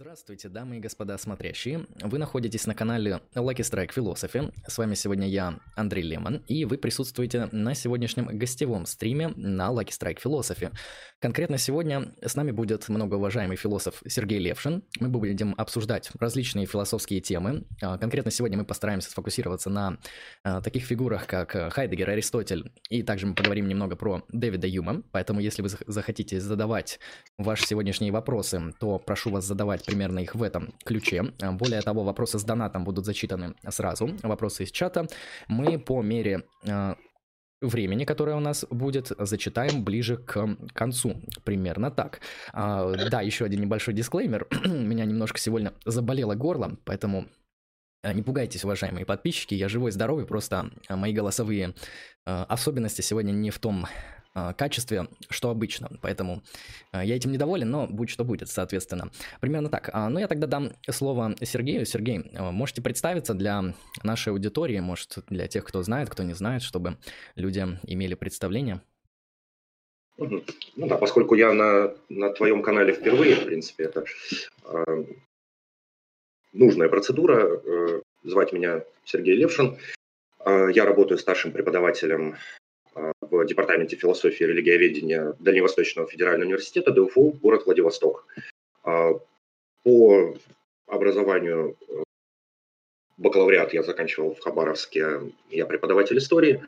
Здравствуйте, дамы и господа смотрящие. Вы находитесь на канале Lucky Strike Philosophy. С вами сегодня я, Андрей Лемон, и вы присутствуете на сегодняшнем гостевом стриме на Lucky Strike Philosophy. Конкретно сегодня с нами будет многоуважаемый философ Сергей Левшин. Мы будем обсуждать различные философские темы. А, конкретно сегодня мы постараемся сфокусироваться на а, таких фигурах, как Хайдегер, Аристотель, и также мы поговорим немного про Дэвида Юма. Поэтому, если вы захотите задавать ваши сегодняшние вопросы, то прошу вас задавать примерно их в этом ключе. Более того, вопросы с донатом будут зачитаны сразу, вопросы из чата. Мы по мере э, времени, которое у нас будет, зачитаем ближе к концу. Примерно так. А, да, еще один небольшой дисклеймер. Меня немножко сегодня заболело горло, поэтому не пугайтесь, уважаемые подписчики, я живой, здоровый, просто мои голосовые особенности сегодня не в том а, качестве, что обычно. Поэтому а, я этим недоволен, но будь что будет, соответственно. Примерно так. А, ну, я тогда дам слово Сергею. Сергей, можете представиться для нашей аудитории, может, для тех, кто знает, кто не знает, чтобы люди имели представление? Ну да, поскольку я на, на твоем канале впервые, в принципе, это э, нужная процедура. Э, звать меня Сергей Левшин. Э, я работаю старшим преподавателем в Департаменте философии и религиоведения Дальневосточного федерального университета ДУФУ, город Владивосток. А, по образованию э, бакалавриат я заканчивал в Хабаровске, я преподаватель истории.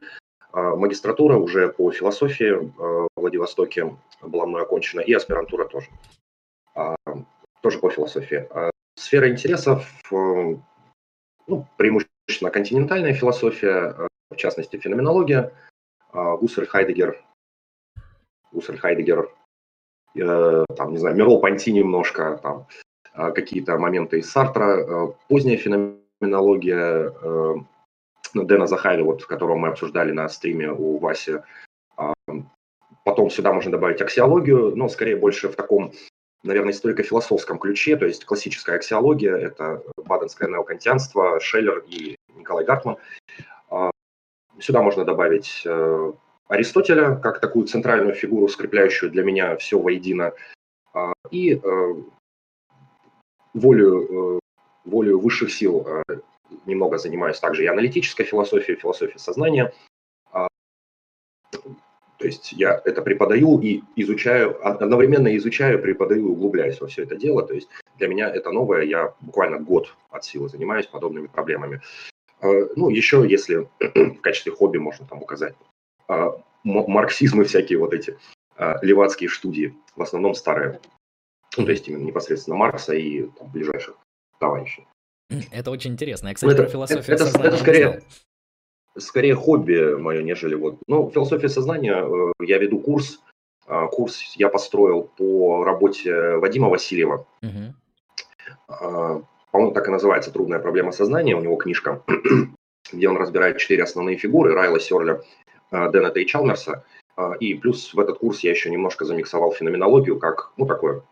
А, магистратура уже по философии э, в Владивостоке была мной окончена, и аспирантура тоже. А, тоже по философии. Сфера интересов, э, ну, преимущественно континентальная философия, в частности, феноменология – Гуссель Хайдегер, Гуссель Хайдегер, э, там, не знаю, Мерло Панти немножко, там, а, какие-то моменты из Сартра, э, поздняя феноменология э, ну, Дэна Захайли, вот, которого мы обсуждали на стриме у Васи. А, потом сюда можно добавить аксиологию, но скорее больше в таком, наверное, историко-философском ключе, то есть классическая аксиология, это баденское неокантианство, Шеллер и Николай Гартман. Сюда можно добавить э, Аристотеля как такую центральную фигуру, скрепляющую для меня все воедино. А, и э, волю, э, волю высших сил немного занимаюсь также и аналитической философией, философией сознания. А, то есть я это преподаю и изучаю, одновременно изучаю, преподаю, углубляюсь во все это дело. То есть для меня это новое, я буквально год от силы занимаюсь подобными проблемами. А, ну, еще, если в качестве хобби можно там указать, а, марксизмы всякие вот эти, а, левацкие студии, в основном старые. Ну, то есть именно непосредственно Маркса и там, ближайших товарищей. Это очень интересно. Я, кстати, ну, это, про философию это, это, это скорее, скорее хобби мое, нежели вот. Ну, философия сознания, э, я веду курс. Курс я построил по работе Вадима Васильева. Угу по-моему, так и называется «Трудная проблема сознания», у него книжка, где он разбирает четыре основные фигуры Райла Сёрля, э, Деннета и Чалмерса. Э, и плюс в этот курс я еще немножко замиксовал феноменологию, как, ну, такое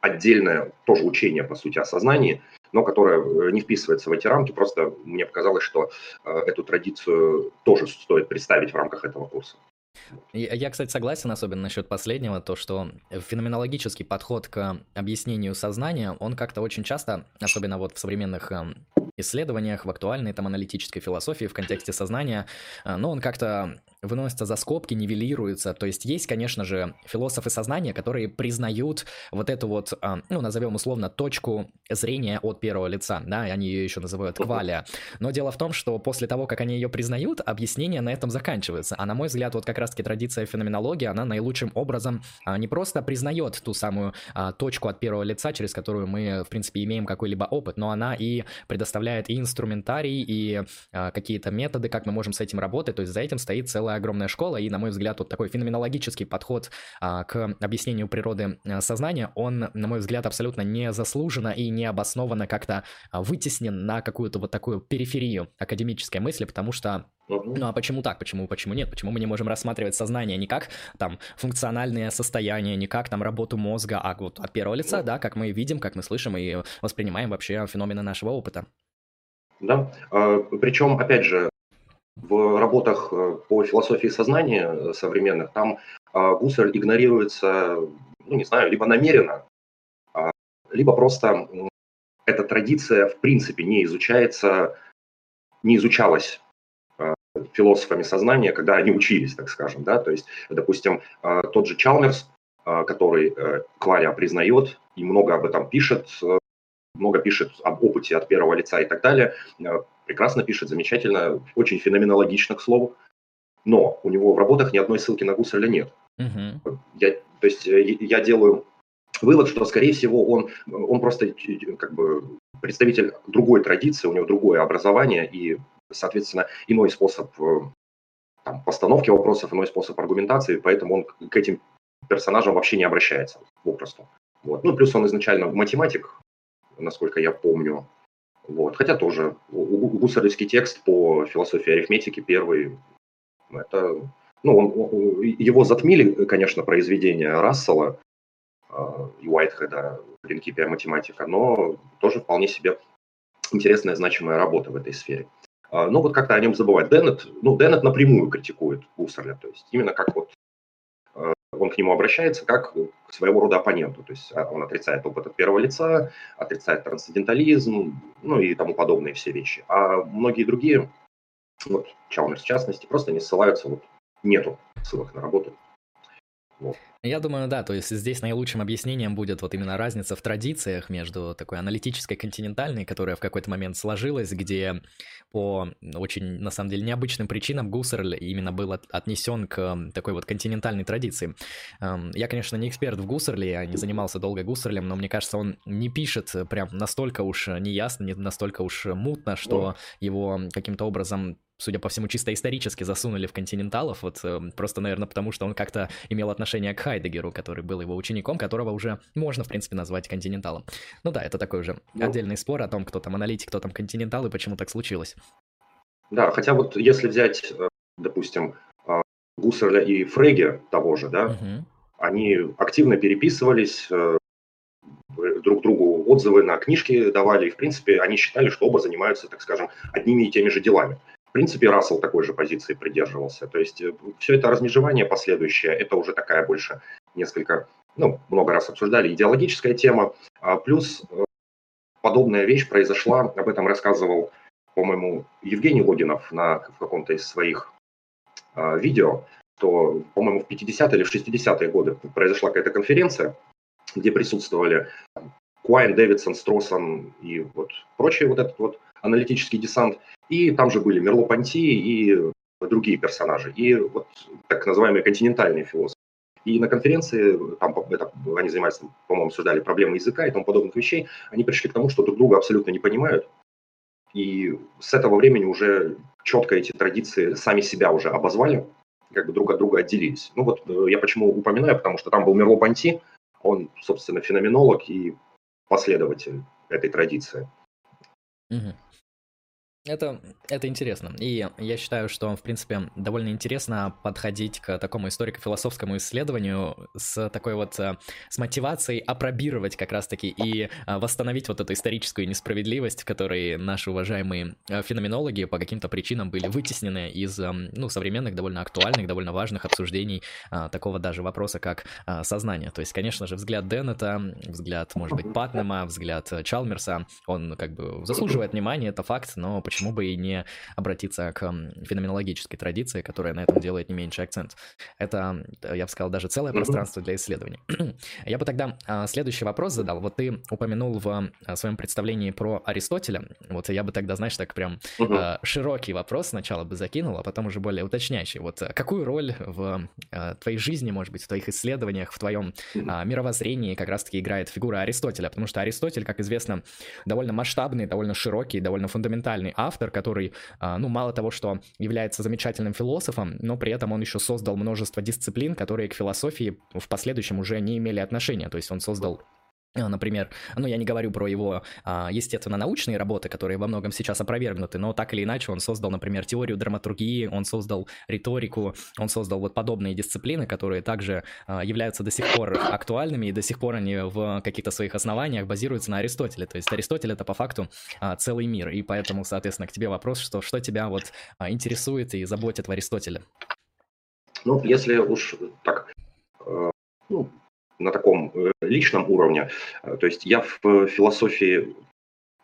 отдельное тоже учение, по сути, о сознании, но которое э, не вписывается в эти рамки. Просто мне показалось, что эту традицию тоже стоит представить в рамках этого курса. Я, кстати, согласен, особенно насчет последнего, то, что феноменологический подход к объяснению сознания, он как-то очень часто, особенно вот в современных эм, исследованиях, в актуальной там аналитической философии в контексте сознания, э, но он как-то выносится за скобки, нивелируется. То есть есть, конечно же, философы сознания, которые признают вот эту вот, а, ну, назовем условно, точку зрения от первого лица, да, они ее еще называют квалия. Но дело в том, что после того, как они ее признают, объяснение на этом заканчивается. А на мой взгляд, вот как раз-таки традиция феноменологии, она наилучшим образом а, не просто признает ту самую а, точку от первого лица, через которую мы, в принципе, имеем какой-либо опыт, но она и предоставляет и инструментарий, и какие-то методы, как мы можем с этим работать. То есть за этим стоит целая огромная школа, и, на мой взгляд, вот такой феноменологический подход а, к объяснению природы а, сознания, он, на мой взгляд, абсолютно незаслуженно и необоснованно как-то а, вытеснен на какую-то вот такую периферию академической мысли, потому что ну а почему так? Почему, почему нет? Почему мы не можем рассматривать сознание не как там функциональное состояние, не как там работу мозга, а вот от первого лица, да, как мы видим, как мы слышим и воспринимаем вообще феномены нашего опыта. Да, причем, опять же, в работах э, по философии сознания э, современных там а, Гуссель игнорируется, ну не знаю, либо намеренно, а, либо просто эта традиция в принципе не изучается, не изучалась э, философами сознания, когда они учились, так скажем, да, то есть, допустим, э, тот же Чалмерс, э, который Кваля признает и много об этом пишет, много пишет об опыте от первого лица и так далее, прекрасно пишет, замечательно, очень феноменологично, к слову, но у него в работах ни одной ссылки на Гусарля нет. Угу. Я, то есть я делаю вывод, что, скорее всего, он, он просто как бы представитель другой традиции, у него другое образование и, соответственно, иной способ э, там, постановки вопросов, иной способ аргументации, поэтому он к этим персонажам вообще не обращается попросту. Вот. Ну, плюс он изначально математик, насколько я помню. Вот. Хотя тоже гусаревский текст по философии арифметики первый, это, ну, он, его затмили, конечно, произведения Рассела, Э, и Уайтхеда, Принкипия математика, но тоже вполне себе интересная, значимая работа в этой сфере. А, но вот как-то о нем забывать. Деннет, ну, Деннет напрямую критикует Гуссерля, то есть именно как вот он к нему обращается как к своего рода оппоненту. То есть а, он отрицает опыт от первого лица, отрицает трансцендентализм, ну и тому подобные все вещи. А многие другие, вот Чалмерс в частности, просто не ссылаются, вот нету ссылок на работу. Я думаю, да, то есть здесь наилучшим объяснением будет вот именно разница в традициях между такой аналитической континентальной, которая в какой-то момент сложилась, где по очень, на самом деле, необычным причинам Гуссерль именно был от, отнесен к такой вот континентальной традиции. Я, конечно, не эксперт в Гуссерле, я не занимался долго Гуссерлем, но мне кажется, он не пишет прям настолько уж неясно, не настолько уж мутно, что его каким-то образом судя по всему, чисто исторически засунули в континенталов, вот э, просто, наверное, потому что он как-то имел отношение к Хайдегеру, который был его учеником, которого уже можно, в принципе, назвать континенталом. Ну да, это такой уже ну, отдельный спор о том, кто там аналитик, кто там континентал и почему так случилось. Да, хотя вот если взять, э, допустим, э, Гуссерля и Фреге того же, да, угу. они активно переписывались, э, друг другу отзывы на книжки давали, и, в принципе, они считали, что оба занимаются, так скажем, одними и теми же делами принципе, Рассел такой же позиции придерживался. То есть э, все это размежевание последующее, это уже такая больше несколько, ну, много раз обсуждали, идеологическая тема. А плюс э, подобная вещь произошла, об этом рассказывал, по-моему, Евгений Логинов на в каком-то из своих э, видео, что, по-моему, в 50-е или в 60-е годы произошла какая-то конференция, где присутствовали Куайн, Дэвидсон, Стросон и вот прочий вот этот вот аналитический десант. И там же были Мерло Панти и другие персонажи, и вот так называемые континентальные философы. И на конференции, там это, они занимаются, по-моему, обсуждали проблемы языка и тому подобных вещей, они пришли к тому, что друг друга абсолютно не понимают. И с этого времени уже четко эти традиции сами себя уже обозвали, как бы друг от друга отделились. Ну вот э, я почему упоминаю, потому что там был Мерло Панти, он, собственно, феноменолог и последователь этой традиции. Угу. Это, это интересно. И я считаю, что, в принципе, довольно интересно подходить к такому историко-философскому исследованию с такой вот, э, с мотивацией опробировать как раз-таки и э, восстановить вот эту историческую несправедливость, в которой наши уважаемые э, феноменологи по каким-то причинам были вытеснены из, ну, современных, довольно актуальных, довольно важных обсуждений такого даже вопроса, как сознание. То есть, конечно же, взгляд Деннета, взгляд, может быть, Патнема, взгляд Чалмерса, он как бы заслуживает внимания, это факт, но почему почему бы и не обратиться к феноменологической традиции, которая на этом делает не меньший акцент. Это, я бы сказал, даже целое пространство для исследований. я бы тогда а, следующий вопрос задал. Вот ты упомянул в а, своем представлении про Аристотеля. Вот я бы тогда, знаешь, так прям а, широкий вопрос сначала бы закинул, а потом уже более уточняющий. Вот какую роль в твоей жизни, может быть, в твоих исследованиях, в твоем мировоззрении как раз-таки играет фигура Аристотеля? Потому что Аристотель, как известно, довольно масштабный, довольно широкий, довольно фундаментальный автор, который, а, ну, мало того, что является замечательным философом, но при этом он еще создал множество дисциплин, которые к философии в последующем уже не имели отношения. То есть он создал Например, ну я не говорю про его, а, естественно, научные работы, которые во многом сейчас опровергнуты, но так или иначе он создал, например, теорию драматургии, он создал риторику, он создал вот подобные дисциплины, которые также а, являются до сих пор актуальными и до сих пор они в каких-то своих основаниях базируются на Аристотеле. То есть Аристотель это по факту целый мир, и поэтому, соответственно, к тебе вопрос, что, что тебя вот интересует и заботит в Аристотеле? Ну, если уж так, э, ну, на таком э, личном уровне. Э, то есть я в философии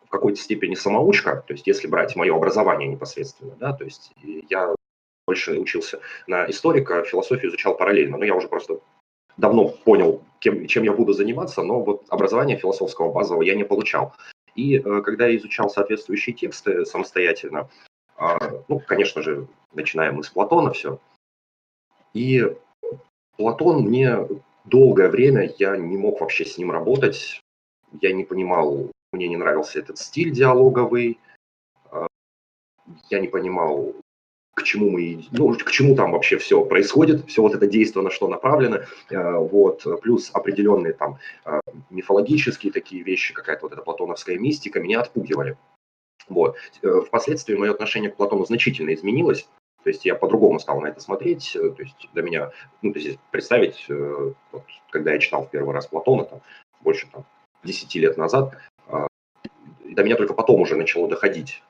в какой-то степени самоучка, то есть если брать мое образование непосредственно, да, то есть я больше учился на историка, философию изучал параллельно, но я уже просто давно понял, кем, чем я буду заниматься, но вот образование философского базового я не получал. И э, когда я изучал соответствующие тексты самостоятельно, э, ну, конечно же, начинаем мы с Платона все, и Платон мне долгое время, я не мог вообще с ним работать, я не понимал, мне не нравился этот стиль диалоговый, э, я не понимал, к чему мы, ну, к чему там вообще все происходит, все вот это действие на что направлено, э, вот, плюс определенные там э, мифологические такие вещи, какая-то вот эта платоновская мистика меня отпугивали. Вот. Впоследствии мое отношение к Платону значительно изменилось, то есть я по-другому стал на это смотреть. Э, то есть для меня, ну, то есть представить, э, вот, когда я читал в первый раз Платона, там, больше там, 10 лет назад, а, до меня только потом уже начало доходить,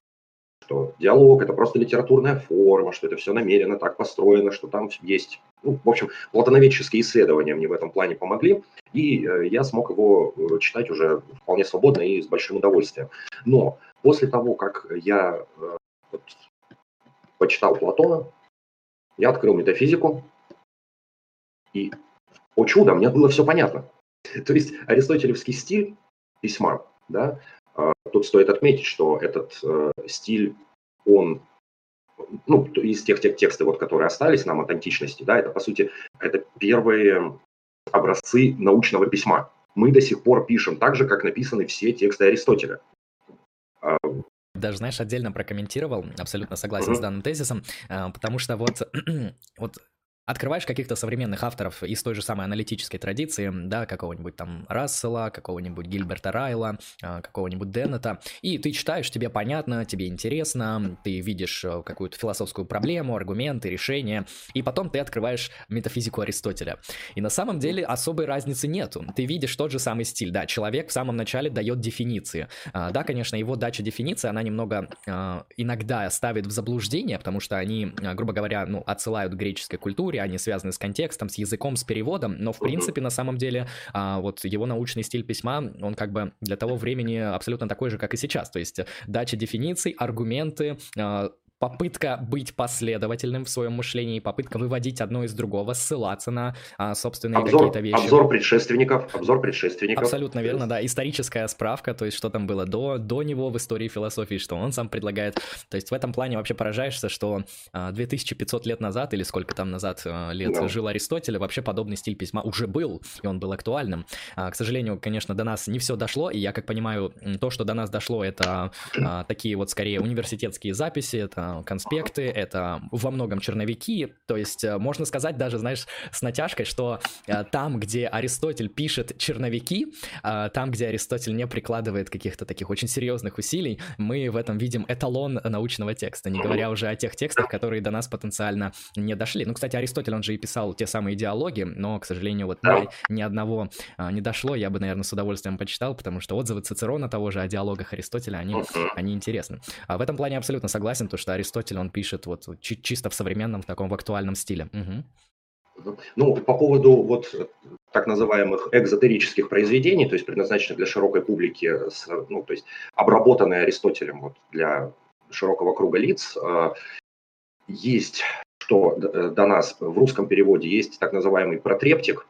что диалог – это просто литературная форма, что это все намеренно так построено, что там есть… Ну, в общем, платоноведческие исследования мне в этом плане помогли, и э, я смог его читать уже вполне свободно и с большим удовольствием. Но после того, как я вот, почитал Платона, я открыл метафизику, и, о чудо, мне было все понятно. То есть аристотелевский стиль письма, да, а, тут стоит отметить, что этот э, стиль, он, ну, из тех, тех текстов, вот, которые остались нам от античности, да, это, по сути, это первые образцы научного письма. Мы до сих пор пишем так же, как написаны все тексты Аристотеля. Даже, знаешь, отдельно прокомментировал, абсолютно согласен с данным тезисом, а, потому что вот, вот Открываешь каких-то современных авторов из той же самой аналитической традиции, да, какого-нибудь там Рассела, какого-нибудь Гильберта Райла, а, какого-нибудь Деннета, и ты читаешь, тебе понятно, тебе интересно, ты видишь э, какую-то философскую проблему, аргументы, решения, и потом ты открываешь метафизику Аристотеля. И на самом деле особой разницы нету. Ты видишь тот же самый стиль, да, человек в самом начале дает дефиниции. А, да, конечно, его дача дефиниции, она немного а, иногда ставит в заблуждение, потому что они, грубо говоря, ну, отсылают к греческой культуре, культуре, они связаны с контекстом, с языком, с переводом, но в принципе на самом деле а, вот его научный стиль письма, он как бы для того времени абсолютно такой же, как и сейчас, то есть дача дефиниций, аргументы, а, попытка быть последовательным в своем мышлении, попытка выводить одно из другого, ссылаться на а, собственные обзор, какие-то вещи. Обзор предшественников, обзор предшественников. Абсолютно верно, да. Историческая справка, то есть что там было до, до него в истории философии, что он сам предлагает. То есть в этом плане вообще поражаешься, что а, 2500 лет назад, или сколько там назад а, лет да. жил Аристотель, вообще подобный стиль письма уже был, и он был актуальным. А, к сожалению, конечно, до нас не все дошло, и я как понимаю, то, что до нас дошло, это а, такие вот скорее университетские записи, это конспекты, это во многом черновики, то есть э, можно сказать даже, знаешь, с натяжкой, что э, там, где Аристотель пишет черновики, э, там, где Аристотель не прикладывает каких-то таких очень серьезных усилий, мы в этом видим эталон научного текста, не говоря уже о тех текстах, которые до нас потенциально не дошли. Ну, кстати, Аристотель, он же и писал те самые диалоги, но, к сожалению, вот ни одного не дошло, я бы, наверное, с удовольствием почитал, потому что отзывы Цицерона того же о диалогах Аристотеля, они, они интересны. А в этом плане абсолютно согласен, то, что Аристотель, он пишет вот чисто в современном, в таком в актуальном стиле. Угу. Ну, по поводу вот так называемых экзотерических произведений, то есть предназначенных для широкой публики, ну, то есть обработанные Аристотелем вот для широкого круга лиц, а, есть, что до нас в русском переводе есть так называемый протрептик.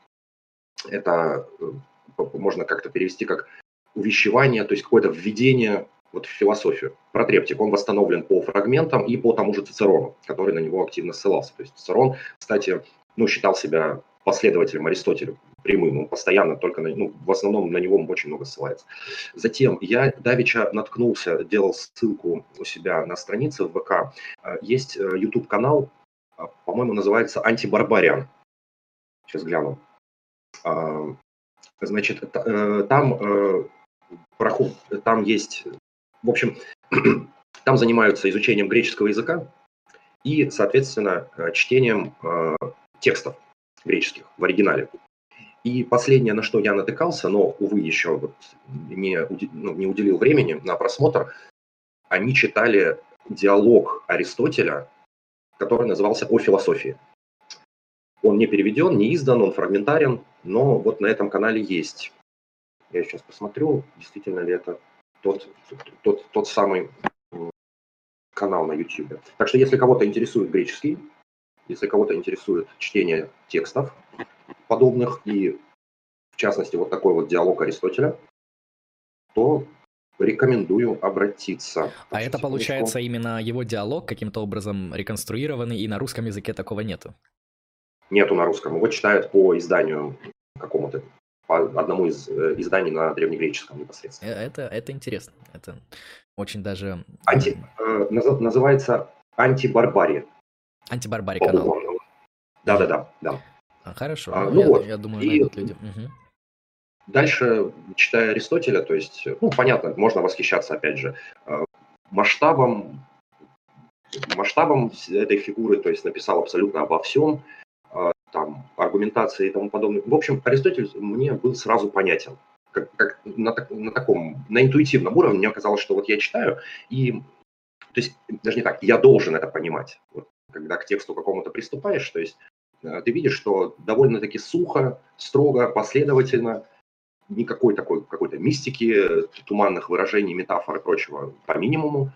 Это э, можно как-то перевести как увещевание, то есть какое-то введение вот философию. Протрептик, он восстановлен по фрагментам и по тому же Цицерону, который на него активно ссылался. То есть Цицерон, кстати, ну, считал себя последователем Аристотеля прямым, он постоянно только, на, ну, в основном на него очень много ссылается. Затем я давеча наткнулся, делал ссылку у себя на странице в ВК, есть э, YouTube-канал, а, по-моему, называется «Антибарбариан». Сейчас гляну. Значит, э, там э, там есть в общем, там занимаются изучением греческого языка и, соответственно, э, чтением э, текстов греческих в оригинале. И последнее, на что я натыкался, но, увы, еще вот не, ну, не уделил времени на просмотр, они читали диалог Аристотеля, который назывался «О философии». Он не переведен, не издан, он фрагментарен, но вот на этом канале есть. Я сейчас посмотрю, действительно ли это тот, тот, тот самый канал на YouTube. Так что если кого-то интересует греческий, если кого-то интересует чтение текстов подобных и, в частности, вот такой вот диалог Аристотеля, то рекомендую обратиться. А это получается именно его диалог каким-то образом реконструированный, и на русском языке такого нету? Нету на русском. Его читают по изданию какому-то, по одному из э, изданий на древнегреческом непосредственно. Э, это, это интересно. Это очень даже... Анти, э, называется антибарбария. Антибарбарий канал. Да-да-да. да. А, хорошо. А, ну я, вот. я думаю, и... найдут люди. Угу. Дальше, читая Аристотеля, то есть, ну, понятно, можно восхищаться, опять же, масштабом, масштабом этой фигуры, то есть написал абсолютно обо всем, там, аргументации и тому подобное. В общем, Аристотель мне был сразу понятен. Как, как на, на таком, на интуитивном уровне мне казалось, что вот я читаю, и, то есть, даже не так, я должен это понимать. Вот, когда к тексту какому-то приступаешь, то есть, э, ты видишь, что довольно-таки сухо, строго, последовательно никакой такой какой-то мистики, туманных выражений, метафор и прочего по минимуму.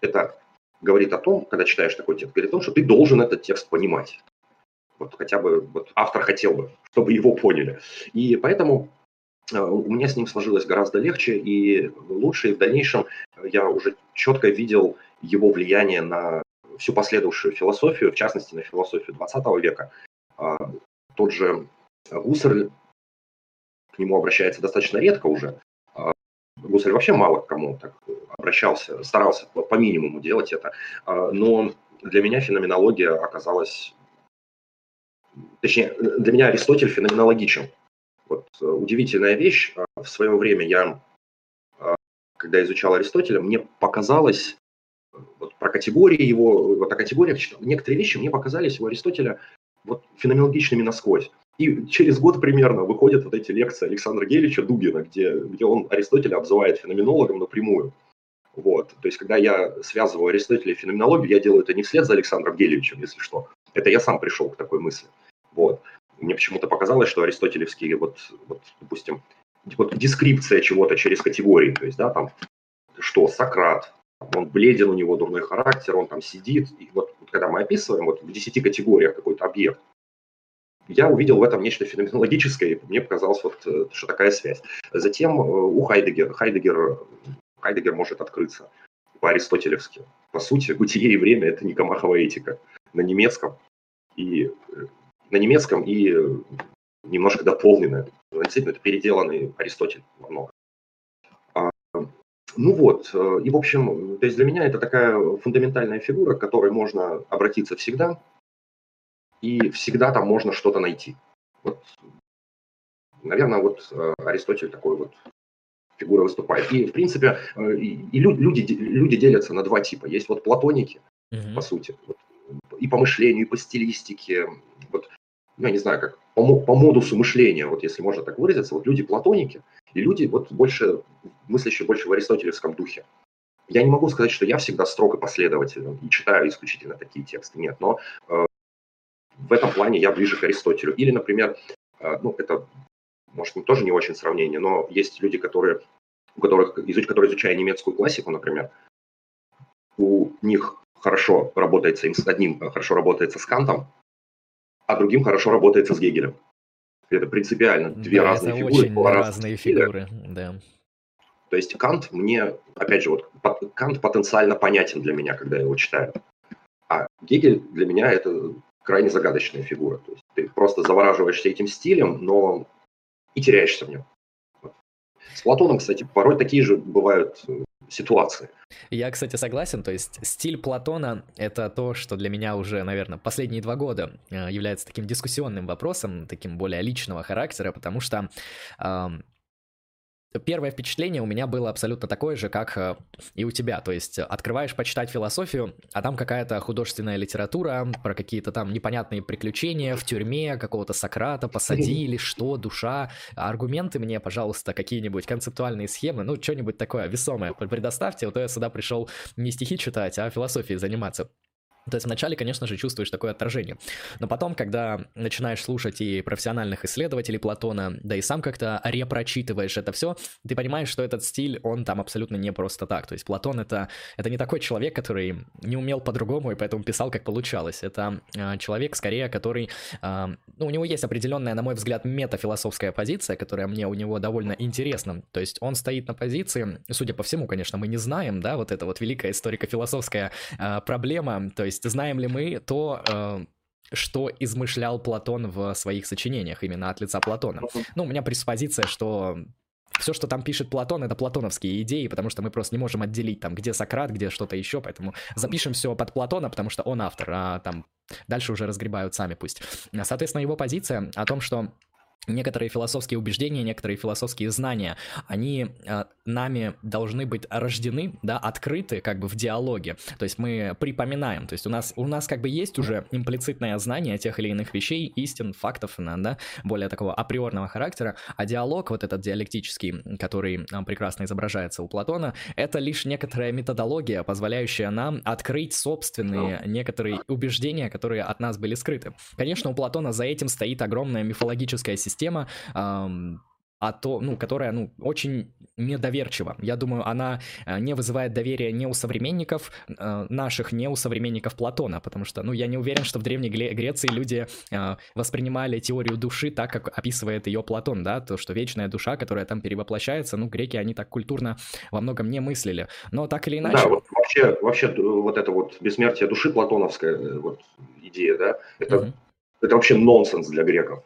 Это говорит о том, когда читаешь такой текст, говорит о том, что ты должен этот текст понимать. Вот хотя бы вот автор хотел бы, чтобы его поняли. И поэтому э, у меня с ним сложилось гораздо легче и лучше, и в дальнейшем я уже четко видел его влияние на всю последующую философию, в частности, на философию 20 века. А, тот же Гуссерль к нему обращается достаточно редко уже. А, Гусарь вообще мало к кому так обращался, старался по минимуму делать это. А, но для меня феноменология оказалась... Точнее, для меня Аристотель феноменологичен. Вот э, удивительная вещь. А, в свое время я, когда изучал Аристотеля, мне показалось, вот про категории его, вот о категориях, некоторые вещи мне показались у Аристотеля вот феноменологичными насквозь. И через год примерно выходят вот эти лекции Александра Гелича Дугина, где, где он Аристотеля обзывает феноменологом напрямую. Вот. То есть, когда я связываю Аристотеля и феноменологию, я делаю это не вслед за Александром Геличем, если что. Это я сам пришел к такой мысли. Вот. Мне почему-то показалось, что аристотелевские, вот, вот допустим, вот дескрипция чего-то через категории, то есть, да, там, что, Сократ, он бледен, у него дурной характер, он там сидит, и вот, вот когда мы описываем вот в десяти категориях какой-то объект, я увидел в этом нечто феноменологическое, и мне показалось, вот, э, что такая связь. Затем э, у Хайдегера, Хайдегер, Хайдегер может открыться по-аристотелевски. По сути, бытие и время – это Никомахова этика на немецком. И э, на немецком и немножко дополненная. Действительно, это переделанный Аристотель во многом. А, ну вот, и в общем, то есть для меня это такая фундаментальная фигура, к которой можно обратиться всегда, и всегда там можно что-то найти. Вот, наверное, вот э, Аристотель такой вот фигура выступает. И, в принципе, э, и, и люди, люди делятся на два типа. Есть вот платоники, mm-hmm. по сути, вот, и по мышлению, и по стилистике. Вот, ну, я не знаю, как по, по модусу мышления, вот если можно так выразиться, вот люди платоники, и люди вот больше, мыслящие больше в аристотелевском духе. Я не могу сказать, что я всегда строг и последователен и читаю исключительно такие тексты, нет, но э, в этом плане я ближе к Аристотелю. Или, например, э, ну, это, может, тоже не очень сравнение, но есть люди, которые, у которых, которые изучая немецкую классику, например, у них хорошо работается, им с одним хорошо работается с Кантом, а другим хорошо работается с Гегелем. Это принципиально две да, разные фигуры. Очень разные фигуры, да. То есть Кант мне, опять же, вот Кант потенциально понятен для меня, когда я его читаю. А Гегель для меня это крайне загадочная фигура. То есть ты просто завораживаешься этим стилем, но и теряешься в нем. С Платоном, кстати, порой такие же бывают э, ситуации. Я, кстати, согласен, то есть стиль Платона — это то, что для меня уже, наверное, последние два года э, является таким дискуссионным вопросом, таким более личного характера, потому что Первое впечатление у меня было абсолютно такое же, как э, и у тебя. То есть открываешь почитать философию, а там какая-то художественная литература про какие-то там непонятные приключения в тюрьме, какого-то Сократа посадили, что, душа. Аргументы мне, пожалуйста, какие-нибудь концептуальные схемы, ну, что-нибудь такое весомое предоставьте, то я сюда пришел не стихи читать, а философией заниматься. То есть вначале, конечно же, чувствуешь такое отражение. Но потом, когда начинаешь слушать и профессиональных исследователей Платона, да и сам как-то репрочитываешь это все, ты понимаешь, что этот стиль, он там абсолютно не просто так. То есть Платон это, это не такой человек, который не умел по-другому и поэтому писал, как получалось. Это э, человек, скорее, который... Э, ну, у него есть определенная, на мой взгляд, метафилософская позиция, которая мне у него довольно интересна. То есть он стоит на позиции, судя по всему, конечно, мы не знаем, да, вот эта вот великая историко-философская э, проблема, то есть есть знаем ли мы то, э, что измышлял Платон в своих сочинениях, именно от лица Платона. Ну, у меня преспозиция, что все, что там пишет Платон, это платоновские идеи, потому что мы просто не можем отделить там, где Сократ, где что-то еще, поэтому запишем все под Платона, потому что он автор, а там дальше уже разгребают сами пусть. Соответственно, его позиция о том, что некоторые философские убеждения, некоторые философские знания, они э, нами должны быть рождены, да, открыты как бы в диалоге. То есть мы припоминаем, то есть у нас, у нас как бы есть уже имплицитное знание тех или иных вещей, истин, фактов, да, более такого априорного характера, а диалог вот этот диалектический, который э, прекрасно изображается у Платона, это лишь некоторая методология, позволяющая нам открыть собственные некоторые убеждения, которые от нас были скрыты. Конечно, у Платона за этим стоит огромная мифологическая система, а то, ну, которая, ну, очень недоверчива. Я думаю, она э, не вызывает доверия не у современников э, наших, не у современников Платона, потому что, ну, я не уверен, что в Древней Греции люди э, воспринимали теорию души так, как описывает ее Платон, да, то, что вечная душа, которая там перевоплощается, ну, греки, они так культурно во многом не мыслили. Но так или иначе... Да, вот вообще, вообще вот это вот бессмертие души платоновская вот идея, да, это, угу. это вообще нонсенс для греков.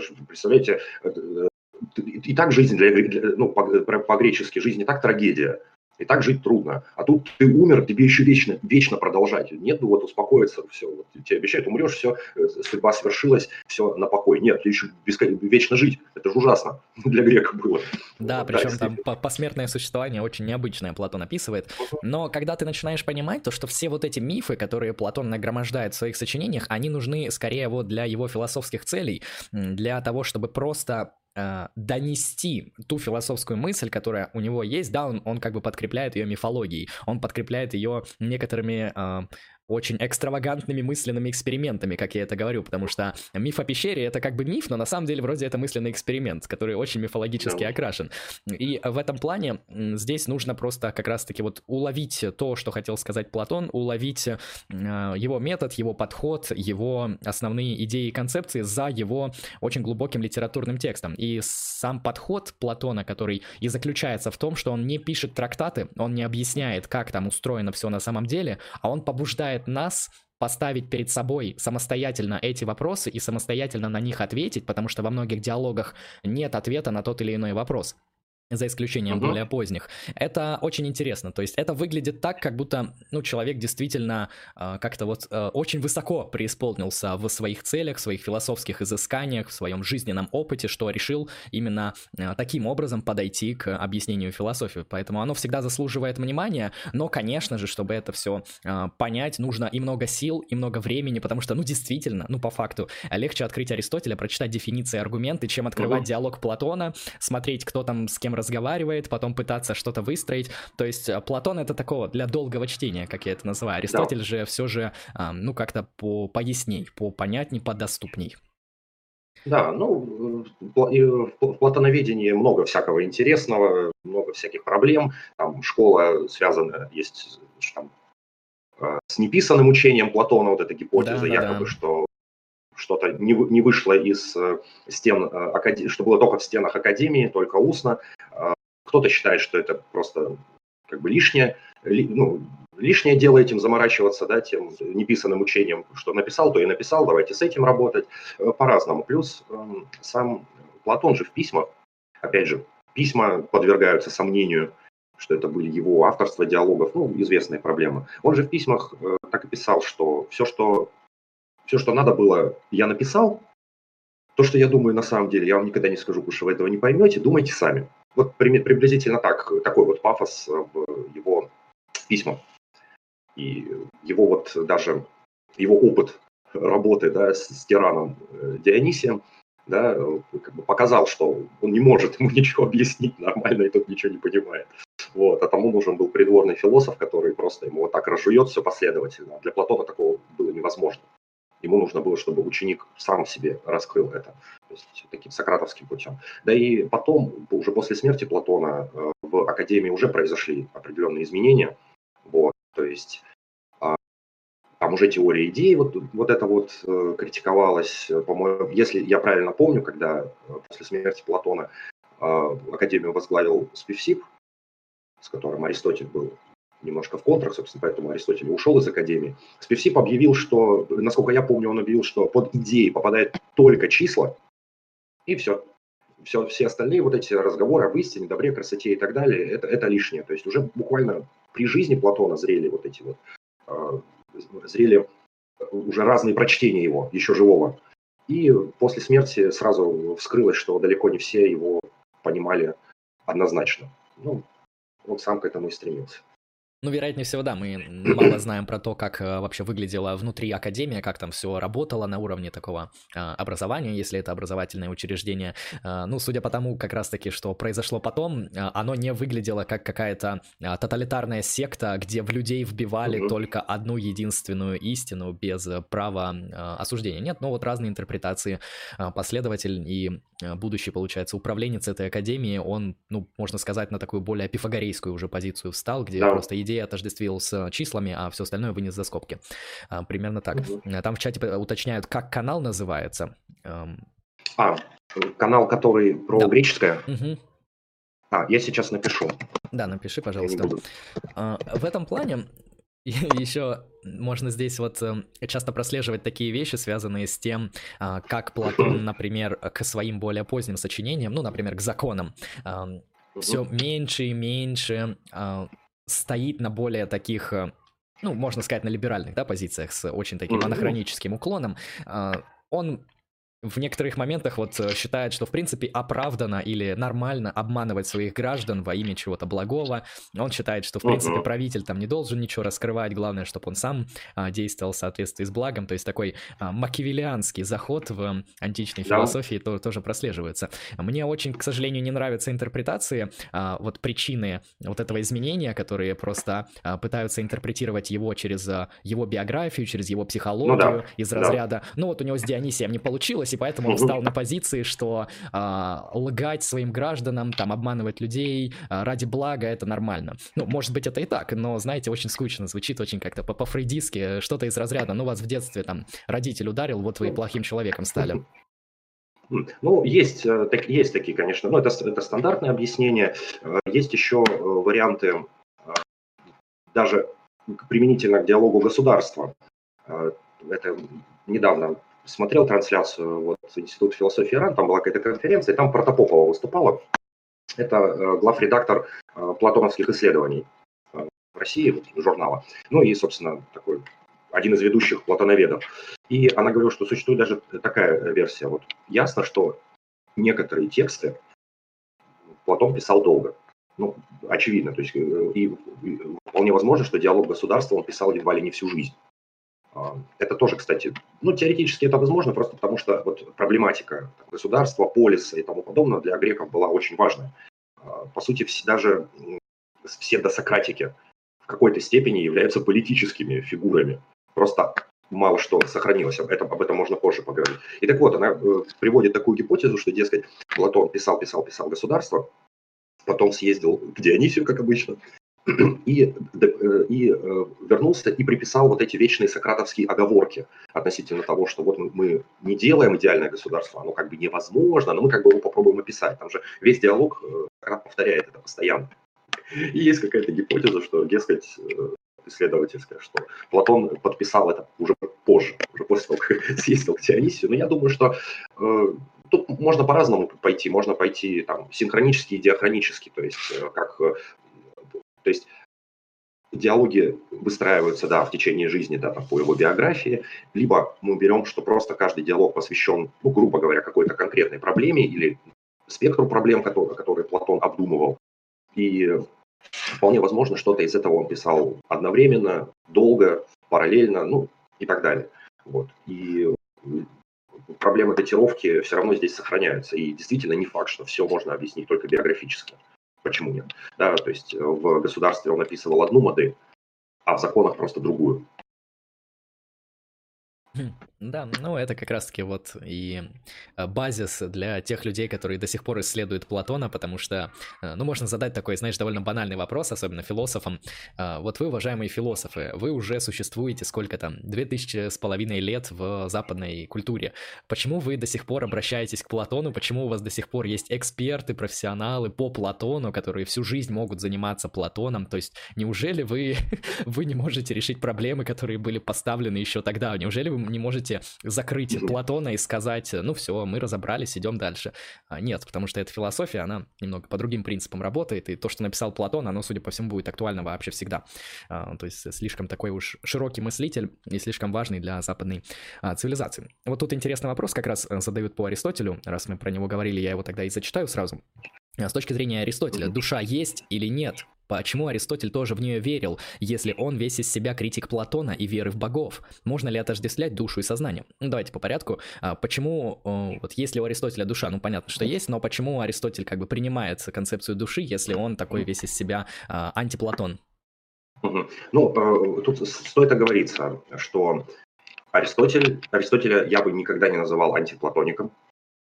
Что, представляете, э, и так жизнь, для, ну, по-гречески, жизнь не так трагедия, и так жить трудно. А тут ты умер, тебе еще вечно, вечно продолжать. Нет, ну вот успокоиться, все. Вот, тебе обещают, умрешь, все, э, судьба свершилась, все на покой. Нет, ты еще вечно жить. Это же ужасно для грека было. Да, причем да, там посмертное существование очень необычное Платон описывает. Но когда ты начинаешь понимать то, что все вот эти мифы, которые Платон нагромождает в своих сочинениях, они нужны скорее вот для его философских целей, для того, чтобы просто донести ту философскую мысль, которая у него есть, да, он, он как бы подкрепляет ее мифологией, он подкрепляет ее некоторыми э, очень экстравагантными мысленными экспериментами, как я это говорю, потому что миф о пещере это как бы миф, но на самом деле вроде это мысленный эксперимент, который очень мифологически окрашен. И в этом плане здесь нужно просто как раз-таки вот уловить то, что хотел сказать Платон, уловить э, его метод, его подход, его основные идеи и концепции за его очень глубоким литературным текстом. И сам подход Платона, который и заключается в том, что он не пишет трактаты, он не объясняет, как там устроено все на самом деле, а он побуждает побуждает нас поставить перед собой самостоятельно эти вопросы и самостоятельно на них ответить, потому что во многих диалогах нет ответа на тот или иной вопрос за исключением угу. более поздних. Это очень интересно. То есть это выглядит так, как будто ну, человек действительно э, как-то вот э, очень высоко преисполнился в своих целях, в своих философских изысканиях, в своем жизненном опыте, что решил именно э, таким образом подойти к объяснению философии. Поэтому оно всегда заслуживает внимания, но, конечно же, чтобы это все э, понять, нужно и много сил, и много времени, потому что, ну, действительно, ну, по факту, легче открыть Аристотеля, прочитать дефиниции, аргументы, чем открывать угу. диалог Платона, смотреть, кто там с кем разговаривает, потом пытаться что-то выстроить. То есть э, Платон это такого для долгого чтения, как я это называю. Аристотель да. же все же, ну, как-то по поясней, по понятней, подоступней. Да, ну, в платоноведении много всякого интересного, много всяких проблем. Там школа связана, есть там, э, с неписанным учением Платона, вот эта гипотеза, да, якобы, да. что что-то не, не вышло из э, стен, э, что было только в стенах академии, только устно. Кто-то считает, что это просто как бы лишнее, ну, лишнее дело этим заморачиваться, да, тем неписанным учением, что написал, то и написал, давайте с этим работать э, по-разному. Плюс эм, сам Платон же в письмах, опять же, письма подвергаются сомнению, что это были его авторства диалогов, ну, известная проблема. Он же в письмах так и писал, что все, что все, что надо было, я написал. То, что я думаю на самом деле, я вам никогда не скажу, потому что вы этого не поймете, думайте сами. Вот приблизительно так, такой вот пафос в его письмах. И его вот даже, его опыт работы да, с, с тираном э, Дионисием да, как бы показал, что он не может ему ничего объяснить нормально, и тот ничего не понимает. Вот, а тому нужен был придворный философ, который просто ему вот так разжует все последовательно. Для Платона такого было невозможно. Ему нужно было, чтобы ученик сам себе раскрыл это, то есть таким сократовским путем. Да и потом, уже после смерти Платона, э, в Академии уже произошли определенные изменения. Вот, то есть а, там уже теория идей, вот, вот это вот э, критиковалось, по-моему, если я правильно помню, когда э, после смерти Платона Академию возглавил Спивсип, с которым Аристотель был немножко в контрах, собственно, поэтому Аристотель ушел из Академии. Спивсип объявил, что, насколько я помню, он объявил, что под идеи попадают только числа, и все. Все, все остальные вот эти разговоры об истине, добре, красоте и так далее, это, это лишнее. То есть уже буквально при жизни Платона зрели вот эти вот, э, зрели уже разные прочтения его, еще живого. И после смерти сразу вскрылось, что далеко не все его понимали однозначно. Ну, он сам к этому и стремился. Ну, вероятнее всего, да, мы мало знаем про то, как э, вообще выглядела внутри академия, как там все работало на уровне такого а, образования, если это образовательное учреждение. А, ну, судя по тому, как раз-таки, что произошло потом, а, оно не выглядело как какая-то тоталитарная секта, где в людей вбивали угу. только одну единственную истину без права осуждения. Нет, ну вот разные интерпретации. Последователь и будущий, получается, управленец этой академии, он, ну, можно сказать, на такую более пифагорейскую уже позицию встал, где да. просто идея отождествил с числами, а все остальное вынес за скобки. А, примерно так. Угу. Там в чате уточняют, как канал называется. А, канал, который про да. греческое? Угу. А, я сейчас напишу. Да, напиши, пожалуйста. А, в этом плане еще можно здесь вот эм, часто прослеживать такие вещи, связанные с тем, а, как Платон, например, к своим более поздним сочинениям, ну, например, к законам, все меньше и меньше стоит на более таких, э, ну, можно сказать, на либеральных, да, позициях с очень таким анахроническим уклоном. А, он в некоторых моментах вот э, считает, что в принципе оправдано или нормально обманывать своих граждан во имя чего-то благого. Он считает, что в принципе правитель там не должен ничего раскрывать, главное, чтобы он сам а, действовал в соответствии с благом. То есть такой а, макиавелианский заход в античной да. философии то, тоже прослеживается. Мне очень, к сожалению, не нравятся интерпретации, а, вот причины вот этого изменения, которые просто а, пытаются интерпретировать его через а, его биографию, через его психологию ну, да. из разряда. Да. Ну вот у него с Дионисием не получилось, и поэтому он встал на позиции, что а, лгать своим гражданам, там, обманывать людей а, ради блага это нормально. Ну, может быть, это и так, но, знаете, очень скучно звучит, очень как-то по-фрейдистски, что-то из разряда, ну, вас в детстве там родитель ударил, вот вы плохим человеком стали. Ну, есть, э, так, есть такие, конечно, но это, это стандартное объяснение. Э, есть еще э, варианты даже применительно к диалогу государства. Это недавно смотрел трансляцию вот, Института философии РАН, там была какая-то конференция, и там Протопопова выступала. Это э, главредактор э, платоновских исследований э, в России, вот, журнала. Ну и, собственно, такой один из ведущих платоноведов. И она говорила, что существует даже такая версия. Вот ясно, что некоторые тексты Платон писал долго. Ну, очевидно. То есть, и, и вполне возможно, что диалог государства он писал едва ли не всю жизнь. А, это тоже, кстати, ну, теоретически это возможно, просто потому что вот проблематика государства, полиса и тому подобное для греков была очень важной. А, по сути, все, даже все досократики в какой-то степени являются политическими фигурами. Просто мало что сохранилось, об этом, об этом можно позже поговорить. И так вот, она э, приводит такую гипотезу, что, дескать, Платон писал, писал, писал государство, потом съездил к Дионисию, как обычно, и, э, и э, вернулся и приписал вот эти вечные сократовские оговорки относительно того, что вот мы не делаем идеальное государство, оно как бы невозможно, но мы как бы его попробуем описать. Там же весь диалог э, Сократ повторяет это постоянно. И есть какая-то гипотеза, что, дескать, исследовательская, что Платон подписал это уже позже, уже после того, как съездил к Дионисию. Но я думаю, что тут можно по-разному пойти. Можно пойти там синхронически и диахронически, то есть как то есть диалоги выстраиваются, да, в течение жизни, да, там, по его биографии, либо мы берем, что просто каждый диалог посвящен, ну, грубо говоря, какой-то конкретной проблеме или спектру проблем, которые, которые Платон обдумывал. И вполне возможно, что-то из этого он писал одновременно, долго, параллельно, ну, и так далее. Вот. И проблемы датировки все равно здесь сохраняются. И действительно не факт, что все можно объяснить только биографически. Почему нет? Да, то есть в государстве он описывал одну модель, а в законах просто другую. Да, ну это как раз-таки вот и э, базис для тех людей, которые до сих пор исследуют Платона, потому что, э, ну, можно задать такой, знаешь, довольно банальный вопрос, особенно философам. Э, вот вы, уважаемые философы, вы уже существуете сколько там, две тысячи с половиной лет в западной культуре. Почему вы до сих пор обращаетесь к Платону? Почему у вас до сих пор есть эксперты, профессионалы по Платону, которые всю жизнь могут заниматься Платоном? То есть неужели вы, вы не можете решить проблемы, которые были поставлены еще тогда? Неужели вы не можете закрыть Платона и сказать, ну все, мы разобрались, идем дальше. А, нет, потому что эта философия, она немного по другим принципам работает, и то, что написал Платон, оно, судя по всему, будет актуально вообще всегда. А, то есть слишком такой уж широкий мыслитель и слишком важный для западной а, цивилизации. Вот тут интересный вопрос как раз э, задают по Аристотелю, раз мы про него говорили, я его тогда и зачитаю сразу. С точки зрения Аристотеля, душа есть или нет? Почему Аристотель тоже в нее верил, если он весь из себя критик Платона и веры в богов? Можно ли отождествлять душу и сознание? Давайте по порядку. А, почему, вот если у Аристотеля душа, ну понятно, что есть, но почему Аристотель как бы принимает концепцию души, если он такой весь из себя а, антиплатон? Ну, э, тут стоит оговориться, что Аристотель, Аристотеля я бы никогда не называл антиплатоником.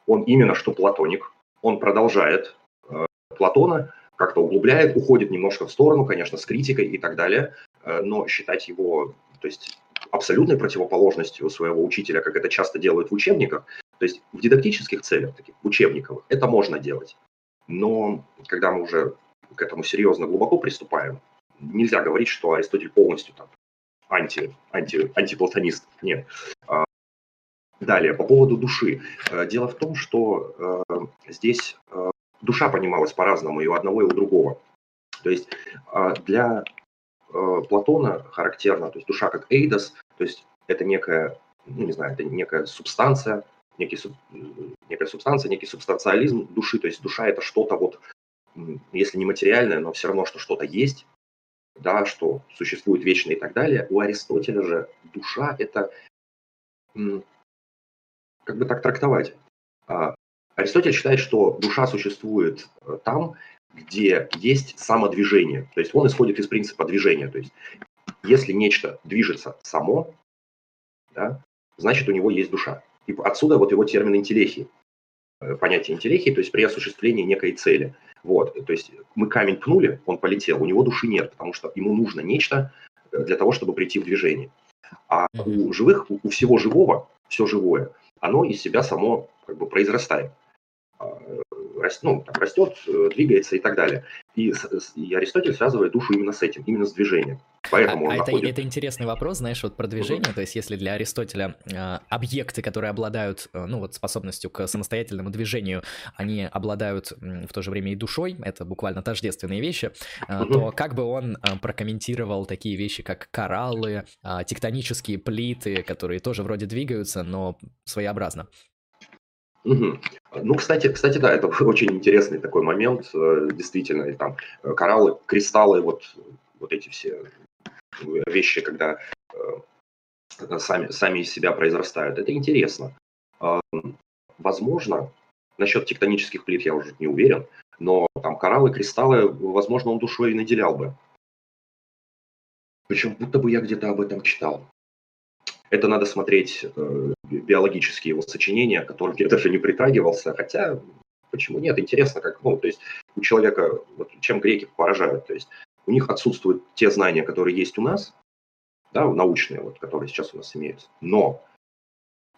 Он именно что платоник. Он продолжает э, Платона, как-то углубляет, уходит немножко в сторону, конечно, с критикой и так далее, э, но считать его, то есть абсолютной противоположностью своего учителя, как это часто делают в учебниках, то есть в дидактических целях, таких учебниковых, это можно делать. Но когда мы уже к этому серьезно глубоко приступаем, нельзя говорить, что Аристотель полностью там анти, анти, антиплатонист. Нет. А, далее, по поводу души. Э, дело в том, что э, здесь душа понималась по-разному и у одного, и у другого. То есть а, для э, Платона характерно, то есть душа как эйдос, то есть это некая, ну не знаю, это некая субстанция, некий, некая субстанция, некий субстанциализм души, то есть душа это что-то вот, если не материальное, но все равно, что что-то есть, да, что существует вечно и так далее. У Аристотеля же душа это, как бы так трактовать, а, Аристотель считает, что душа существует э, там, где есть самодвижение. То есть он исходит из принципа движения. То есть если нечто движется само, да, значит у него есть душа. И отсюда вот его термин интеллехии. Э, понятие интеллехии, то есть при осуществлении некой цели. Вот, то есть мы камень пнули, он полетел, у него души нет, потому что ему нужно нечто э, для того, чтобы прийти в движение. А у живых, у всего живого, все живое, оно из себя само как бы произрастает ну, там, растет, э, двигается и так далее. И, и Аристотель связывает душу именно с этим, именно с движением. Поэтому а, а это, это интересный вопрос, знаешь, вот про движение, угу. то есть если для Аристотеля э, объекты, которые обладают, э, ну вот способностью к самостоятельному движению, они обладают э, в то же время и душой, это буквально тождественные вещи, э, угу. то как бы он э, прокомментировал такие вещи, как кораллы, э, тектонические плиты, которые тоже вроде двигаются, но своеобразно? Угу. Ну, кстати, кстати, да, это очень интересный такой момент, э, действительно, и там э, кораллы, кристаллы, вот, вот эти все вещи, когда э, сами, сами из себя произрастают. Это интересно. Возможно, насчет тектонических плит я уже не уверен, но там кораллы, кристаллы, возможно, он душой и наделял бы. Причем будто бы я где-то об этом читал. Это надо смотреть э, биологические его сочинения, к которым я даже не притрагивался, хотя почему нет, интересно, как, ну, то есть у человека, вот, чем греки поражают, то есть у них отсутствуют те знания, которые есть у нас, да, научные, вот, которые сейчас у нас имеются, но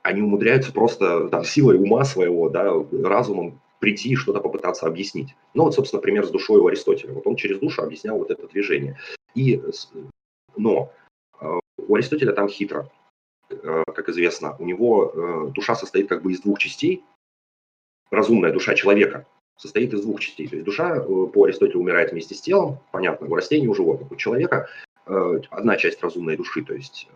они умудряются просто там, силой ума своего, да, разумом прийти и что-то попытаться объяснить. Ну вот, собственно, пример с душой у Аристотеля. Вот он через душу объяснял вот это движение. И, но э, у Аристотеля там хитро. Э, как известно, у него э, душа состоит как бы из двух частей. Разумная душа человека состоит из двух частей. То есть душа э, по Аристотелю умирает вместе с телом, понятно, у растений, у животных, у человека одна часть разумной души, то есть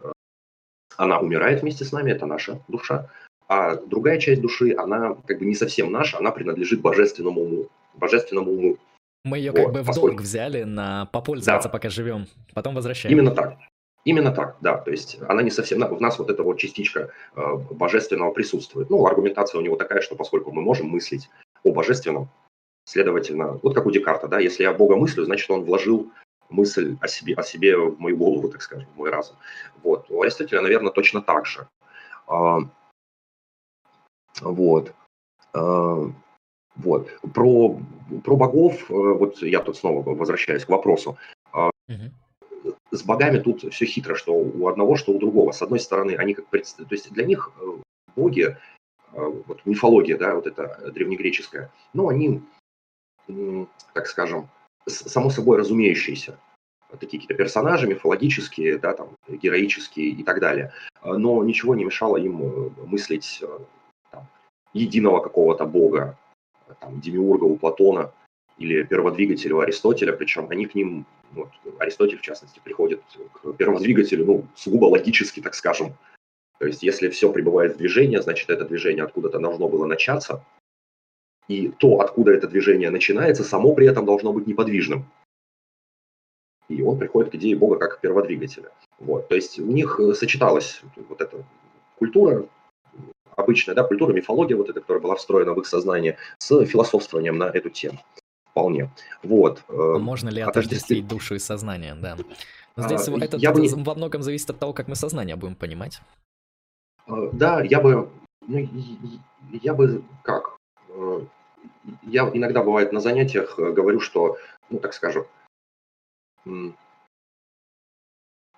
она умирает вместе с нами, это наша душа, а другая часть души, она как бы не совсем наша, она принадлежит божественному уму. Божественному уму. Мы ее вот, как бы в поскольку... долг взяли на попользоваться, да. пока живем, потом возвращаем. Именно так. Именно так, да. То есть она не совсем... В нас вот эта вот частичка э, божественного присутствует. Ну, аргументация у него такая, что поскольку мы можем мыслить о божественном, следовательно, вот как у Декарта, да, если я Бога мыслю, значит, он вложил мысль о себе, о себе в мою голову, так скажем, в мой разум. Вот. У Аристотеля, наверное, точно так же. А, вот. А, вот. Про, про богов, э, вот я тут снова возвращаюсь к вопросу. Угу с богами тут все хитро, что у одного, что у другого. С одной стороны, они как то есть для них э, боги, э, вот мифология, да, вот эта древнегреческая, ну, они, так скажем, само собой разумеющиеся, такие какие-то персонажи мифологические, да, там, героические и так далее. Но ничего не мешало им э, мыслить там, единого какого-то бога, там, демиурга у Платона или перводвигателя у Аристотеля, причем они к ним вот, Аристотель, в частности, приходит к первому двигателю, ну, сугубо логически, так скажем. То есть, если все пребывает в движении, значит, это движение откуда-то должно было начаться. И то, откуда это движение начинается, само при этом должно быть неподвижным. И он приходит к идее Бога как перводвигателя. Вот. То есть у них сочеталась вот эта культура, обычная да, культура, мифология, вот эта, которая была встроена в их сознание, с философствованием на эту тему вполне. Вот. Э, а можно ли отождествить душу и сознание, да? Но здесь а, это я бы... во многом зависит от того, как мы сознание будем понимать. А, да, я бы, ну, я бы как? Э, я иногда бывает на занятиях э, говорю, что, ну, так скажем,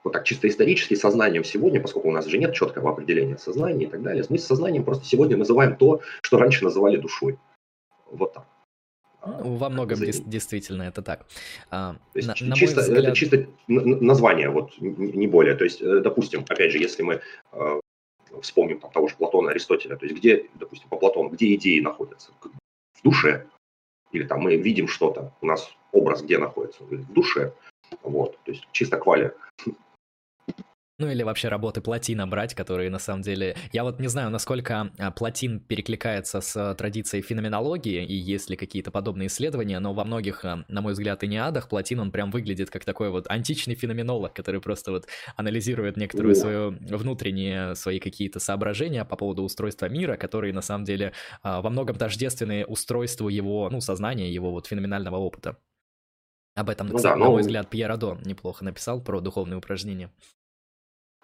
вот так чисто исторически сознанием сегодня, поскольку у нас же нет четкого определения сознания и так далее, мы с сознанием просто сегодня называем то, что раньше называли душой. Вот так. Ну, во многом дес- действительно это так. А, есть, на, чисто, взгляд... Это чисто название, вот не более. То есть, э, допустим, опять же, если мы э, вспомним там, того же Платона, Аристотеля, то есть где, допустим, по Платону, где идеи находятся? В душе. Или там мы видим что-то, у нас образ где находится? В душе. Вот, то есть чисто квали. Ну или вообще работы Платина брать, которые на самом деле... Я вот не знаю, насколько а, Платин перекликается с традицией феноменологии, и есть ли какие-то подобные исследования, но во многих, а, на мой взгляд, и не адах Платин, он прям выглядит как такой вот античный феноменолог, который просто вот анализирует некоторую свою внутренние свои какие-то соображения по поводу устройства мира, которые на самом деле а, во многом тождественны устройству его, ну, сознания, его вот феноменального опыта. Об этом, ну, да, на но... мой взгляд, Пьер Адо неплохо написал про духовные упражнения.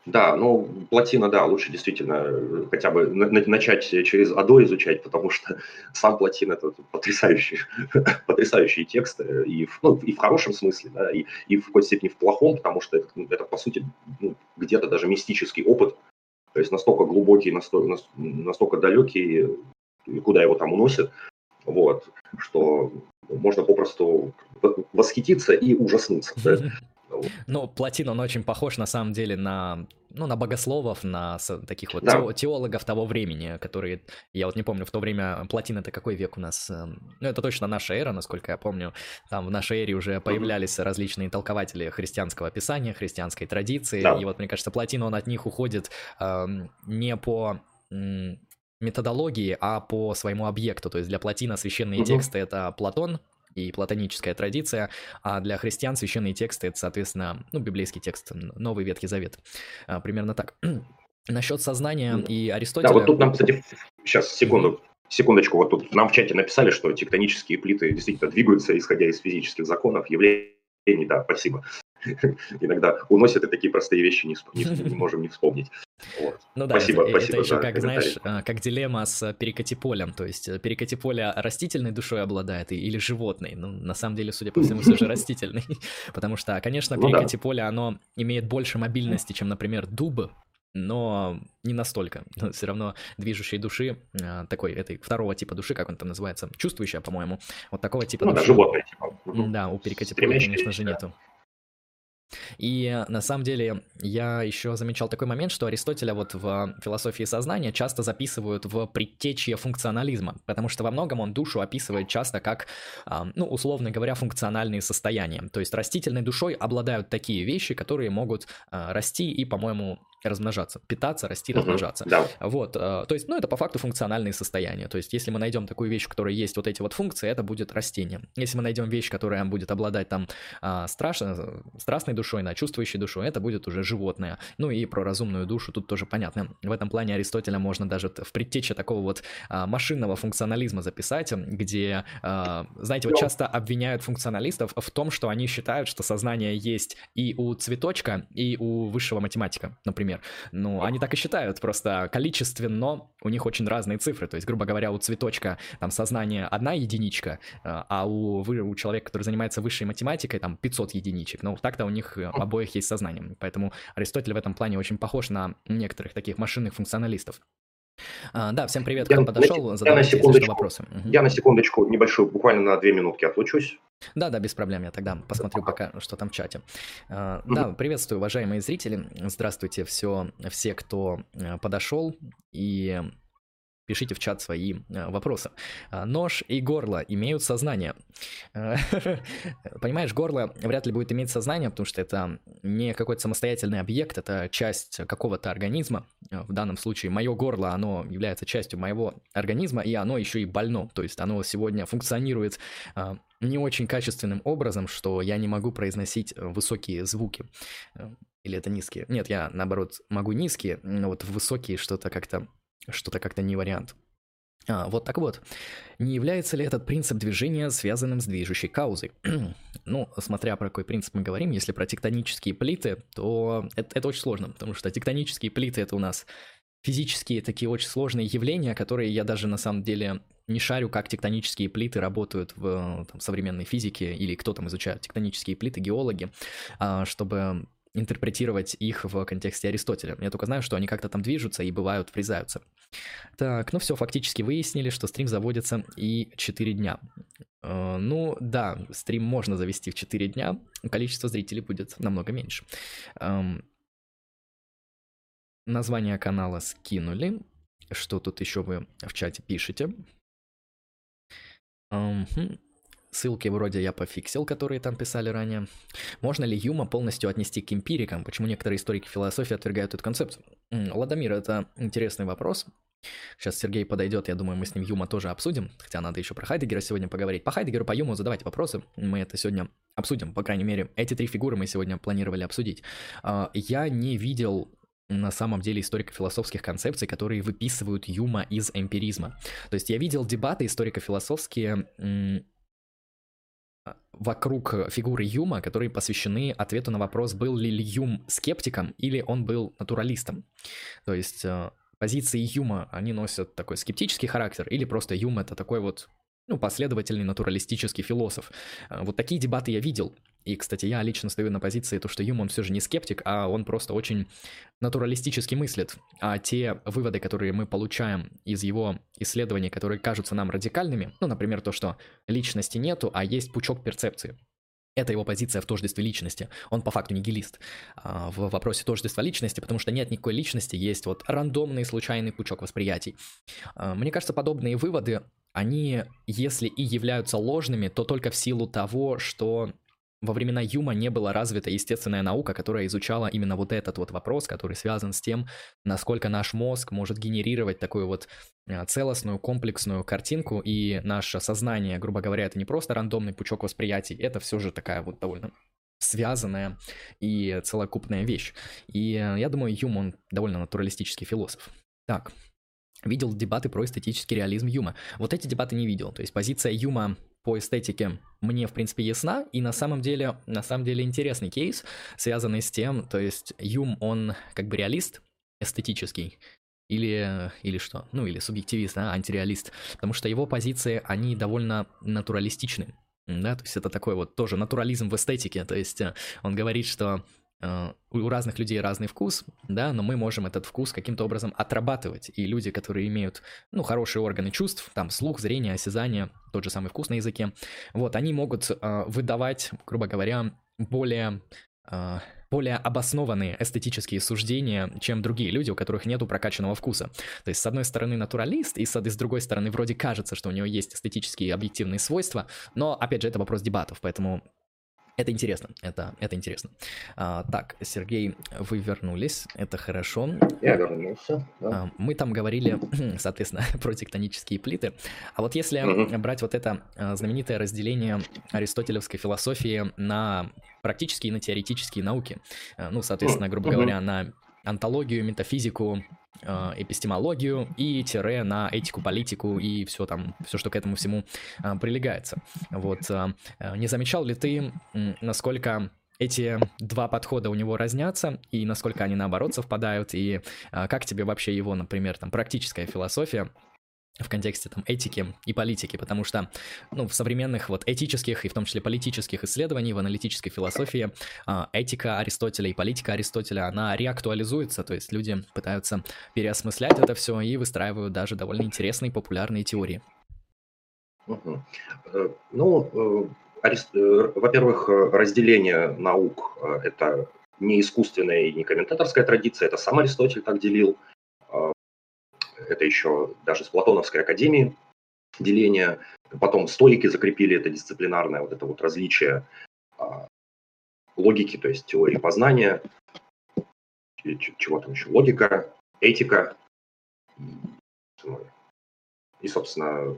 Да, ну, плотина, да, лучше действительно э, хотя бы начать через АДО изучать, потому что сам плотин это потрясающий, потрясающие тексты, и в, ну, и в хорошем смысле, да, и, и в какой-то степени в плохом, потому что это, это по сути, ну, где-то даже мистический опыт, то есть настолько глубокий, настолько, настолько далекий, куда его там уносят, вот, что можно попросту восхититься и ужаснуться. Да? Ну, Платин, он очень похож на самом деле на, ну, на богословов, на таких вот да. теологов того времени, которые, я вот не помню, в то время Платин это какой век у нас? Эм, ну, это точно наша эра, насколько я помню. Там в нашей эре уже появлялись различные толкователи христианского писания, христианской традиции. Да. И вот, мне кажется, Платин, он от них уходит э, не по методологии, а по своему объекту. То есть для Платина священные угу. тексты это Платон, и платоническая традиция, а для христиан священные тексты — это, соответственно, ну, библейский текст, Новый Ветхий Завет. А, примерно так. Насчет сознания и Аристотеля... Да, вот тут нам, кстати, сейчас, секунду, секундочку, вот тут нам в чате написали, что тектонические плиты действительно двигаются, исходя из физических законов, явлений, да, спасибо. Иногда уносят и такие простые вещи не, не, не можем не вспомнить. Вот. Ну да, спасибо, это, спасибо это еще, как знаешь, а, как дилемма с перекати-полем. То есть э, перекати-поле растительной душой обладает или животной. Ну, на самом деле, судя по всему, все же растительный. Потому что, конечно, ну перекати-поле, оно имеет больше мобильности, чем, например, дубы, но не настолько. Но все равно движущей души, а, такой, этой второго типа души, как он там называется, чувствующая, по-моему, вот такого типа ну, души. Да, животное типа. Да, у перекати-поля, конечно же, нету. И на самом деле я еще замечал такой момент, что Аристотеля вот в философии сознания часто записывают в предтечье функционализма, потому что во многом он душу описывает часто как, ну, условно говоря, функциональные состояния. То есть растительной душой обладают такие вещи, которые могут а, расти и, по-моему, размножаться, питаться, расти, размножаться. Uh-huh, да. Вот, э, то есть, ну, это по факту функциональные состояния. То есть, если мы найдем такую вещь, в которой есть вот эти вот функции, это будет растение. Если мы найдем вещь, которая будет обладать там а, страшно, страстной душой, на чувствующей душой, это будет уже животное. Ну и про разумную душу тут тоже понятно. В этом плане Аристотеля можно даже в предтече такого вот а, машинного функционализма записать, где, а, знаете, вот часто обвиняют функционалистов в том, что они считают, что сознание есть и у цветочка, и у высшего математика, например например. Ну, они так и считают, просто количественно у них очень разные цифры. То есть, грубо говоря, у цветочка там сознание одна единичка, э, а у, у человека, который занимается высшей математикой, там 500 единичек. Ну, так-то у них обоих есть сознание. Поэтому Аристотель в этом плане очень похож на некоторых таких машинных функционалистов. А, да, всем привет, кто я, подошел, задавайте, я на секундочку, вопросы. Угу. Я на секундочку небольшую, буквально на две минутки отлучусь. Да, да, без проблем, я тогда посмотрю пока, что там в чате. А, да, приветствую, уважаемые зрители, здравствуйте все, все, кто э, подошел, и Пишите в чат свои э, вопросы. А, нож и горло имеют сознание. Э, понимаешь, горло вряд ли будет иметь сознание, потому что это не какой-то самостоятельный объект, это часть какого-то организма. Э, в данном случае мое горло, оно является частью моего организма, и оно еще и больно. То есть оно сегодня функционирует не очень качественным образом, что я не могу произносить высокие звуки. Или это низкие? Нет, я наоборот могу низкие, но вот высокие что-то как-то что-то как-то не вариант. А, вот так вот. Не является ли этот принцип движения связанным с движущей каузой? ну, смотря про какой принцип мы говорим, если про тектонические плиты, то это, это очень сложно, потому что тектонические плиты это у нас физические такие очень сложные явления, которые я даже на самом деле не шарю, как тектонические плиты работают в там, современной физике, или кто там изучает тектонические плиты, геологи, а, чтобы интерпретировать их в контексте Аристотеля. Я только знаю, что они как-то там движутся и бывают врезаются. Так, ну все, фактически выяснили, что стрим заводится и 4 дня. Э, ну да, стрим можно завести в 4 дня, количество зрителей будет намного меньше. Эм, название канала скинули. Что тут еще вы в чате пишете? Угу. Ссылки вроде я пофиксил, которые там писали ранее. Можно ли Юма полностью отнести к эмпирикам? Почему некоторые историки философии отвергают эту концепцию? Ладомир, это интересный вопрос. Сейчас Сергей подойдет, я думаю, мы с ним Юма тоже обсудим, хотя надо еще про Хайдегера сегодня поговорить. По Хайдегеру, по Юму задавайте вопросы, мы это сегодня обсудим, по крайней мере, эти три фигуры мы сегодня планировали обсудить. А, я не видел на самом деле историко-философских концепций, которые выписывают Юма из эмпиризма. То есть я видел дебаты историко-философские вокруг фигуры Юма, которые посвящены ответу на вопрос, был ли Юм скептиком или он был натуралистом. То есть э, позиции Юма, они носят такой скептический характер, или просто Юм это такой вот ну, последовательный натуралистический философ. Э, вот такие дебаты я видел. И, кстати, я лично стою на позиции, то, что Юм, он все же не скептик, а он просто очень натуралистически мыслит. А те выводы, которые мы получаем из его исследований, которые кажутся нам радикальными, ну, например, то, что личности нету, а есть пучок перцепции. Это его позиция в тождестве личности. Он по факту нигилист а, в вопросе тождества личности, потому что нет никакой личности, есть вот рандомный случайный пучок восприятий. А, мне кажется, подобные выводы, они, если и являются ложными, то только в силу того, что во времена Юма не была развита естественная наука, которая изучала именно вот этот вот вопрос, который связан с тем, насколько наш мозг может генерировать такую вот э, целостную, комплексную картинку, и наше сознание, грубо говоря, это не просто рандомный пучок восприятий, это все же такая вот довольно связанная и целокупная вещь. И э, я думаю, Юм, он довольно натуралистический философ. Так, видел дебаты про эстетический реализм Юма. Вот эти дебаты не видел. То есть позиция Юма по эстетике мне, в принципе, ясна, и на самом деле, на самом деле интересный кейс, связанный с тем, то есть Юм, он как бы реалист эстетический, или, или что? Ну, или субъективист, да, антиреалист. Потому что его позиции, они довольно натуралистичны. Да, то есть это такой вот тоже натурализм в эстетике. То есть э, он говорит, что у разных людей разный вкус, да, но мы можем этот вкус каким-то образом отрабатывать. И люди, которые имеют, ну, хорошие органы чувств, там, слух, зрение, осязание, тот же самый вкус на языке, вот, они могут э, выдавать, грубо говоря, более э, более обоснованные эстетические суждения, чем другие люди, у которых нету прокачанного вкуса. То есть, с одной стороны, натуралист, и с, с другой стороны, вроде кажется, что у него есть эстетические объективные свойства, но, опять же, это вопрос дебатов, поэтому Это интересно, это, это интересно. А, так, Сергей, вы вернулись, это хорошо. Я вернулся, да. А, мы там говорили, соответственно, про тектонические плиты. А вот если угу. брать вот это а, знаменитое разделение аристотелевской философии на практические и на теоретические науки, а, ну, соответственно, грубо угу. говоря, на антологию, метафизику, эпистемологию и тире на этику, политику и все там, все, что к этому всему э, прилегается. Вот, э, не замечал ли ты, насколько эти два подхода у него разнятся, и насколько они наоборот совпадают, и как тебе вообще его, например, там практическая философия в контексте там этики и политики, потому что ну, в современных вот этических и в том числе политических исследованиях в аналитической философии а, этика Аристотеля и политика Аристотеля, она реактуализуется, то есть люди пытаются переосмыслять это все и выстраивают даже довольно интересные популярные теории. Угу. Ну, э, э, во-первых, разделение наук – это не искусственная и не комментаторская традиция, это сам Аристотель так делил – это еще даже с Платоновской академии деление. Потом стоики закрепили это дисциплинарное вот это вот различие а, логики, то есть теории познания, чего там еще, логика, этика и, собственно,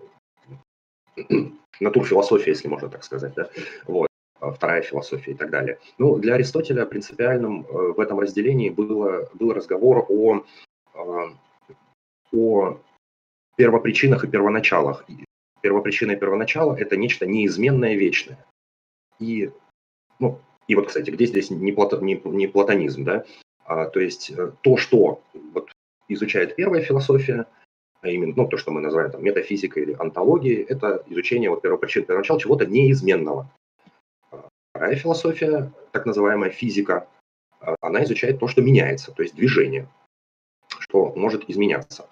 натурфилософия, если можно так сказать, да, вот, а, вторая философия и так далее. Ну, для Аристотеля принципиальным э, в этом разделении было, был разговор о а, о первопричинах и первоначалах. Первопричина и первоначало – это нечто неизменное, вечное. И, ну, и вот, кстати, где здесь не, плато, не, не платонизм, да? А, то есть э, то, что вот, изучает первая философия, а именно ну, то, что мы называем там, метафизикой или антологией, это изучение вот, первопричин, первоначала чего-то неизменного. А, вторая философия, так называемая физика, а, она изучает то, что меняется, то есть движение, что может изменяться.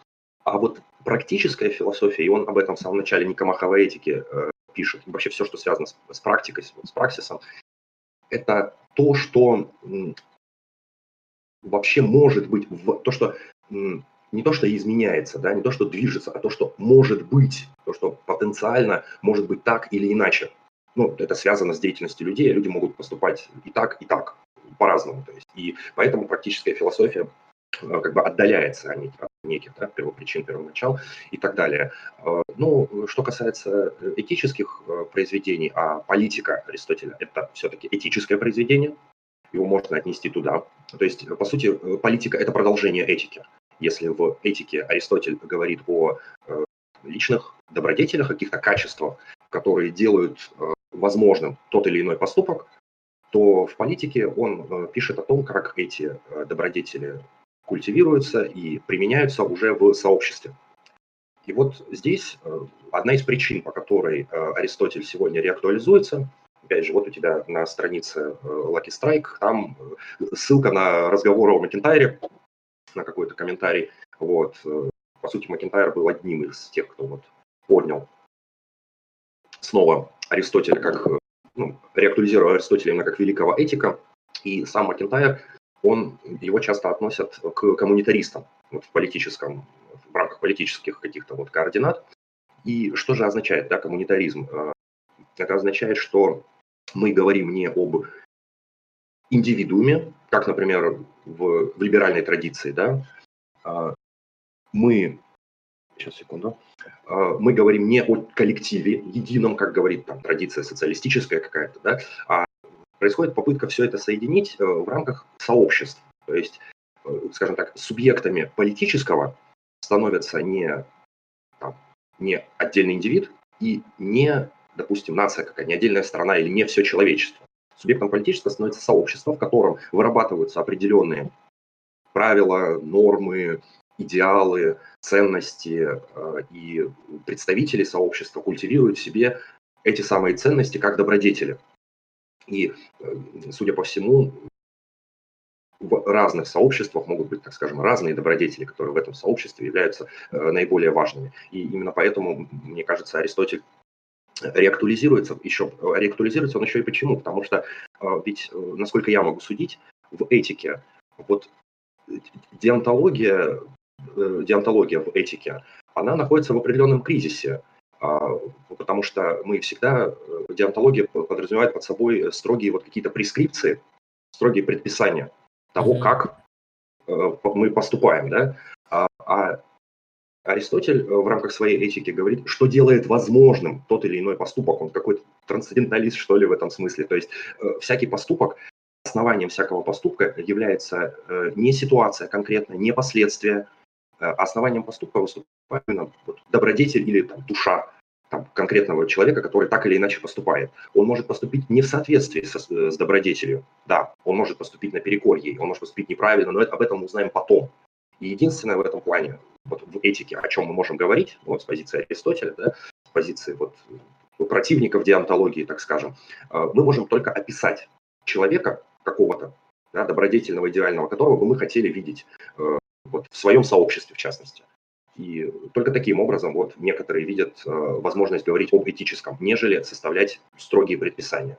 А вот практическая философия, и он об этом в самом начале Никомаховой этики э, пишет, вообще все, что связано с, с практикой, с, с праксисом, это то, что вообще может быть, в, то, что не то, что изменяется, да, не то, что движется, а то, что может быть, то, что потенциально может быть так или иначе. Ну, это связано с деятельностью людей, люди могут поступать и так, и так, по-разному. То есть, и поэтому практическая философия как бы отдаляется от неких да, первопричин, первоначал и так далее. Э, ну, что касается э, этических произведений, а политика Аристотеля – это все-таки этическое произведение, его можно отнести туда. То есть, по сути, политика – это продолжение этики. Если в этике Аристотель говорит о личных добродетелях, каких-то качествах, которые делают возможным тот или иной поступок, то в политике он пишет о том, как эти добродетели культивируются и применяются уже в сообществе. И вот здесь э, одна из причин, по которой э, Аристотель сегодня реактуализуется, опять же, вот у тебя на странице э, Lucky Strike, там ссылка на разговор о Макентайре, на какой-то комментарий. Вот. По сути, Макентайр был одним из тех, кто вот поднял снова Аристотеля как, ну, реактуализировал Аристотеля именно как великого этика. И сам Макентайр он, его часто относят к коммунитаристам вот, в политическом, в рамках политических каких-то вот координат. И что же означает да, коммунитаризм? Э, это означает, что мы говорим не об индивидууме, как, например, в, в либеральной традиции, да, а мы, сейчас секунду, а, мы говорим не о коллективе едином, как говорит там традиция социалистическая какая-то, да, а происходит попытка все это соединить э, в рамках сообществ. То есть, э, скажем так, субъектами политического становятся не, там, не отдельный индивид и не, допустим, нация какая, не отдельная страна или не все человечество. Субъектом политического становится сообщество, в котором вырабатываются определенные правила, нормы, идеалы, ценности, э, и представители сообщества культивируют в себе эти самые ценности как добродетели. И, э, судя по всему, в разных сообществах могут быть, так скажем, разные добродетели, которые в этом сообществе являются э, наиболее важными. И именно поэтому, мне кажется, Аристотель реактуализируется еще, реактуализируется он еще и почему? Потому что э, ведь, насколько я могу судить, в этике, вот деонтология, деонтология в этике, она находится в определенном кризисе. А, потому что мы всегда, э, деонтология подразумевает под собой строгие вот какие-то прескрипции, строгие предписания того, как э, мы поступаем, да, а, а Аристотель э, в рамках своей этики говорит, что делает возможным тот или иной поступок. Он какой-то трансценденталист, что ли, в этом смысле. То есть всякий поступок, основанием всякого поступка является не ситуация конкретно, не последствия, основанием поступка выступает добродетель или там, душа там, конкретного человека, который так или иначе поступает. Он может поступить не в соответствии со, с добродетелью. Да, он может поступить наперекор ей, он может поступить неправильно, но это, об этом мы узнаем потом. И единственное в этом плане, вот в этике, о чем мы можем говорить, вот с позиции Аристотеля, да, с позиции вот, противников диантологии, так скажем, э, мы можем только описать человека какого-то, да, добродетельного, идеального, которого бы мы хотели видеть э, вот, в своем сообществе, в частности. И только таким образом вот некоторые видят э, возможность говорить об этическом, нежели составлять строгие предписания.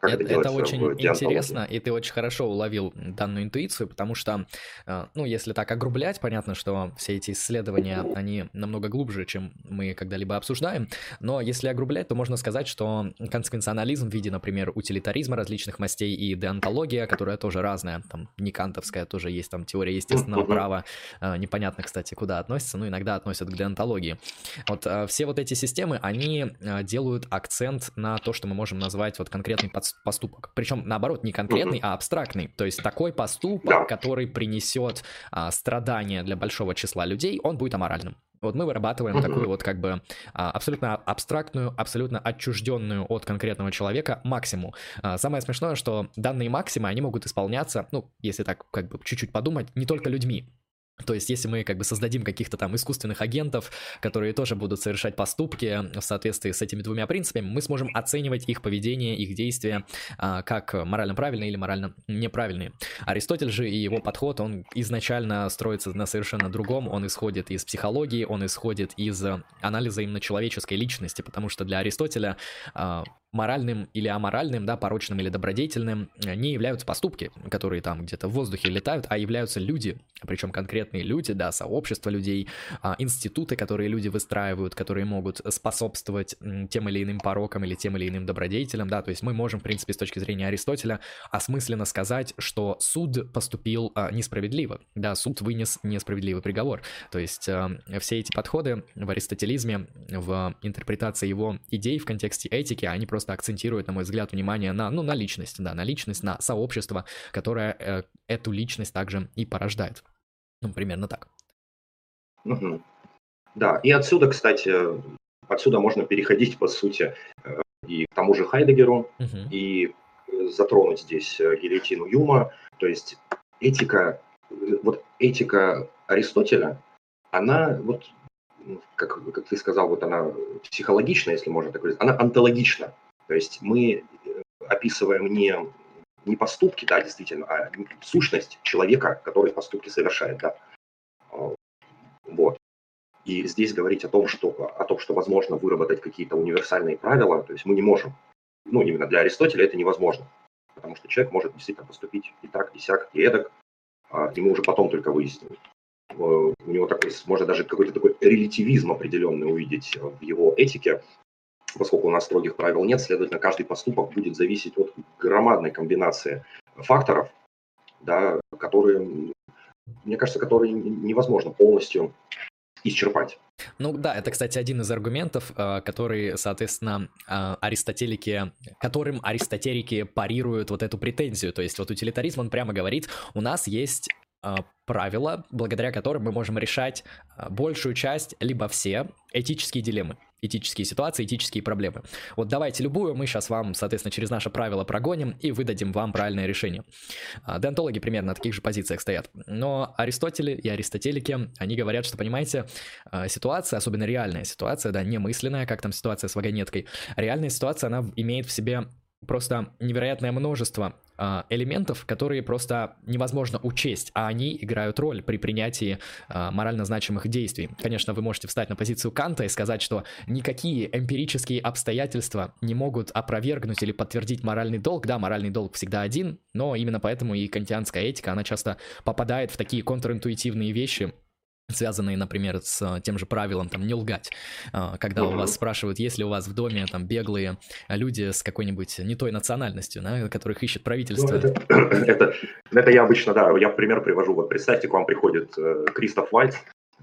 Как это, это, это очень интересно, и ты очень хорошо уловил данную интуицию, потому что, э, ну, если так огрублять, понятно, что все эти исследования, они намного глубже, чем мы когда-либо обсуждаем, но если огрублять, то можно сказать, что консеквенционализм в виде, например, утилитаризма различных мастей и деонтология, которая тоже разная, там, не кантовская, тоже есть там теория естественного права, э, непонятно, кстати, куда относится, но иногда относят к деонтологии. Вот э, все вот эти системы, они делают акцент на то, что мы можем назвать вот конкретный подступный поступок. Причем, наоборот, не конкретный, а абстрактный. То есть такой поступок, который принесет а, страдания для большого числа людей, он будет аморальным. Вот мы вырабатываем uh-huh. такую вот как бы а, абсолютно абстрактную, абсолютно отчужденную от конкретного человека максимум. А, самое смешное, что данные максимы, они могут исполняться, ну, если так как бы чуть-чуть подумать, не только людьми. То есть, если мы как бы создадим каких-то там искусственных агентов, которые тоже будут совершать поступки в соответствии с этими двумя принципами, мы сможем оценивать их поведение, их действия а, как морально правильные или морально неправильные. Аристотель же и его подход, он изначально строится на совершенно другом, он исходит из психологии, он исходит из анализа именно человеческой личности, потому что для Аристотеля а, моральным или аморальным, да, порочным или добродетельным э, не являются поступки, которые там где-то в воздухе летают, а являются люди, причем конкретные люди, да, сообщества людей, а, институты, которые люди выстраивают, которые могут способствовать тем или иным порокам или тем или иным добродетелям, да, то есть мы можем, в принципе, с точки зрения Аристотеля осмысленно сказать, что суд поступил а, несправедливо, да, суд вынес несправедливый приговор, то есть а, все эти подходы в аристотелизме, в интерпретации его идей в контексте этики, они просто просто акцентирует, на мой взгляд, внимание на, ну, на личность, да, на личность, на сообщество, которое э, эту личность также и порождает. Ну, примерно так. Угу. Да, и отсюда, кстати, отсюда можно переходить, по сути, э, и к тому же Хайдегеру, угу. и затронуть здесь э, гильотину Юма. То есть этика, вот этика Аристотеля, она вот как, как ты сказал, вот она психологична, если можно так сказать, она онтологична. То есть мы э, описываем не, не поступки, да, действительно, а сущность человека, который поступки совершает, да. А, вот. И здесь говорить о том, что, о том, что возможно выработать какие-то универсальные правила, то есть мы не можем. Ну, именно для Аристотеля это невозможно. Потому что человек может действительно поступить и так, и сяк, и эдак, а, и мы уже потом только выясним. Э, у него такой, можно даже какой-то такой релятивизм определенный увидеть в его этике, поскольку у нас строгих правил нет, следовательно, каждый поступок будет зависеть от громадной комбинации факторов, да, которые, мне кажется, которые невозможно полностью исчерпать. Ну да, это, кстати, один из аргументов, э, который, соответственно, э, аристотелики, которым аристотелики парируют вот эту претензию. То есть вот утилитаризм, он прямо говорит, у нас есть правила, благодаря которым мы можем решать большую часть, либо все этические дилеммы этические ситуации, этические проблемы. Вот давайте любую, мы сейчас вам, соответственно, через наше правило прогоним и выдадим вам правильное решение. А, деонтологи примерно на таких же позициях стоят. Но Аристотели и аристотелики, они говорят, что, понимаете, а, ситуация, особенно реальная ситуация, да, не как там ситуация с вагонеткой, реальная ситуация, она имеет в себе просто невероятное множество э, элементов, которые просто невозможно учесть, а они играют роль при принятии э, морально значимых действий. Конечно, вы можете встать на позицию Канта и сказать, что никакие эмпирические обстоятельства не могут опровергнуть или подтвердить моральный долг. Да, моральный долг всегда один, но именно поэтому и кантианская этика, она часто попадает в такие контринтуитивные вещи, связанные, например, с тем же правилом там не лгать. А, когда у вас спрашивают, есть ли у вас в доме там беглые люди с какой-нибудь не той национальностью, да, которых ищет правительство. Ну, это, это, это я обычно, да, я пример привожу. Вот представьте, к вам приходит э, Кристоф Вальц,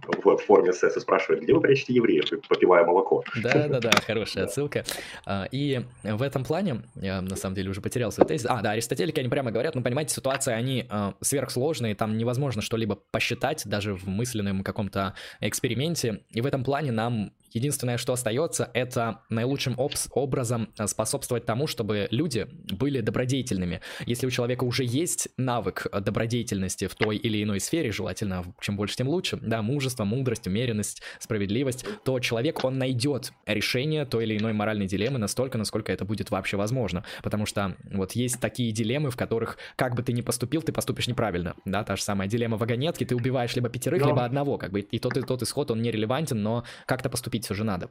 в форме СС и спрашивает, где вы прячете евреев, попивая молоко. Да-да-да, хорошая отсылка. А, и в этом плане, я на самом деле уже потерял свой тезис. А, да, аристотелики, они прямо говорят, ну, понимаете, ситуации, они а, сверхсложные, там невозможно что-либо посчитать, даже в мысленном каком-то эксперименте. И в этом плане нам Единственное, что остается, это наилучшим образом э, способствовать тому, чтобы люди были добродетельными. Если у человека уже есть навык э, добродетельности в той или иной сфере, желательно чем больше, тем лучше, да, мужество, мудрость, умеренность, справедливость, то человек, он найдет решение той или иной моральной дилеммы настолько, насколько это будет вообще возможно. Потому что вот есть такие дилеммы, в которых как бы ты ни поступил, ты поступишь неправильно, да, та же самая дилемма вагонетки, ты убиваешь либо пятерых, но... либо одного, как бы, и тот, и тот исход, он нерелевантен, но как-то поступить купить все надо.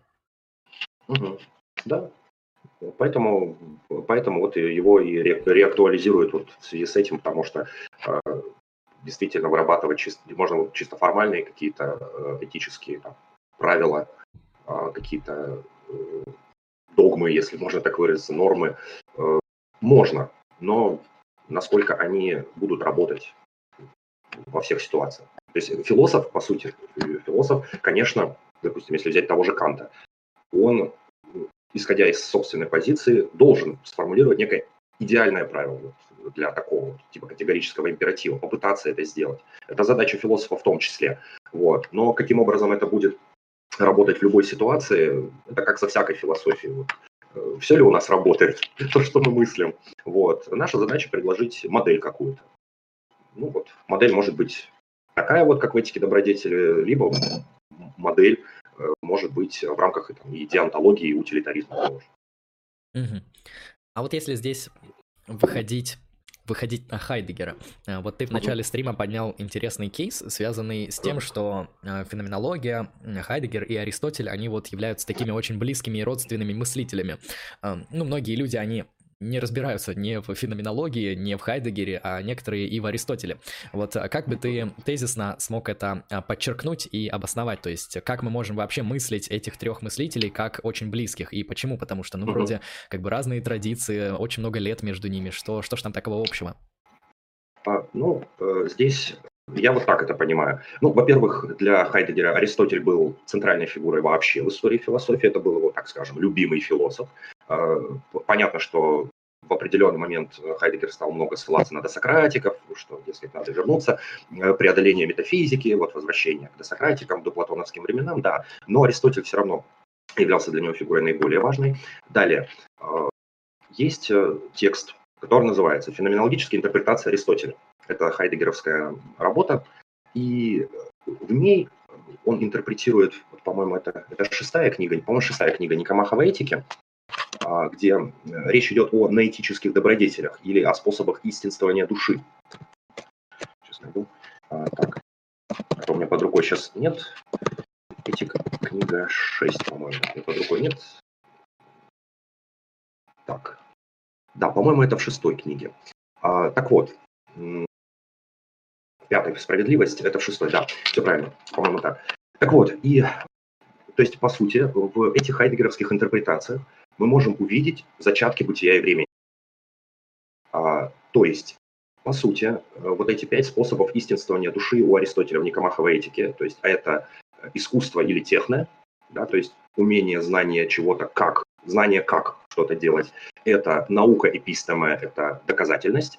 Угу. Да. Поэтому, поэтому вот его и реактуализируют вот в связи с этим, потому что э, действительно вырабатывать чисто, можно чисто формальные какие-то э, этические там, правила, э, какие-то э, догмы, если можно так выразиться, нормы, э, можно, но насколько они будут работать во всех ситуациях. То есть философ, по сути, философ, конечно, допустим, если взять того же Канта, он, исходя из собственной позиции, должен сформулировать некое идеальное правило для такого типа категорического императива, попытаться это сделать. Это задача философа в том числе. Вот. Но каким образом это будет работать в любой ситуации, это как со всякой философией. Вот. Э, Все ли у нас работает, то, что мы мыслим. Вот. Наша задача предложить модель какую-то. Ну вот, модель может быть такая вот, как в этике добродетели, либо модель э, может быть в рамках там, и деонтологии, и утилитаризма тоже. Угу. А вот если здесь выходить выходить на Хайдегера. Э, вот ты в начале стрима поднял интересный кейс, связанный с тем, что э, феноменология, Хайдегер и Аристотель, они вот являются такими очень близкими и родственными мыслителями. Ну, многие люди, они не разбираются ни в феноменологии, ни в Хайдегере, а некоторые и в Аристотеле. Вот а как бы ты тезисно смог это а, подчеркнуть и обосновать? То есть как мы можем вообще мыслить этих трех мыслителей как очень близких? И почему? Потому что, ну, вроде как бы разные традиции, очень много лет между ними. Что, что ж там такого общего? А, ну, э, здесь я вот так это понимаю. Ну, во-первых, для Хайдегера Аристотель был центральной фигурой вообще в истории философии. Это был его, так скажем, любимый философ. Э, понятно, что в определенный момент Хайдегер стал много ссылаться на досократиков, что, дескать, надо вернуться, э, преодоление метафизики, вот возвращение к досократикам, до платоновским временам, да, но Аристотель все равно являлся для него фигурой наиболее важной. Далее, э, есть текст, который называется «Феноменологическая интерпретация Аристотеля». Это хайдегеровская работа, и в ней он интерпретирует, по-моему, это, это шестая книга, по-моему, шестая книга Никомахова этики, а, где э, речь идет о наэтических добродетелях или о способах истинствования души. Сейчас найду. А, так, а у меня под рукой сейчас нет. Этика, книга 6, по-моему. Под рукой нет. Так. Да, по-моему, это в шестой книге. А, так вот, пятая справедливость, это в шестой, да, все правильно, по-моему, так. Так вот, и, то есть, по сути, в этих хайдегеровских интерпретациях мы можем увидеть зачатки бытия и времени. А, то есть, по сути, вот эти пять способов истинствования души у Аристотеля в Никомаховой этике, то есть, а это искусство или техно, да, то есть умение, знание чего-то как, знание как что-то делать, это наука эпистема, это доказательность,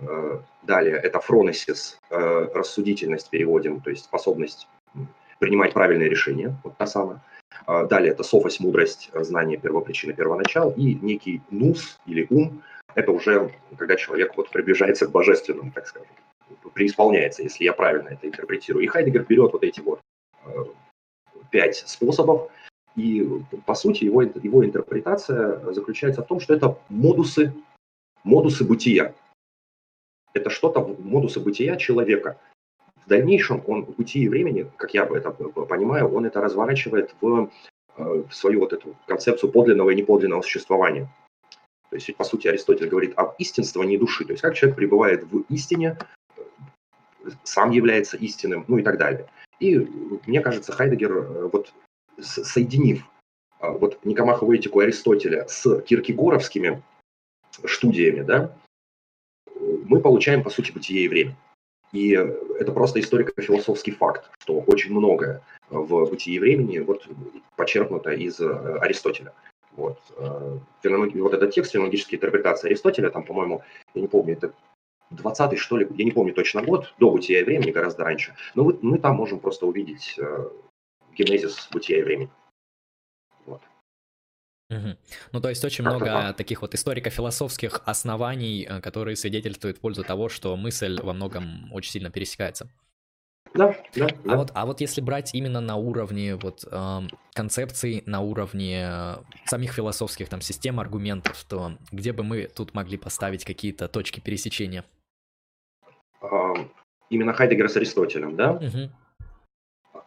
э, Далее это фронесис, э, рассудительность переводим, то есть способность принимать правильные решения, вот та самая. А, далее это софость, мудрость, знание первопричины, первоначал. И некий нус или ум – это уже когда человек вот приближается к божественному, так скажем, преисполняется, если я правильно это интерпретирую. И Хайдегер берет вот эти вот э, пять способов, и по сути его, его интерпретация заключается в том, что это модусы, модусы бытия. Это что-то, модусы бытия человека – в дальнейшем он в пути времени, как я это понимаю, он это разворачивает в, э, в свою вот эту концепцию подлинного и неподлинного существования. То есть, по сути, Аристотель говорит об истинствовании души, то есть как человек пребывает в истине, сам является истинным, ну и так далее. И мне кажется, Хайдегер, вот соединив вот Никомахову этику Аристотеля с киркегоровскими студиями, да, мы получаем, по сути, бытие и время. И это просто историко-философский факт, что очень многое в бытии времени вот почерпнуто из э, Аристотеля. Вот. Э, вот этот текст, феноменологическая интерпретация Аристотеля, там, по-моему, я не помню, это 20-й, что ли, я не помню точно год, до бытия и времени, гораздо раньше. Но вот мы там можем просто увидеть э, генезис бытия и времени. Угу. Ну, то есть очень много таких вот историко-философских оснований, э, которые свидетельствуют в пользу того, что мысль во многом очень сильно пересекается. Да, да, да. А вот, а вот если брать именно на уровне вот э, концепций, на уровне э, самих философских там систем аргументов, то где бы мы тут могли поставить какие-то точки пересечения? А, именно Хайдегер с Аристотелем, да? Угу.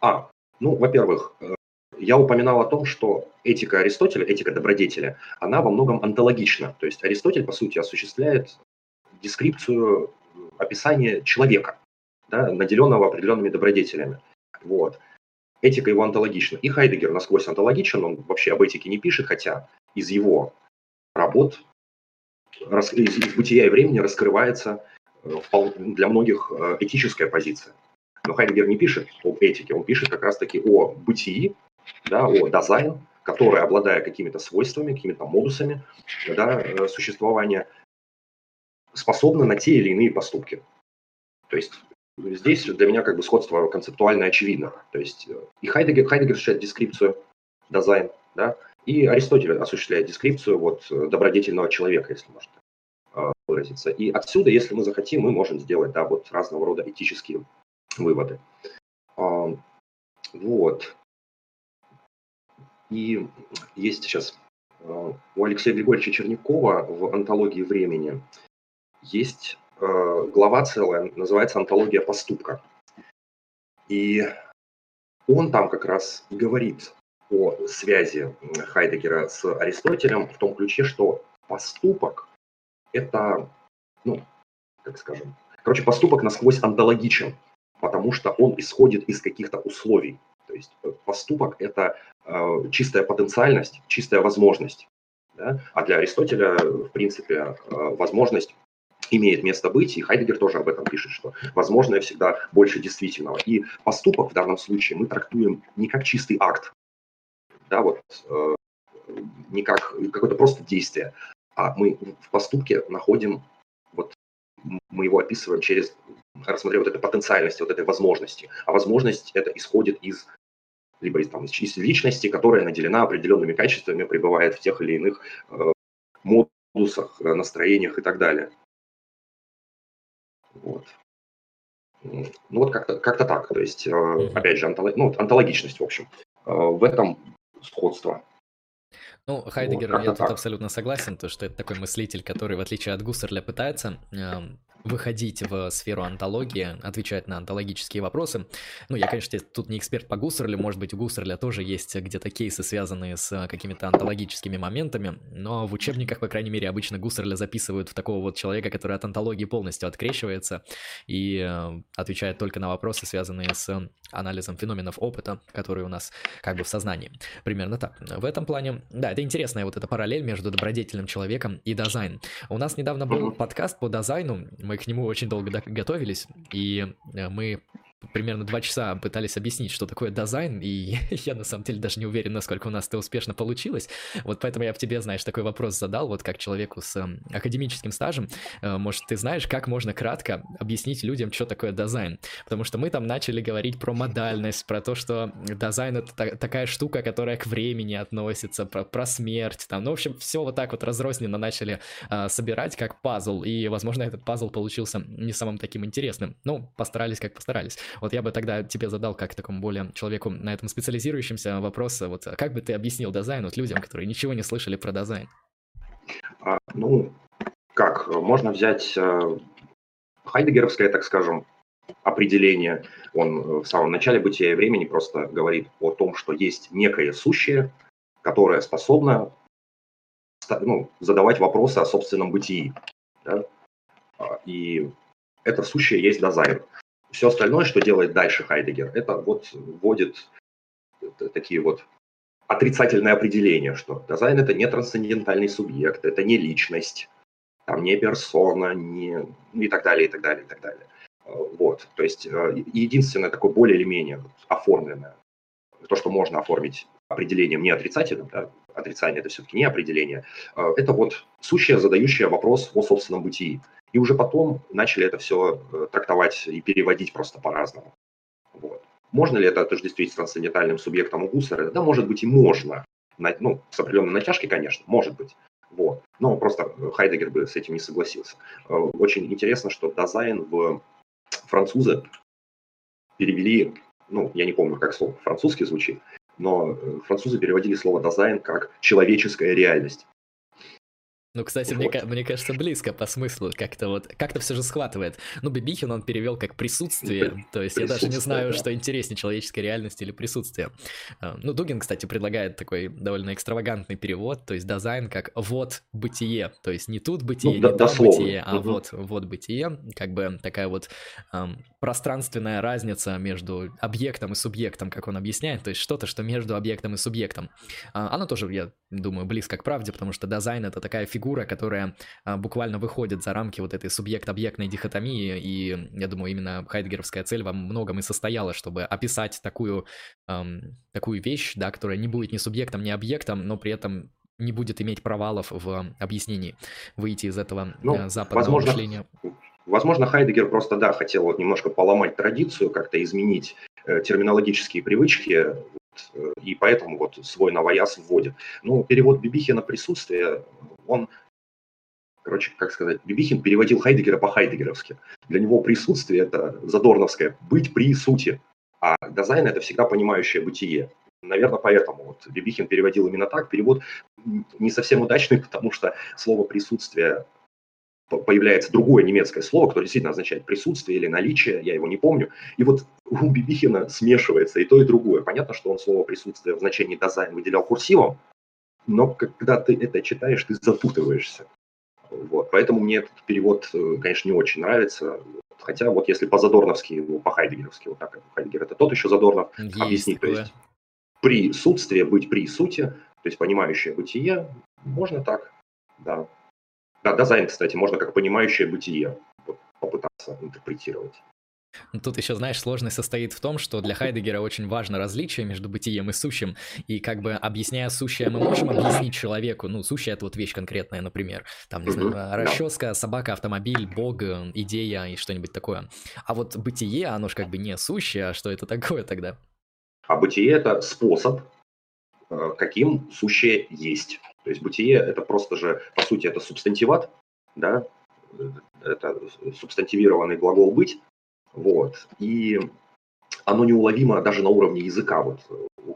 А, ну, во-первых, э, я упоминал о том, что этика Аристотеля, этика добродетеля, она во многом онтологична. То есть Аристотель, по сути, осуществляет дескрипцию, описание человека, да, наделенного определенными добродетелями. Вот. Этика его онтологична. И Хайдегер насквозь онтологичен, он вообще об этике не пишет, хотя из его работ, из, из бытия и времени раскрывается э, для многих э, этическая позиция. Но Хайдегер не пишет об этике, он пишет как раз-таки о бытии, да, о дизайн, который, обладая какими-то свойствами, какими-то модусами да, э, существования, способны на те или иные поступки. То есть здесь для меня как бы сходство концептуально очевидно. То есть э, и Хайдегер, Хайдегер осуществляет дескрипцию, дизайн, да, и Аристотель осуществляет дескрипцию вот, добродетельного человека, если можно э, выразиться. И отсюда, если мы захотим, мы можем сделать да, вот разного рода этические выводы. Вот. И есть сейчас э, у Алексея Григорьевича Чернякова в «Антологии времени» есть э, глава целая, называется «Антология поступка». И он там как раз говорит о связи Хайдегера с Аристотелем в том ключе, что поступок – это, ну, как скажем, короче, поступок насквозь антологичен, потому что он исходит из каких-то условий. То есть э, поступок – это э, чистая потенциальность, чистая возможность. Да? А для Аристотеля, в принципе, э, возможность имеет место быть, и Хайдегер тоже об этом пишет, что возможное всегда больше действительного. И поступок в данном случае мы трактуем не как чистый акт, да, вот, э, не как какое-то просто действие, а мы в поступке находим, вот, мы его описываем через рассмотрев вот этой потенциальности, вот этой возможности. А возможность это исходит из либо из, там, из личности, которая наделена определенными качествами, пребывает в тех или иных э, модусах, э, настроениях и так далее. Вот. Ну вот как-то как так. То есть, э, опять же, антолог, ну, антологичность, в общем. Э, в этом сходство. Ну, Хайдегер, вот, я тут так. абсолютно согласен, то, что это такой мыслитель, который, в отличие от Гуссерля, пытается э, выходить в сферу антологии, отвечать на антологические вопросы. Ну, я, конечно, тут не эксперт по Гуссерлю, может быть, у Гуссерля тоже есть где-то кейсы, связанные с какими-то антологическими моментами, но в учебниках, по крайней мере, обычно Гуссерля записывают в такого вот человека, который от антологии полностью открещивается и э, отвечает только на вопросы, связанные с анализом феноменов опыта, которые у нас как бы в сознании. Примерно так. В этом плане, да, это интересная вот эта параллель между добродетельным человеком и дизайн. У нас недавно был подкаст по дизайну, мы к нему очень долго готовились, и э, мы примерно два часа пытались объяснить, что такое дизайн, и я на самом деле даже не уверен, насколько у нас это успешно получилось. Вот поэтому я в тебе, знаешь, такой вопрос задал, вот как человеку с э, академическим стажем. Э, может, ты знаешь, как можно кратко объяснить людям, что такое Dasein? Потому что мы там начали говорить про модальность, про то, что Dasein это та- такая штука, которая к времени относится, про, про смерть, там, ну, в общем, все вот так вот разрозненно начали э, собирать как пазл, и, возможно, этот пазл получился не самым таким интересным. Ну, постарались как постарались. Вот я бы тогда тебе задал, как такому более человеку на этом специализирующемся вопрос, вот как бы ты объяснил Dasein вот людям, которые ничего не слышали про Dasein? А, ну, как, можно взять э, хайдегеровское, так скажем, определение. Он в самом начале бытия и времени просто говорит о том, что есть некое сущее, которое способно ну, задавать вопросы о собственном бытии. Да? А, и это сущее есть дизайн все остальное, что делает дальше Хайдегер, это вот вводит такие вот отрицательные определения, что дизайн это не трансцендентальный субъект, это не личность, там не персона, не ну и так далее, и так далее, и так далее. Вот, то есть э, единственное такое более или менее оформленное, то, что можно оформить определением не отрицательным, да, отрицание это все-таки не определение, э, это вот сущее, задающее вопрос о собственном бытии. И уже потом начали это все э, трактовать и переводить просто по-разному. Вот. Можно ли это отождествить с трансцендентальным субъектом у Гуссера? Да, может быть и можно. Ну, с определенной натяжкой, конечно, может быть. Вот. Но просто Хайдегер бы с этим не согласился. Очень интересно, что дизайн в французы перевели, ну, я не помню, как слово французский звучит, но э, французы переводили слово «дизайн» как «человеческая реальность». Ну, кстати, вот. мне, мне кажется, близко по смыслу, как-то вот, как-то все же схватывает. Ну, Бибихин он перевел как присутствие, то есть я даже не знаю, да. что интереснее, человеческая реальность или присутствие. А, ну, Дугин, кстати, предлагает такой довольно экстравагантный перевод, то есть дизайн как вот бытие, то есть не тут бытие, ну, не там бытие, а угу. вот, вот бытие, как бы такая вот эм, пространственная разница между объектом и субъектом, как он объясняет, то есть что-то, что между объектом и субъектом. А, оно тоже, я думаю, близко к правде, потому что дизайн это такая фигура, фигура, которая а, буквально выходит за рамки вот этой субъект-объектной дихотомии, и я думаю, именно хайдгеровская цель во многом и состояла, чтобы описать такую, эм, такую вещь, да, которая не будет ни субъектом, ни объектом, но при этом не будет иметь провалов в объяснении, выйти из этого ну, э, западного возможно, мышления. Возможно, Хайдегер просто, да, хотел вот немножко поломать традицию, как-то изменить э, терминологические привычки, э, и поэтому вот свой новояз вводит. Ну, перевод Бибихина «присутствие» он, короче, как сказать, Бибихин переводил Хайдегера по-хайдегеровски. Для него присутствие – это задорновское «быть при сути», а дизайн – это всегда понимающее бытие. Наверное, поэтому вот Бибихин переводил именно так. Перевод не совсем удачный, потому что слово «присутствие» появляется другое немецкое слово, которое действительно означает присутствие или наличие, я его не помню. И вот у Бибихина смешивается и то, и другое. Понятно, что он слово присутствие в значении дизайн выделял курсивом, но когда ты это читаешь, ты запутываешься. Вот. Поэтому мне этот перевод, э, конечно, не очень нравится. Хотя вот если по-задорновски, ну, по-хайдегеровски, вот так, Хайдегер это тот еще Задорнов, есть объяснить, то есть присутствие, быть при сути, то есть понимающее бытие, можно так, да. Да, дизайн, кстати, можно как понимающее бытие попытаться интерпретировать. Ну, тут еще, знаешь, сложность состоит в том, что для Хайдегера очень важно различие между бытием и сущим, и как бы объясняя сущее, мы можем объяснить человеку, ну, сущее это вот вещь конкретная, например, там, не знаю, расческа, собака, автомобиль, бог, идея и что-нибудь такое. А вот бытие, оно же как бы не сущее, а что это такое тогда? А бытие это способ, э, каким сущее есть. То есть бытие это просто же, по сути, это субстантиват, да, э, это субстантивированный глагол быть, вот. И оно неуловимо даже на уровне языка, вот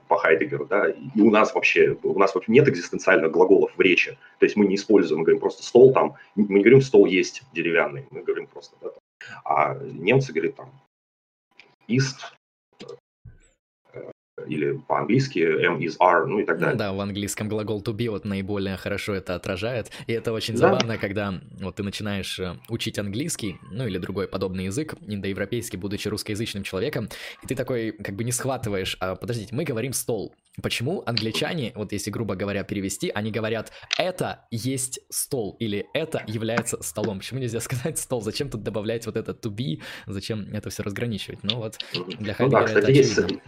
по Хайдегеру, да, и у нас вообще, у нас вообще нет экзистенциальных глаголов в речи, то есть мы не используем, мы говорим просто стол там, мы не говорим стол есть деревянный, мы говорим просто, да, а немцы говорят там ist, или по-английски M is R, ну и так ну далее. Ну да, в английском глагол to be вот наиболее хорошо это отражает. И это очень да. забавно, когда вот ты начинаешь э, учить английский, ну или другой подобный язык, индоевропейский, будучи русскоязычным человеком, и ты такой как бы не схватываешь, а подождите, мы говорим стол. Почему англичане, вот если грубо говоря перевести, они говорят «это есть стол» или «это является столом». Почему нельзя сказать «стол»? Зачем тут добавлять вот это to be? Зачем это все разграничивать? Ну вот для Хайдегера ну, да, кстати, это очевидно. есть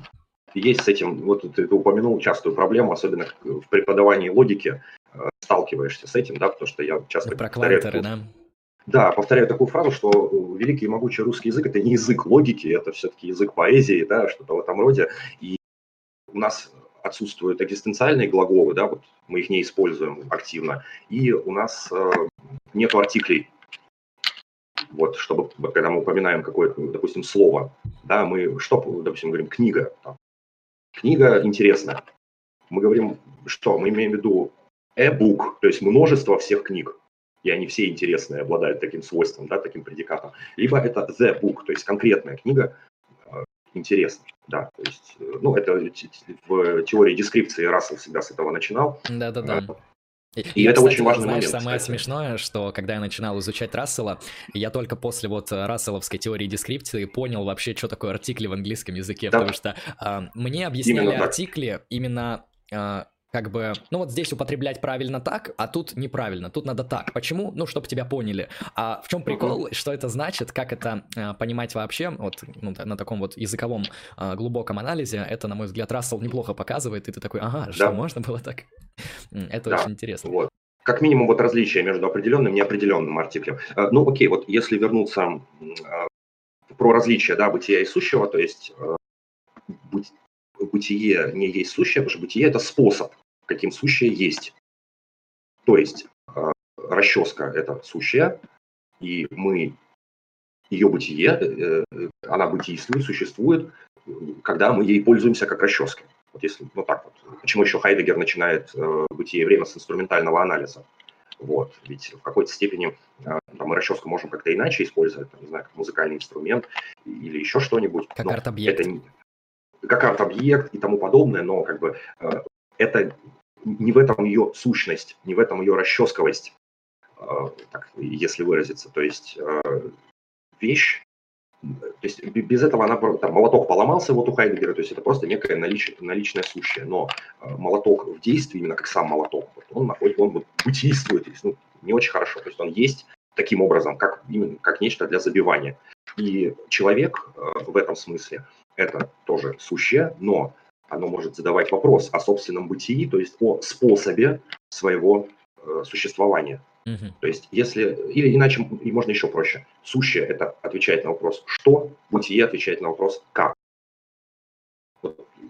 есть с этим, вот ты упомянул частую проблему, особенно в преподавании логики, э, сталкиваешься с этим, да, потому что я часто Про повторяю... Квантеры, да? Да, повторяю такую фразу, что великий и могучий русский язык – это не язык логики, это все-таки язык поэзии, да, что-то в этом роде. И у нас отсутствуют экзистенциальные глаголы, да, вот мы их не используем активно, и у нас э, нету артиклей, вот, чтобы, когда мы упоминаем какое-то, допустим, слово, да, мы что, допустим, говорим книга, там, Книга интересная. Мы говорим, что? Мы имеем в виду e-book, то есть множество всех книг, и они все интересные, обладают таким свойством, да, таким предикатом. Либо это the book, то есть конкретная книга э, интересна. Да, то есть, э, ну, это в теории дескрипции Рассел всегда с этого начинал. Да-да-да. И, и, это кстати, очень важный знаешь, момент. Самое кстати. смешное, что когда я начинал изучать Рассела, я только после вот расселовской теории дескрипции понял вообще, что такое артикли в английском языке, да. потому что э, мне объясняли именно артикли именно э, как бы, ну вот здесь употреблять правильно так, а тут неправильно, тут надо так. Почему? Ну, чтобы тебя поняли. А в чем прикол, что это значит, как это э, понимать вообще, вот ну, на таком вот языковом э, глубоком анализе, это, на мой взгляд, Рассел неплохо показывает, и ты такой, ага, да. что можно было так? Это да. очень интересно. Вот. Как минимум вот различие между определенным и неопределенным артиклем. Э, ну, окей, вот если вернуться э, про различие, да, бытия и сущего, то есть э, бытие не есть сущее, потому что бытие – это способ каким сущее есть. То есть э, расческа – это сущее, и мы, ее бытие, э, э, она бытийствует, существует, когда мы ей пользуемся как расческой. Вот если, ну так вот, почему еще Хайдегер начинает бытие время с инструментального анализа? Вот, ведь в какой-то степени там, мы расческу можем как-то иначе использовать, там, не знаю, как музыкальный инструмент или еще что-нибудь. Как арт-объект. Это не, как арт-объект и тому подобное, но как бы это не в этом ее сущность, не в этом ее расческовость, а, так, если выразиться. То есть а, вещь, то есть без этого она, там, молоток поломался вот у Хайдегера, то есть это просто некое налич, наличное сущее, но а, молоток в действии, именно как сам молоток, он находит, он бытийствует, ну, не очень хорошо, то есть он есть таким образом, как, именно, как нечто для забивания. И человек в этом смысле это тоже сущее, но оно может задавать вопрос о собственном бытии, то есть о способе своего э, существования. Угу. То есть если, или иначе, и можно еще проще, сущее это отвечает на вопрос «что», бытие отвечает на вопрос «как»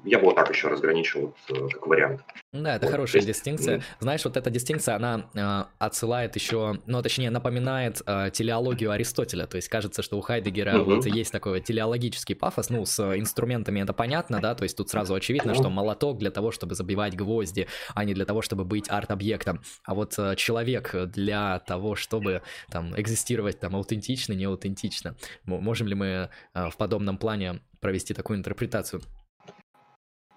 я бы вот так еще разграничил вот, э, как вариант. Да, это вот, хорошая есть, дистинкция. Ну... Знаешь, вот эта дистинкция, она э, отсылает еще, ну, точнее, напоминает э, телеологию Аристотеля. То есть кажется, что у Хайдегера угу. вот есть такой телеологический пафос. Ну, с инструментами это понятно, да, то есть тут сразу очевидно, что молоток для того, чтобы забивать гвозди, а не для того, чтобы быть арт-объектом. А вот э, человек для того, чтобы там экзистировать там аутентично, не аутентично. Можем ли мы э, в подобном плане провести такую интерпретацию?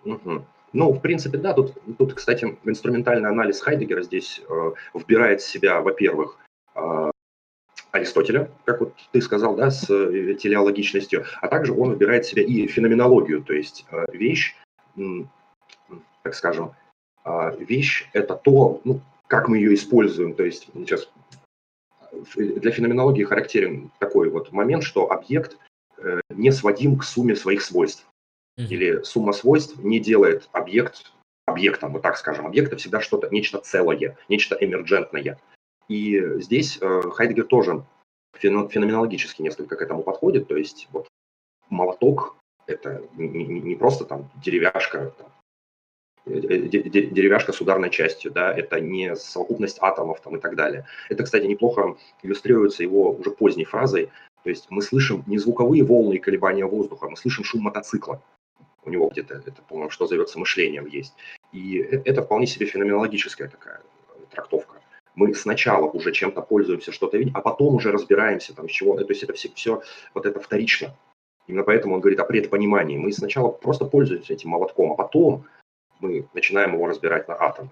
Угу. Ну, в принципе, да. Тут, тут кстати, инструментальный анализ Хайдегера здесь э, вбирает в себя, во-первых, э, Аристотеля, как вот ты сказал, да, с э, телеологичностью, а также он выбирает в себя и феноменологию, то есть э, вещь, э, так скажем, э, вещь – это то, ну, как мы ее используем, то есть сейчас для феноменологии характерен такой вот момент, что объект э, не сводим к сумме своих свойств или сумма свойств не делает объект объектом, вот так скажем. Объект всегда что-то, нечто целое, нечто эмерджентное. И здесь э, Хайдегер тоже феноменологически несколько к этому подходит, то есть вот молоток это не, не просто там деревяшка, там, э, деревяшка с ударной частью, да, это не совокупность атомов там и так далее. Это, кстати, неплохо иллюстрируется его уже поздней фразой, то есть мы слышим не звуковые волны и колебания воздуха, мы слышим шум мотоцикла у него где-то это, по-моему, что зовется мышлением есть. И э, это вполне себе феноменологическая такая трактовка. Мы сначала уже чем-то пользуемся, что-то видим, а потом уже разбираемся, там, с чего. То есть это все, все вот это вторично. Именно поэтому он говорит о предпонимании. Мы сначала просто пользуемся этим молотком, а потом мы начинаем его разбирать на атомы.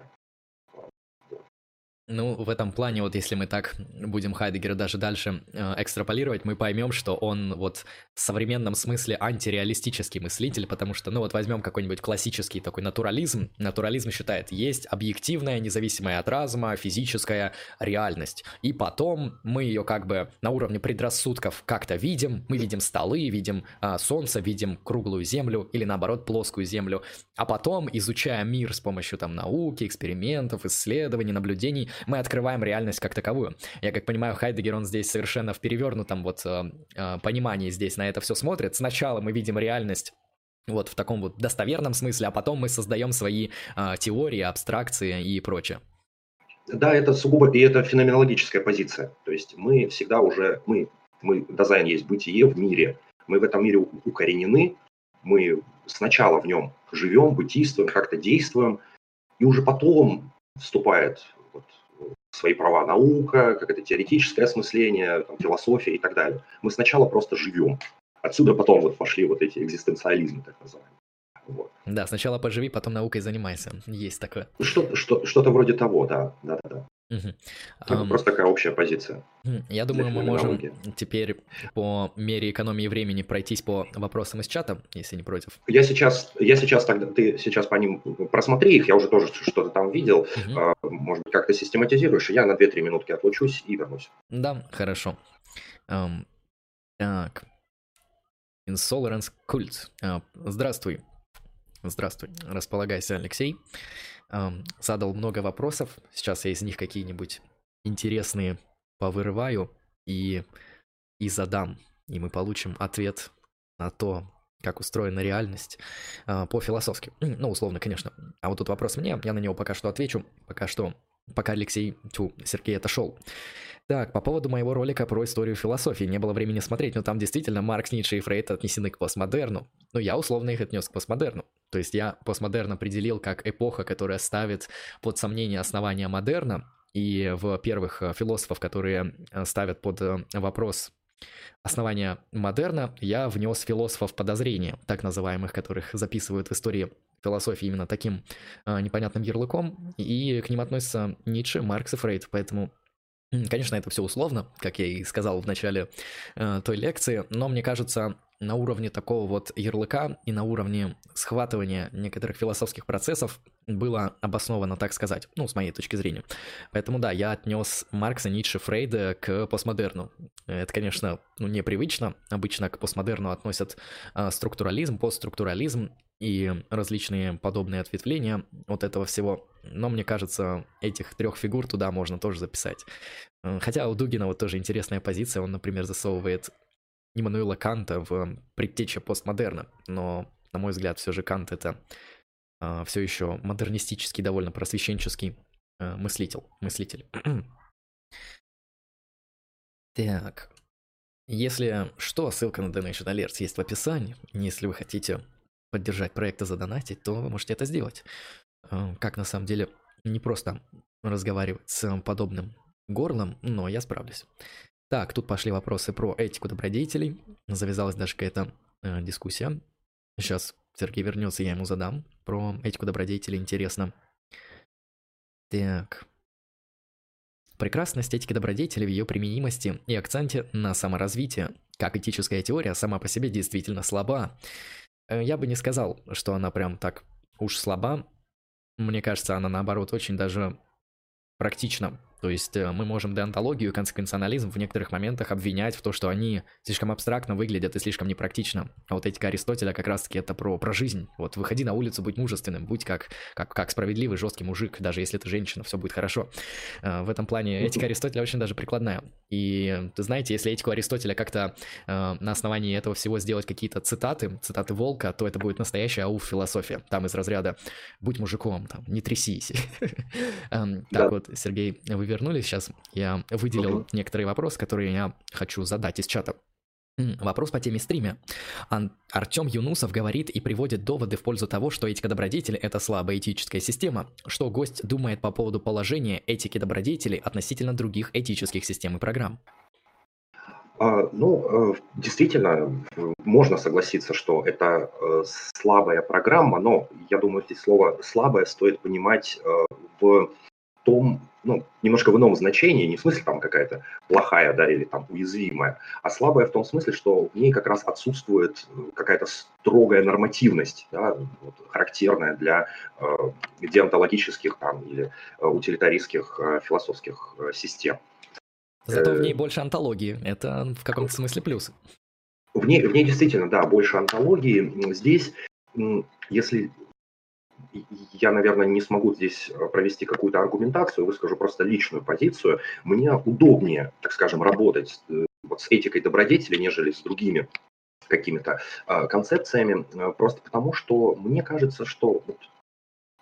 Ну, в этом плане, вот если мы так будем Хайдегера даже дальше э, экстраполировать, мы поймем, что он вот в современном смысле антиреалистический мыслитель, потому что, ну вот возьмем какой-нибудь классический такой натурализм. Натурализм считает, есть объективная, независимая от разума, физическая реальность. И потом мы ее как бы на уровне предрассудков как-то видим. Мы видим столы, видим э, солнце, видим круглую землю или наоборот плоскую землю. А потом, изучая мир с помощью там науки, экспериментов, исследований, наблюдений, мы открываем реальность как таковую. Я как понимаю, Хайдегер, он здесь совершенно в перевернутом вот э, э, понимании здесь на это все смотрит. Сначала мы видим реальность вот в таком вот достоверном смысле, а потом мы создаем свои э, теории, абстракции и прочее. Да, это сугубо, и это феноменологическая позиция. То есть мы всегда уже, мы, мы, дизайн есть бытие в мире, мы в этом мире укоренены, мы сначала в нем живем, бытийствуем, как-то действуем, и уже потом вступает свои права наука, как это теоретическое осмысление, там, философия и так далее. Мы сначала просто живем. Отсюда потом вот пошли вот эти экзистенциализмы, так называемые. Вот. Да, сначала поживи, потом наукой занимайся. Есть такое. Что, что, что-то вроде того, да. да, да. Угу. Это um, просто такая общая позиция. Я думаю, мы можем теперь по мере экономии времени пройтись по вопросам из чата, если не против. Я сейчас, я сейчас тогда, ты сейчас по ним просмотри их, я уже тоже что-то там видел, угу. может быть, как-то систематизируешь, и я на 2-3 минутки отлучусь и вернусь. Да, хорошо. Um, так. Insolence Cult. Uh, здравствуй. Здравствуй. Располагайся, Алексей задал много вопросов. Сейчас я из них какие-нибудь интересные повырываю и, и задам. И мы получим ответ на то, как устроена реальность а, по-философски. Ну, условно, конечно. А вот тут вопрос мне, я на него пока что отвечу. Пока что, пока Алексей, тьфу, Сергей отошел. Так, по поводу моего ролика про историю философии. Не было времени смотреть, но там действительно Маркс, Ницше и Фрейд отнесены к постмодерну. Но я условно их отнес к постмодерну. То есть я постмодерн определил как эпоха, которая ставит под сомнение основания модерна. И в первых э, философов, которые э, ставят под э, вопрос основания модерна, я внес философов подозрения, так называемых, которых записывают в истории философии именно таким э, непонятным ярлыком, и к ним относятся Ницше, Маркс и Фрейд, поэтому Конечно, это все условно, как я и сказал в начале э, той лекции, но мне кажется, на уровне такого вот ярлыка и на уровне схватывания некоторых философских процессов было обосновано, так сказать, ну, с моей точки зрения. Поэтому да, я отнес Маркса, Ницше, Фрейда к постмодерну. Это, конечно, ну, непривычно. Обычно к постмодерну относят э, структурализм, постструктурализм и различные подобные ответвления от этого всего. Но мне кажется, этих трех фигур туда можно тоже записать. Э, хотя у Дугина вот тоже интересная позиция. Он, например, засовывает Иммануила Канта в предтеча постмодерна. Но, на мой взгляд, все же Кант это э, все еще модернистический, довольно просвещенческий э, мыслитель. мыслитель. так. Если что, ссылка на Donation Alerts есть в описании. Если вы хотите поддержать проект и задонатить, то вы можете это сделать. Э, как на самом деле не просто разговаривать с подобным горлом, но я справлюсь. Так, тут пошли вопросы про этику добродетелей. Завязалась даже какая-то э, дискуссия. Сейчас Сергей вернется, я ему задам. Про этику добродетелей интересно. Так. Прекрасность этики добродетели в ее применимости и акценте на саморазвитие. Как этическая теория сама по себе действительно слаба. Э, я бы не сказал, что она прям так уж слаба. Мне кажется, она наоборот очень даже практична то есть э, мы можем деонтологию и консеквенционализм в некоторых моментах обвинять в то, что они слишком абстрактно выглядят и слишком непрактично. А вот этика Аристотеля как раз-таки это про, про жизнь. Вот выходи на улицу, будь мужественным, будь как, как, как справедливый, жесткий мужик, даже если ты женщина, все будет хорошо. Э, в этом плане этика Аристотеля очень даже прикладная. И знаете, если этику Аристотеля как-то э, на основании этого всего сделать какие-то цитаты, цитаты Волка, то это будет настоящая ауф философия. Там из разряда «будь мужиком, там, не трясись». Эм, так вот, Сергей, вы вернулись, сейчас я выделил uh-huh. некоторые вопросы, которые я хочу задать из чата. Вопрос по теме стрима. Ан- Артем Юнусов говорит и приводит доводы в пользу того, что этика добродетели – это слабая этическая система. Что гость думает по поводу положения этики добродетели относительно других этических систем и программ? А, ну, э, действительно, можно согласиться, что это э, слабая программа, но я думаю, здесь слово «слабое» стоит понимать э, в том, ну, немножко в ином значении, не в смысле там какая-то плохая, да, или там уязвимая, а слабая в том смысле, что в ней как раз отсутствует э, какая-то строгая нормативность, да, вот, характерная для э, деонтологических там или э, утилитаристских э, философских э, систем. Зато в ней больше антологии, это в каком-то смысле плюс. В ней, в ней действительно, да, больше антологии. Здесь, если я, наверное, не смогу здесь э, провести какую-то аргументацию, выскажу просто личную позицию. Мне удобнее, так скажем, работать э, вот с этикой добродетели, нежели с другими какими-то э, концепциями, просто потому что мне кажется, что вот,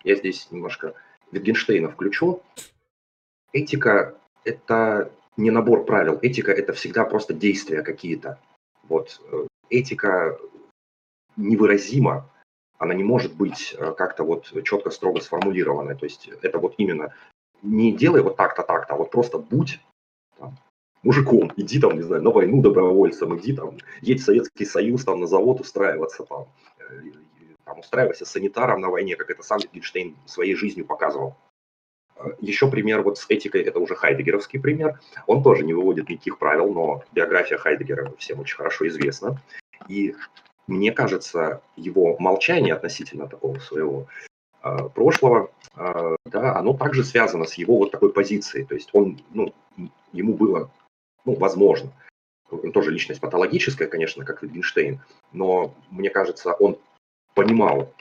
я здесь немножко Wittgensteina включу. Этика – это не набор правил, этика – это всегда просто действия какие-то. Вот этика невыразима, она не может быть э, как-то вот четко, строго сформулированной. То есть это вот именно не делай вот так-то, так-то, а вот просто будь там, мужиком, иди там, не знаю, на войну добровольцем, иди там, едь в Советский Союз, там на завод устраиваться, там, э, там, устраивайся санитаром на войне, как это сам Wittgenstein своей жизнью показывал. Еще пример вот с этикой, это уже хайдегеровский пример. Он тоже не выводит никаких правил, но биография Хайдегера всем очень хорошо известна. И мне кажется, его молчание относительно такого своего э, прошлого, э, да, оно также связано с его вот такой позицией. То есть он, ну, ему было, ну, возможно, тоже личность патологическая, конечно, как Wittgenstein, но мне кажется, он понимал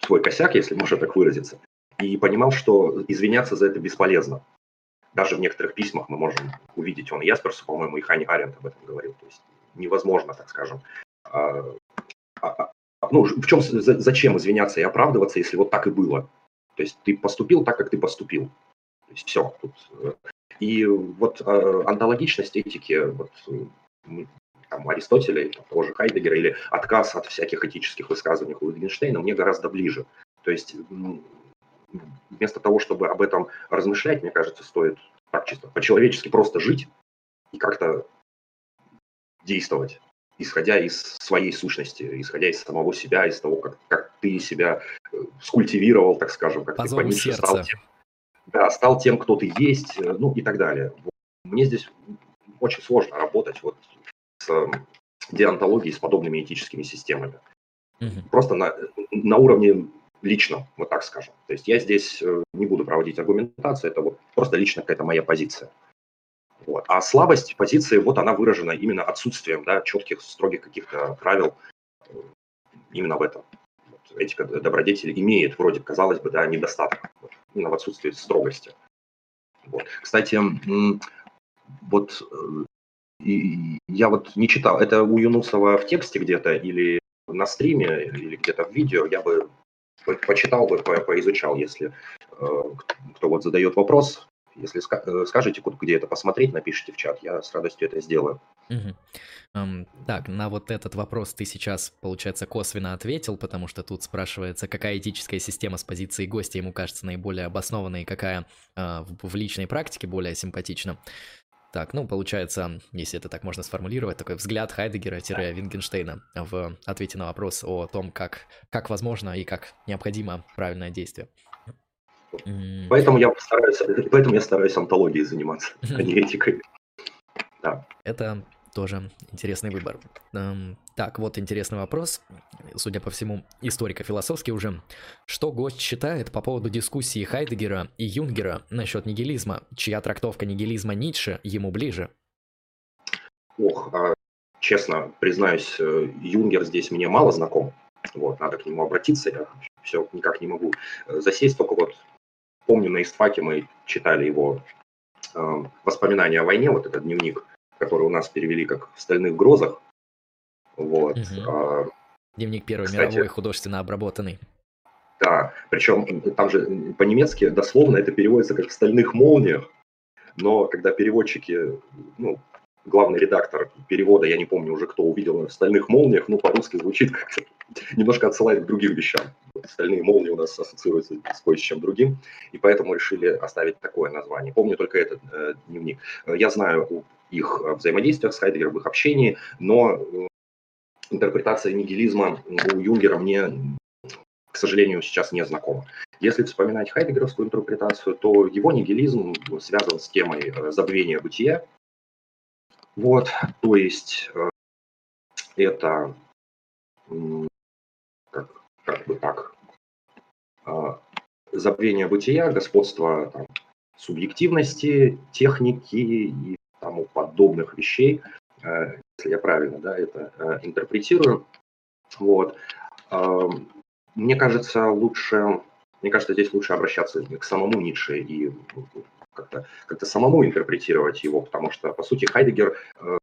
свой косяк, если можно так выразиться, и понимал, что извиняться за это бесполезно. Даже в некоторых письмах мы можем увидеть, он Ясперсу, по-моему, и Хани Аренд об этом говорил. То есть невозможно, так скажем. Ну, в чем, зачем извиняться и оправдываться, если вот так и было? То есть ты поступил так, как ты поступил. То есть все. Тут. Э, и вот э, антологичность этики, вот, там, Аристотеля, или того же Хайдегера, или отказ от всяких этических высказываний у Wittgensteina мне гораздо ближе. То есть вместо того, чтобы об этом размышлять, мне кажется, стоит так чисто по-человечески просто жить и как-то действовать, исходя из своей сущности, исходя из самого себя, из того, как, как ты себя э, скультивировал, так скажем, как Позору ты пониже сердца. стал тем, да, стал тем, кто ты есть, э, ну и так далее. Мне здесь очень сложно работать вот с эм, деонтологией, с подобными этическими системами. Угу. Просто на, на уровне лично, вот так скажем. То есть я здесь э, не буду проводить аргументацию, это вот просто лично какая-то моя позиция. Вот. А слабость позиции, вот она выражена именно отсутствием да, четких, строгих каких-то правил э, именно в этом. Вот. Этика добродетели имеет вроде, казалось бы, да, недостаток, вот. именно в отсутствии строгости. Вот. Кстати, вот э, я вот не читал, это у Юнусова в тексте где-то или на стриме, или где-то в видео, я бы почитал бы, поизучал, если э, кто вот задает вопрос, если э, скажете, где это посмотреть, напишите в чат, я с радостью это сделаю. Угу. Um, так, на вот этот вопрос ты сейчас, получается, косвенно ответил, потому что тут спрашивается, какая этическая система с позиции гостя ему кажется наиболее обоснованной, какая uh, в, в личной практике более симпатична. Так, ну, получается, если это так можно сформулировать, такой взгляд Хайдегера-Вингенштейна в ответе на вопрос о том, как, как возможно и как необходимо правильное действие. Поэтому я стараюсь, поэтому я стараюсь антологией заниматься, а не этикой. Да. Это тоже интересный выбор. Эм, так, вот интересный вопрос. Судя по всему, историко-философский уже. Что гость считает по поводу дискуссии Хайдегера и Юнгера насчет нигилизма, чья трактовка нигилизма Ницше ему ближе? Ох, а, честно признаюсь, э, Юнгер здесь мне мало знаком. Вот, надо к нему обратиться, я все никак не могу э, засесть, только вот помню на истфаке мы читали его э, воспоминания о войне, вот этот дневник, который у нас перевели как в «Стальных грозах». Вот. Угу. А, Дневник Первой кстати, мировой художественно обработанный. Да, причем там же по-немецки дословно это переводится как «в стальных молниях», но когда переводчики, ну, главный редактор перевода, я не помню уже, кто увидел в «Стальных молниях», ну, по-русски звучит как-то, немножко отсылает к другим вещам. «Стальные молнии» у нас ассоциируются с кое с чем другим, и поэтому решили оставить такое название. Помню только этот э, дневник. Я знаю их взаимодействиях с Хайдегером, их общении, но э, интерпретация нигилизма у Юнгера мне, к сожалению, сейчас не знакома. Если вспоминать хайдегеровскую интерпретацию, то его нигилизм связан с темой э, забвения бытия, вот, то есть э, это как, как бы так э, забвение бытия, господство там, субъективности, техники и тому подобных вещей, э, если я правильно да, это интерпретирую. Вот. Мне кажется, лучше, мне кажется, здесь лучше обращаться к самому Ницше и как-то как самому интерпретировать его, потому что, по сути, Хайдегер, э,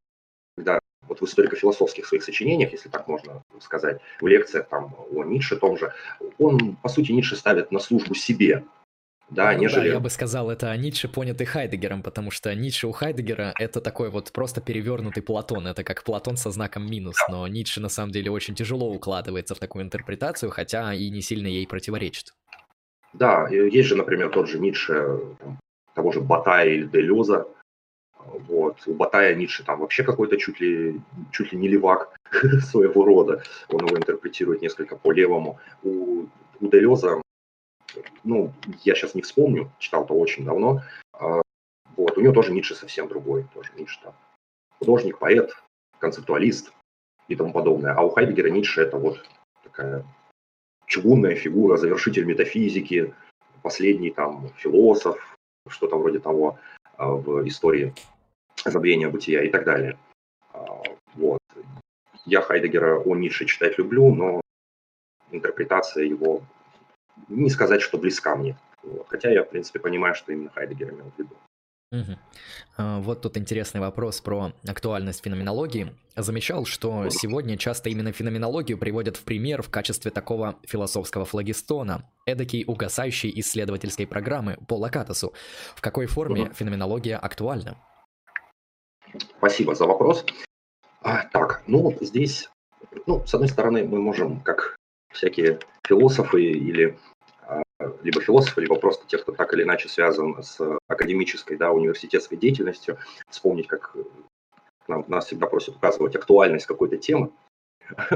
когда вот в историко-философских своих сочинениях, если так можно сказать, в лекциях там о Ницше том же, он, по сути, Ницше ставит на службу себе, да, ну, нежели... Да, я бы сказал, это Ницше понятый Хайдегером, потому что Ницше у Хайдегера это такой вот просто перевернутый Платон, это как Платон со знаком минус, но Ницше на самом деле очень тяжело укладывается в такую интерпретацию, хотя и не сильно ей противоречит. Да, есть же, например, тот же Ницше, того же Батая или Делеза, Вот. У Батая Ницше там вообще какой-то чуть ли, чуть ли не левак своего рода. Он его интерпретирует несколько по-левому. У, у Делеза, ну, я сейчас не вспомню, читал-то очень давно. А, вот. У него тоже Ницше совсем другой. Тоже Ницше там художник, поэт, концептуалист и тому подобное. А у Хайдегера Ницше это вот такая чугунная фигура, завершитель метафизики, последний там философ, что-то вроде того а, в истории забвения бытия и так далее. А, вот. Я Хайдегера о Ницше читать люблю, но интерпретация его, не сказать, что близка мне. Хотя я, в принципе, понимаю, что именно Хайдегер имел в виду. Угу. Вот тут интересный вопрос про актуальность феноменологии. Замечал, что сегодня часто именно феноменологию приводят в пример в качестве такого философского флагистона, эдакий угасающей исследовательской программы по Лакатосу. В какой форме угу. феноменология актуальна? Спасибо за вопрос. А, так, ну здесь, ну, с одной стороны, мы можем, как всякие философы или либо философы, либо просто те, кто так или иначе связан с академической, да, университетской деятельностью, вспомнить, как нам, нас всегда просят указывать актуальность какой-то темы.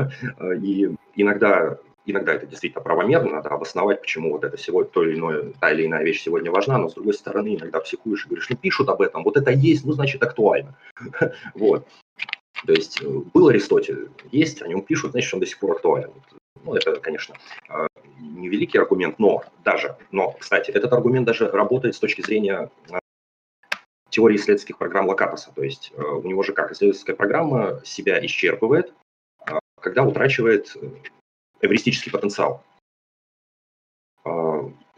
И иногда, иногда это действительно правомерно, надо обосновать, почему вот это сегодня, то или иное, та или иная вещь сегодня важна, но с другой стороны, иногда психуешь и говоришь, ну пишут об этом, вот это есть, ну значит актуально. Вот. То есть э, был Аристотель, есть, о нем пишут, значит, он до сих пор актуален. Ну, это, конечно, а, невеликий аргумент, но даже, но, кстати, этот аргумент даже работает с точки зрения а, теории исследовательских программ Локатоса. То есть а, у него же как исследовательская программа себя исчерпывает, когда утрачивает э, эвристический потенциал.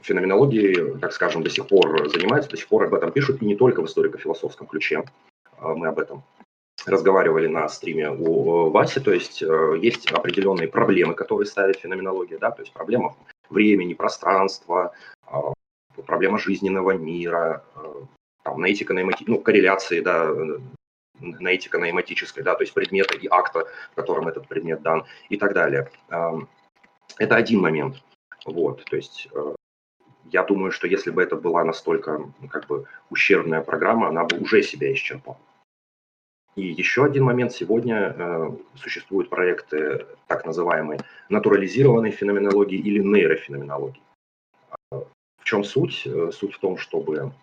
Феноменологии, так скажем, до сих пор занимаются, до сих пор об этом пишут, и не только в историко-философском ключе. Мы об этом разговаривали на стриме у Васи, то есть э, есть определенные проблемы, которые ставит феноменология, да, то есть проблема времени, пространства, а, проблема жизненного мира, э, там, наэтико-наэмоти... ну, корреляции, да, наэтико-наэмотической, да, то есть предмета и акта, в этот предмет дан и так далее. Это один момент. Вот, то есть э, я думаю, что если бы это была настолько как бы ущербная программа, она бы уже себя исчерпала. И еще один момент. Сегодня э, существуют проекты так называемой натурализированной феноменологии или нейрофеноменологии. В чем суть? Э, суть в том, чтобы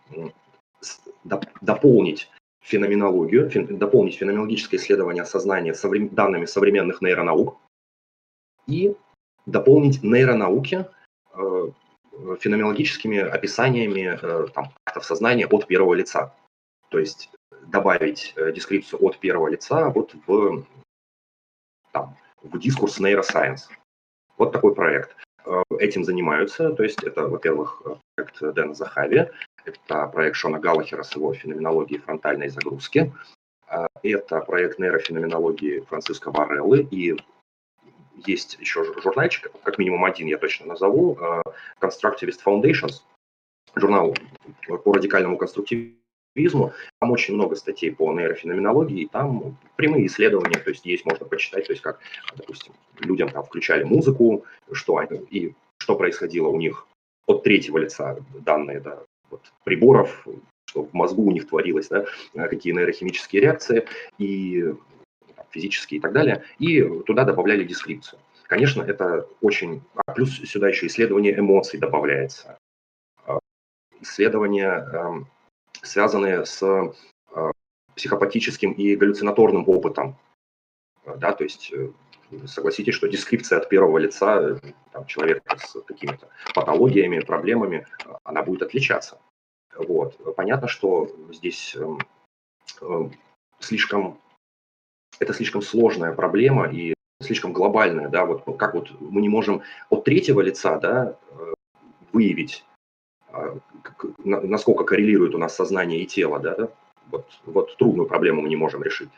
дополнить феноменологию, дополнить феноменологическое исследование сознания соврем, данными современных нейронаук и дополнить нейронауки э, феноменологическими описаниями э, там, актов сознания от первого лица. То есть добавить э, дескрипцию от первого лица вот в, там, в дискурс нейросайенс. Вот такой проект. Э, этим занимаются, то есть это, во-первых, проект Дэна Захави, это проект Шона Галлахера с его феноменологией фронтальной загрузки, э, это проект нейрофеноменологии Франциско Вареллы, и есть еще журнальчик, как минимум один я точно назову, Constructivist Foundations, журнал по радикальному конструктивизму, визму. Там очень много статей по нейрофеноменологии, и там прямые исследования, то есть есть, можно почитать, то есть как, допустим, людям там включали музыку, что они, и что происходило у них от третьего лица, данные да, вот, приборов, что в мозгу у них творилось, да, какие нейрохимические реакции, и физические и так далее, и туда добавляли дескрипцию. Конечно, это очень... А плюс сюда еще исследование эмоций добавляется. А, исследование эм, связанные с э, психопатическим и галлюцинаторным опытом. Да, то есть э, согласитесь, что дескрипция от первого лица там, человека с какими-то патологиями, проблемами, она будет отличаться. Вот. Понятно, что здесь э, слишком, это слишком сложная проблема и слишком глобальная, да, вот как вот мы не можем от третьего лица, да, выявить насколько коррелирует у нас сознание и тело, да, вот, вот трудную проблему мы не можем решить.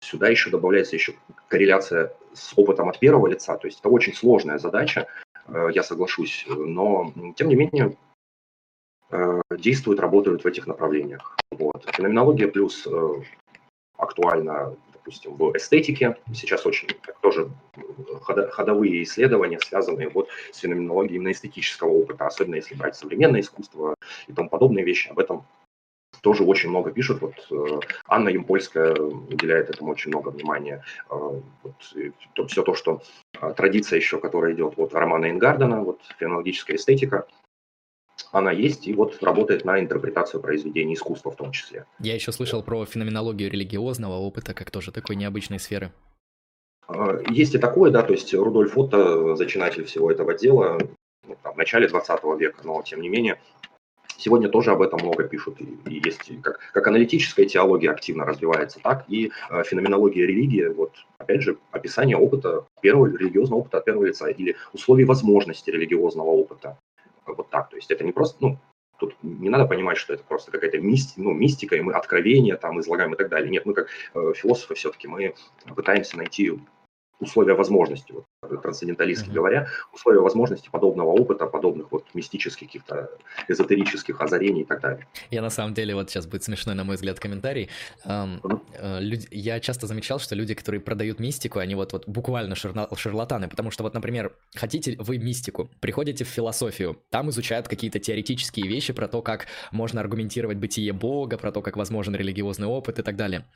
Сюда еще добавляется еще корреляция с опытом от первого лица, то есть это очень сложная задача, э, я соглашусь, но тем не менее э, действуют, работают в этих направлениях. Вот. Феноменология плюс э, актуальна допустим, в эстетике. Сейчас очень тоже ходовые исследования, связанные вот с феноменологией именно эстетического опыта, особенно если брать современное искусство и тому подобные вещи. Об этом тоже очень много пишут. Вот э, Анна Юмпольская уделяет этому очень много внимания. Э, вот, все то, что э, традиция еще, которая идет вот Романа Ингардена, вот феноменологическая эстетика, она есть и вот работает на интерпретацию произведений искусства в том числе. Я еще слышал про феноменологию религиозного опыта, как тоже такой необычной сферы. Есть и такое, да, то есть Рудольф Отто, зачинатель всего этого дела, ну, там, в начале 20 века, но тем не менее Сегодня тоже об этом много пишут. И, и есть как, как аналитическая теология активно развивается, так и э, феноменология религии. Вот, опять же, описание опыта первого религиозного опыта от первого лица или условий возможности религиозного опыта. Вот так. То есть это не просто, ну, Тут не надо понимать, что это просто какая-то мисти, ну, мистика, и мы откровения там излагаем и так далее. Нет, мы как э, философы все-таки мы пытаемся найти условия возможности, вот, трансценденталистски mm-hmm. говоря, условия возможности подобного опыта, подобных вот мистических каких-то эзотерических озарений и так далее. Я на самом деле, вот сейчас будет смешной, на мой взгляд, комментарий. Эм, mm-hmm. люди, я часто замечал, что люди, которые продают мистику, они вот, вот буквально шарлатаны, потому что вот, например, хотите вы мистику, приходите в философию, там изучают какие-то теоретические вещи про то, как можно аргументировать бытие Бога, про то, как возможен религиозный опыт и так далее.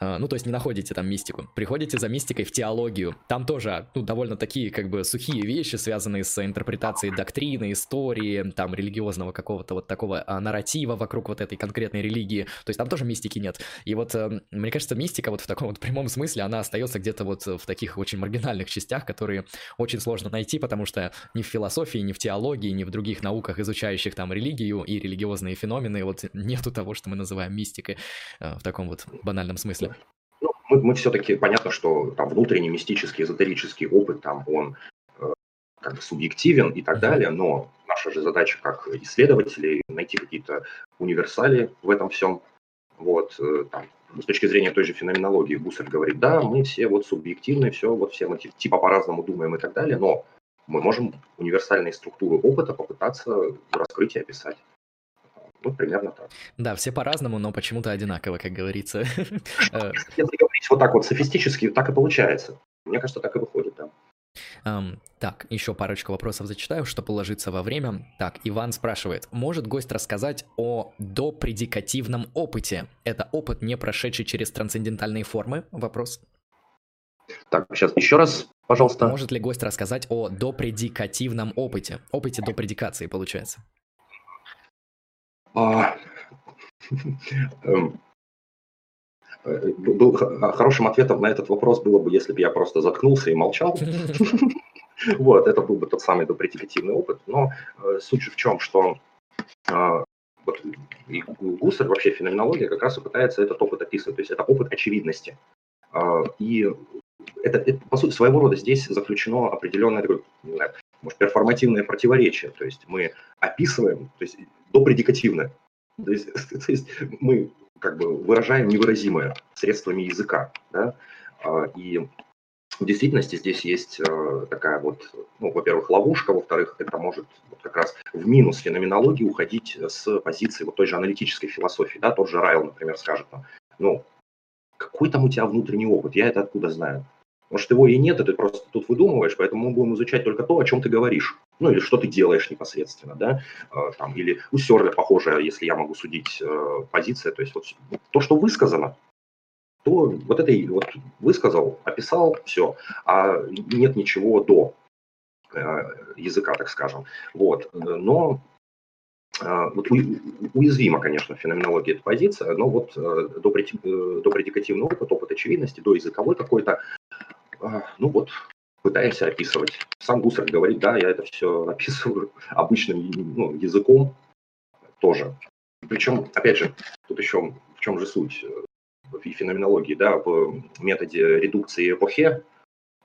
Э, ну, то есть не находите там мистику. Приходите за мистикой в теологию. Там тоже, ну, довольно такие, как бы, сухие вещи, связанные с интерпретацией доктрины, истории, там, религиозного какого-то вот такого а, нарратива вокруг вот этой конкретной религии. То есть там тоже мистики нет. И вот, э, мне кажется, мистика вот в таком вот прямом смысле, она остается где-то вот в таких очень маргинальных частях, которые очень сложно найти, потому что ни в философии, ни в теологии, ни в других науках, изучающих там религию и религиозные феномены, вот нету того, что мы называем мистикой э, в таком вот банальном смысле мы, мы все-таки, понятно, что там внутренний мистический, эзотерический опыт, там он э, как бы субъективен и так далее, но наша же задача как исследователей найти какие-то универсали в этом всем. Вот, э, там, с точки зрения той же феноменологии Гуссель говорит, да, мы все вот субъективны, все, вот все мы типа по-разному думаем и так далее, но мы можем универсальные структуры опыта попытаться раскрыть и описать. Вот примерно так. Да, все по-разному, но почему-то одинаково, как говорится. Э, Если говорить вот так вот софистически, так и получается. Мне кажется, так и выходит, да. Um, так, еще парочку вопросов зачитаю, чтобы уложиться во время. Так, Иван спрашивает, может гость рассказать о допредикативном опыте? Это опыт, не прошедший через трансцендентальные формы? Вопрос. Так, сейчас еще раз, пожалуйста. Может ли гость рассказать о допредикативном опыте? Опыте допредикации, получается. А, эм, э, был хорошим ответом на этот вопрос было бы, если бы я просто заткнулся и молчал. Вот, это был бы тот самый допредикативный опыт. Но э, суть же в чем, что а, вот, и Гусарь, вообще феноменология, как раз и пытается этот опыт описывать. То есть это опыт очевидности. А, и это, это, по сути, своего рода здесь заключено определенное может, перформативное противоречие. То есть мы описываем, то есть допредикативно. То есть, то есть мы как бы выражаем невыразимое средствами языка. Да? А, и в действительности здесь есть э, такая вот, ну, во-первых, ловушка, во-вторых, это может вот как раз в минус феноменологии уходить с позиции вот той же аналитической философии. Да? Тот же Райл, например, скажет, ну, какой там у тебя внутренний опыт, я это откуда знаю? Может, его и нет, и ты просто тут выдумываешь, поэтому мы будем изучать только то, о чем ты говоришь. Ну, или что ты делаешь непосредственно, да, а, там, или у Сёрля похожая, если я могу судить, э, позиция, то есть вот то, что высказано, то вот это вот высказал, описал, все, а нет ничего до э, языка, так скажем. Вот, но а, вот уязвима, конечно, феноменология эта позиция, но вот э, до, предикативный опыт, опыт очевидности, до языковой какой-то, а, ну вот, пытаемся описывать. Сам Гусар говорит, да, я это все описываю обычным ну, языком тоже. Причем, опять же, тут еще в чем же суть в феноменологии, да, в методе редукции эпохе,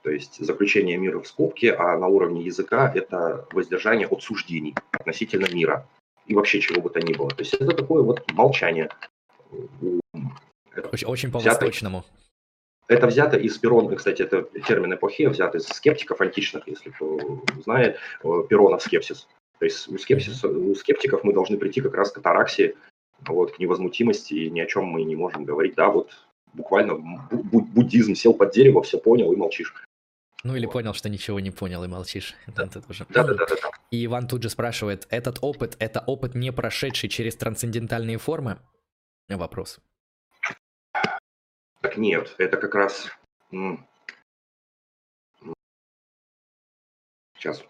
то есть заключение мира в скобке, а на уровне языка это воздержание от суждений относительно мира и вообще чего бы то ни было. То есть это такое вот молчание. Очень, очень по-восточному. Это взято из Перона, кстати, это термин эпохи, взят из скептиков античных, если кто знает, э, Перонов скепсис. То есть у, скепсис, у скептиков мы должны прийти как раз к атараксии, вот, к невозмутимости, и ни о чем мы не можем говорить. Да, вот буквально буддизм сел под дерево, все понял и молчишь. Ну или понял, что ничего не понял и молчишь. Да. Да, да, да, да. И Иван тут же спрашивает, этот опыт, это опыт, не прошедший через трансцендентальные формы? вопрос. Так нет, это как раз... Сейчас.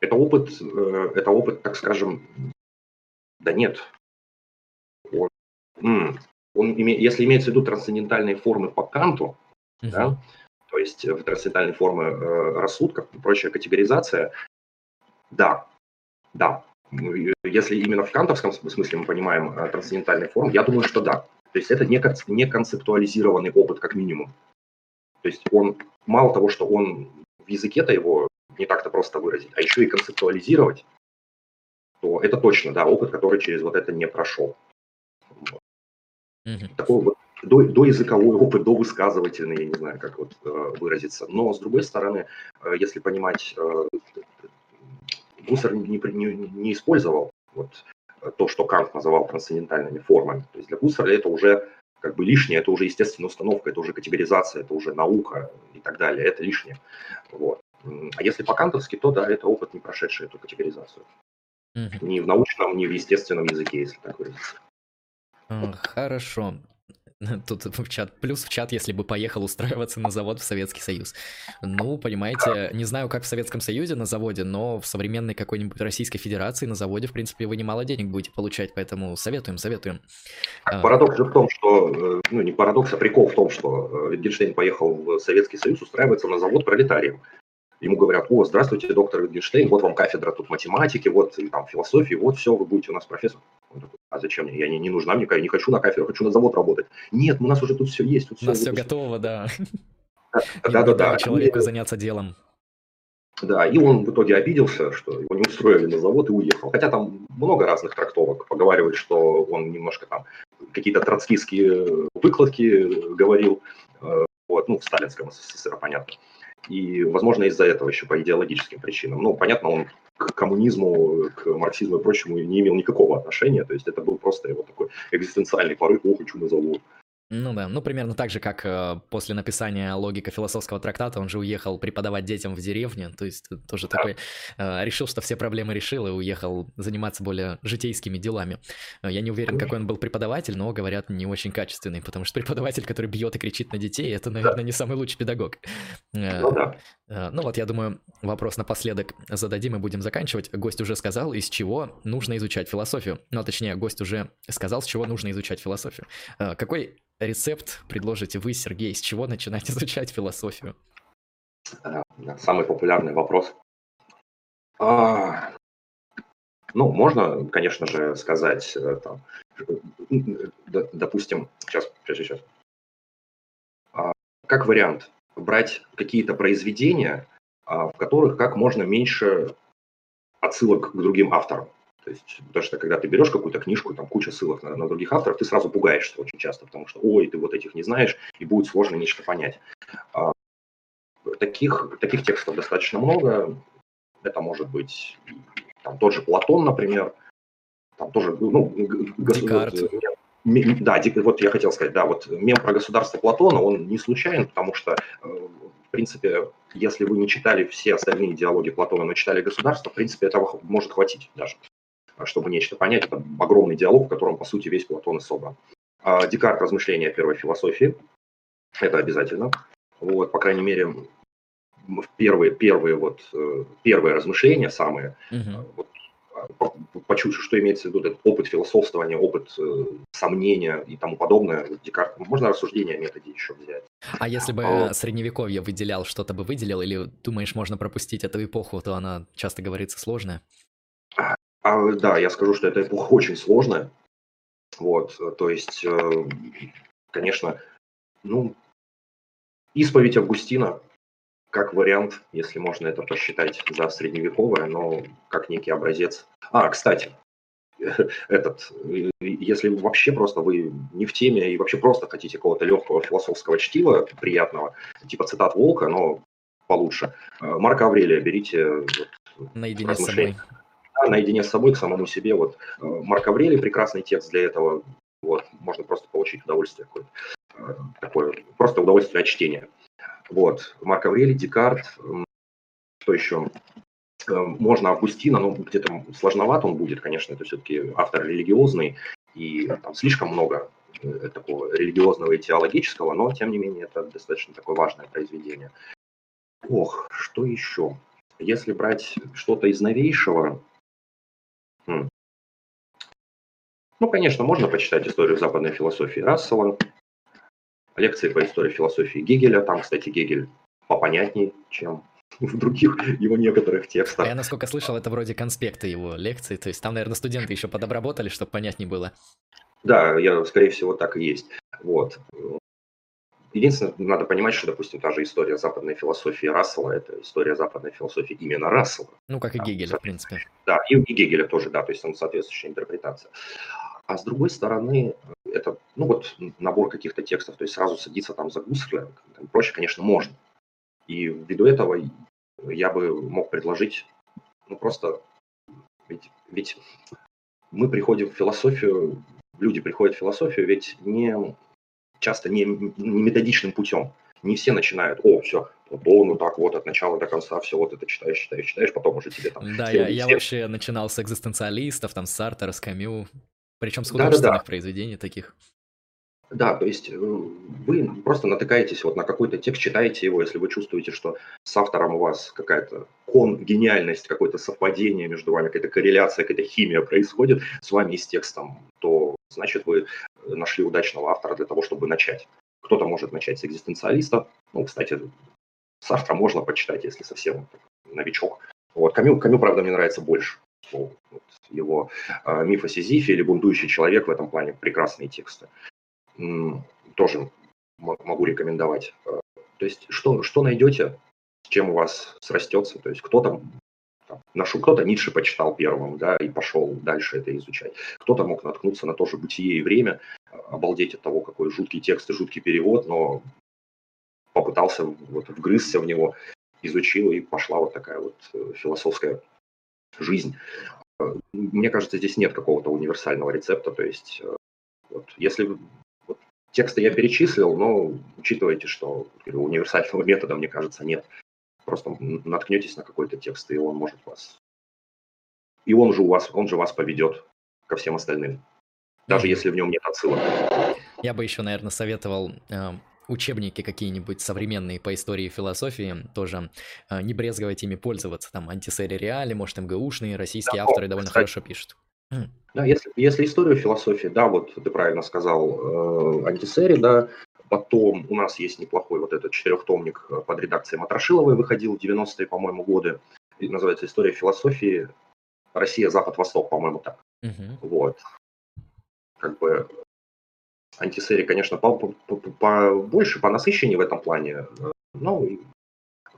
Это опыт, э, это опыт, так скажем, да нет. Он, он, если имеется в виду трансцендентальные формы по Канту, uh-huh. да, то есть в трансцендентальные формы э, рассудка, прочая категоризация, да, да. Если именно в кантовском смысле мы понимаем э, трансцендентальные формы, я думаю, что да. То есть это не, не концептуализированный опыт, как минимум. То есть он, мало того, что он в языке-то его не так-то просто выразить, а еще и концептуализировать, то это точно, да, опыт, который через вот это не прошел. Mm-hmm. Такой вот до, до языковой опыт, до высказывательный, я не знаю, как вот э, выразиться. Но, с другой стороны, э, если понимать, э, Гуссер не, не, не использовал вот, то, что Кант называл трансцендентальными формами. То есть для Гуссера это уже как бы лишнее, это уже естественная установка, это уже категоризация, это уже наука и так далее, это лишнее. Вот. А если по-кантовски, то да, это опыт, не прошедший эту категоризацию. Mm-hmm. Ни в научном, ни в естественном языке, если так выразиться. Хорошо. Тут в чат, плюс в чат, если бы поехал устраиваться на завод в Советский Союз. Ну, понимаете, не знаю, как в Советском Союзе на заводе, но в современной какой-нибудь Российской Федерации на заводе, в принципе, вы немало денег будете получать, поэтому советуем, советуем. А, парадокс же в том, что, э, ну, не парадокс, а прикол в том, что э, Wittgenstein поехал в Советский Союз устраиваться на завод пролетарием. Ему говорят, о, здравствуйте, доктор Wittgenstein, вот вам кафедра тут математики, вот там философии, вот все, вы будете у нас профессор. А зачем мне? Я не, не нужна мне, я не хочу на кафедру, хочу на завод работать. Нет, у нас уже тут все есть. Тут у нас все, все готово, да. Да-да-да. Человеку заняться делом. Да, и он в итоге обиделся, что его не устроили на завод и уехал. Хотя там много разных трактовок. Поговаривают, что он немножко там какие-то троцкистские выкладки говорил, э, вот, ну, в сталинском СССР, понятно. И, возможно, из-за этого еще по идеологическим причинам. Ну, понятно, он к коммунизму, к марксизму и прочему не имел никакого отношения. То есть это был просто его такой экзистенциальный порыв, о, хочу на завод. Ну да, ну примерно так же, как э, после написания логика философского трактата он же уехал преподавать детям в деревне, то есть тоже да. такой, э, решил, что все проблемы решил и уехал заниматься более житейскими делами. Э, я не уверен, какой он был преподаватель, но, говорят, не очень качественный, потому что преподаватель, который бьет и кричит на детей, это, наверное, да. не самый лучший педагог. Э, ну да. Э, ну вот, я думаю, вопрос напоследок зададим и будем заканчивать. Гость уже сказал, из чего нужно изучать философию. Ну, а точнее, гость уже сказал, с чего нужно изучать философию. Э, какой рецепт предложите вы, Сергей, с чего начинать изучать философию? Самый популярный вопрос. А, ну, можно, конечно же, сказать, э, там, допустим, сейчас, сейчас, сейчас. А, как вариант, брать какие-то произведения, а, в которых как можно меньше отсылок к другим авторам. То есть, потому что когда ты берешь какую-то книжку, там куча ссылок на, на других авторов, ты сразу пугаешься очень часто, потому что, ой, ты вот этих не знаешь, и будет сложно нечто понять. А, таких, таких текстов достаточно много. Это может быть там, тот же Платон, например, там тоже, ну, Декарт. Да, вот я хотел сказать, да, вот мем про государство Платона, он не случайен, потому что, э, в принципе, если вы не читали все остальные диалоги Платона, но читали государство, в принципе, этого может хватить даже. А чтобы нечто понять. Это огромный диалог, в котором, по сути, весь Платон и собран. А Декарт «Размышления о первой философии». Это обязательно. Вот, по крайней мере, первые, первые, вот, э, первые размышления, самые, угу. вот, почувствовать, что имеется в виду этот опыт философствования, опыт э, сомнения и тому подобное. Декарт, можно рассуждение о методе еще взять. А если бы а, средневековье выделял, что-то бы выделил, или думаешь, можно пропустить эту эпоху, то она часто говорится сложная? А, да, я скажу, что эта эпоха очень сложная. Вот, то есть, э, конечно, ну, исповедь Августина как вариант, если можно это посчитать за средневековое, но как некий образец. А, кстати, этот, если вообще просто вы не в теме и вообще просто хотите какого-то легкого философского чтива, приятного, типа цитат Волка, но получше, э, Марка Аврелия берите вот, Наедине с собой наедине с собой, к самому себе. Вот э, Марк Аврелий прекрасный текст для этого. Вот, можно просто получить удовольствие какое-то. Э, такое, просто удовольствие от чтения. Вот, Марк Аврелий, Декарт, что еще? можно Августина, но где-то сложновато он будет, конечно, это все-таки автор религиозный, и там слишком много э, такого религиозного и теологического, но, тем не менее, это достаточно такое важное произведение. Ох, что еще? Если брать что-то из новейшего, хм. ну, конечно, можно почитать историю западной философии Рассела, лекции по истории философии Гегеля. Там, кстати, Гегель попонятней, чем в других его некоторых текстах. Я, насколько слышал, это вроде конспекты его лекций, то есть там, наверное, студенты еще подобработали, чтобы понятнее было. Да, я, скорее всего, так и есть. Вот. Единственное, надо понимать, что, допустим, та же история западной философии Рассела – это история западной философии именно Рассела. Ну, как и Гегеля, в принципе. Да, и, и Гегеля тоже, да, то есть там соответствующая интерпретация. А с другой стороны, это, ну вот, набор каких-то текстов, то есть сразу садиться там за Гусселя, проще, конечно, можно. И ввиду этого я бы мог предложить, ну просто, ведь, ведь мы приходим в философию, люди приходят в философию ведь не часто не, не методичным путем. Не все начинают, о, все, ну так вот от начала до конца все вот это читаешь, читаешь, читаешь, потом уже тебе там... Да, я, я вообще начинал с экзистенциалистов, там, Сартера, с Камю, причем с художественных да, да, да. произведений таких. Да, то есть э, вы просто натыкаетесь вот на какой-то текст, читаете его, если вы чувствуете, что с автором у вас какая-то кон, гениальность, какое-то совпадение между вами, какая-то корреляция, какая-то химия происходит с вами и с текстом, то значит вы нашли удачного автора для того, чтобы начать. Кто-то может начать с экзистенциалиста. Ну, кстати, Сартра можно почитать, если совсем новичок. Вот, Камю, Камю, правда, мне нравится больше. Вот, его э, «Миф о Сизифе» или «Бунтующий человек» в этом плане прекрасные тексты тоже могу рекомендовать. Э, то есть что, что найдете, с чем у вас срастется, то есть кто-то нашу, кто-то Ницше почитал первым, да, и пошел дальше это изучать. Кто-то мог наткнуться на то же «Бытие и время», обалдеть от того, какой жуткий текст и жуткий перевод, но попытался, вот, вгрызся в него, изучил, и пошла вот такая вот э, философская жизнь. Э, мне кажется, здесь нет какого-то универсального рецепта, то есть вот, если Тексты я перечислил, но учитывайте, что универсального метода, мне кажется, нет. Просто наткнетесь на какой-то текст, и он может вас... И он же у вас, он же вас поведет ко всем остальным, даже если в нем нет отсылок. Я бы еще, наверное, советовал э, учебники какие-нибудь современные по истории и философии, тоже э, не брезговать ими пользоваться. Там антисери реали, может, МГУшные, российские да, авторы довольно кстати, хорошо пишут. Да, если, если историю философии, да, вот ты правильно сказал, э, антисери, да, потом у нас есть неплохой вот этот четырехтомник э, под редакцией Матрошиловой, выходил в 90-е, по-моему, годы, называется «История философии. Россия, Запад, Восток», по-моему, так. Угу. Вот. Как бы антисери, конечно, по, по, по, по, больше, по насыщеннее в этом плане, но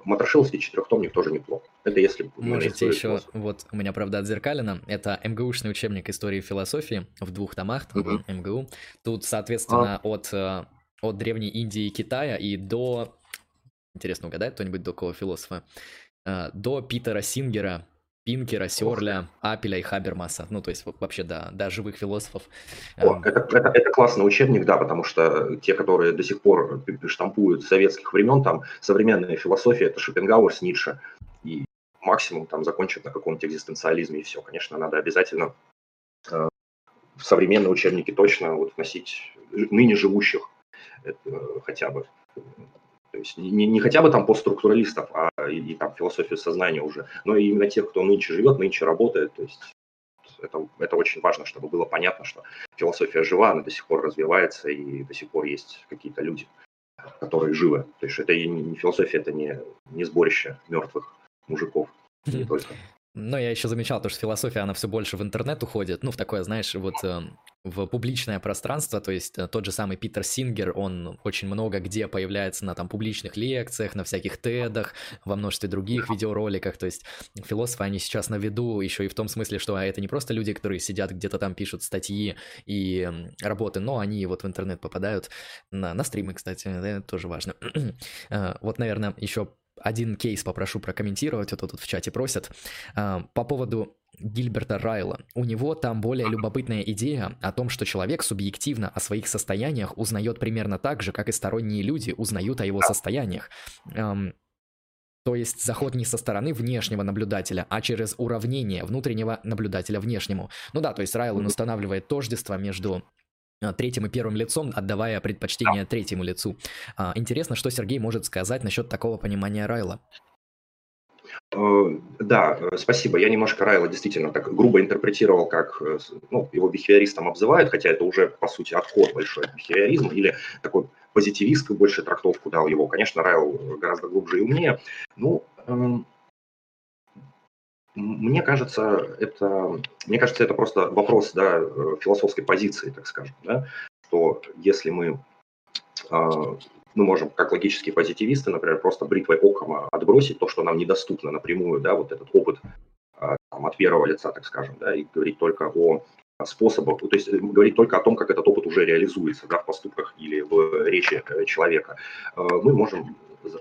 Матрошиловский четырехтомник тоже неплохо. Это если... Можете еще, вот у меня, правда, отзеркалено, это МГУшный учебник истории и философии в двух томах, uh-huh. МГУ. Тут, соответственно, а. от, э, от Древней Индии и Китая и до... Интересно угадать кто-нибудь до какого философа? Э, до Питера Сингера, Пинкера, Сёрля, Апеля и Хабермаса. Ну, то есть вообще, да, да, живых философов. О, эм. это, это, это классный учебник, да, потому что те, которые до сих пор штампуют советских времен, там современная философия, это Шопенгауэр с Ницше. И максимум там закончат на каком-то экзистенциализме и все. Конечно, надо обязательно э, в современные учебники точно вот вносить ныне живущих это, хотя бы то есть не, не хотя бы там постструктуралистов, а и, и там философию сознания уже, но и именно тех, кто нынче живет, нынче работает. То есть это, это очень важно, чтобы было понятно, что философия жива, она до сих пор развивается, и до сих пор есть какие-то люди, которые живы. То есть это не философия, это не, не сборище мертвых мужиков, не только. Но я еще замечал, то, что философия, она все больше в интернет уходит, ну, в такое, знаешь, вот э, в публичное пространство, то есть э, тот же самый Питер Сингер, он очень много где появляется на там публичных лекциях, на всяких тедах, во множестве других видеороликах, то есть философы, они сейчас на виду еще и в том смысле, что это не просто люди, которые сидят где-то там, пишут статьи и работы, но они вот в интернет попадают на, на стримы, кстати, это тоже важно. Э, вот, наверное, еще один кейс попрошу прокомментировать, вот тут в чате просят, а, по поводу Гильберта Райла. У него там более любопытная идея о том, что человек субъективно о своих состояниях узнает примерно так же, как и сторонние люди узнают о его состояниях. То есть заход не со стороны внешнего наблюдателя, а через уравнение внутреннего наблюдателя внешнему. Ну да, то есть Райл он устанавливает тождество между а, третьим и первым лицом, отдавая предпочтение третьему лицу. А, интересно, что Сергей может сказать насчет такого понимания Райла. Э, да, э, спасибо. Я немножко Райла действительно так грубо интерпретировал, как э, ну, его бихевиористом обзывают, хотя это уже, по сути, отход большой от бихевиоризма или такой позитивистскую больше трактовку дал его. Конечно, Райл гораздо глубже и умнее. Ну, эм, мне кажется, это, мне кажется, это просто вопрос да, философской позиции, так скажем. Да? Что если мы мы можем, как логические позитивисты, например, просто бритвой окома отбросить то, что нам недоступно напрямую, да, вот этот опыт а, там, от первого лица, так скажем, да, и говорить только о способах, то есть говорить только о том, как этот опыт уже реализуется да, в поступках или в речи э, человека. Э, мы можем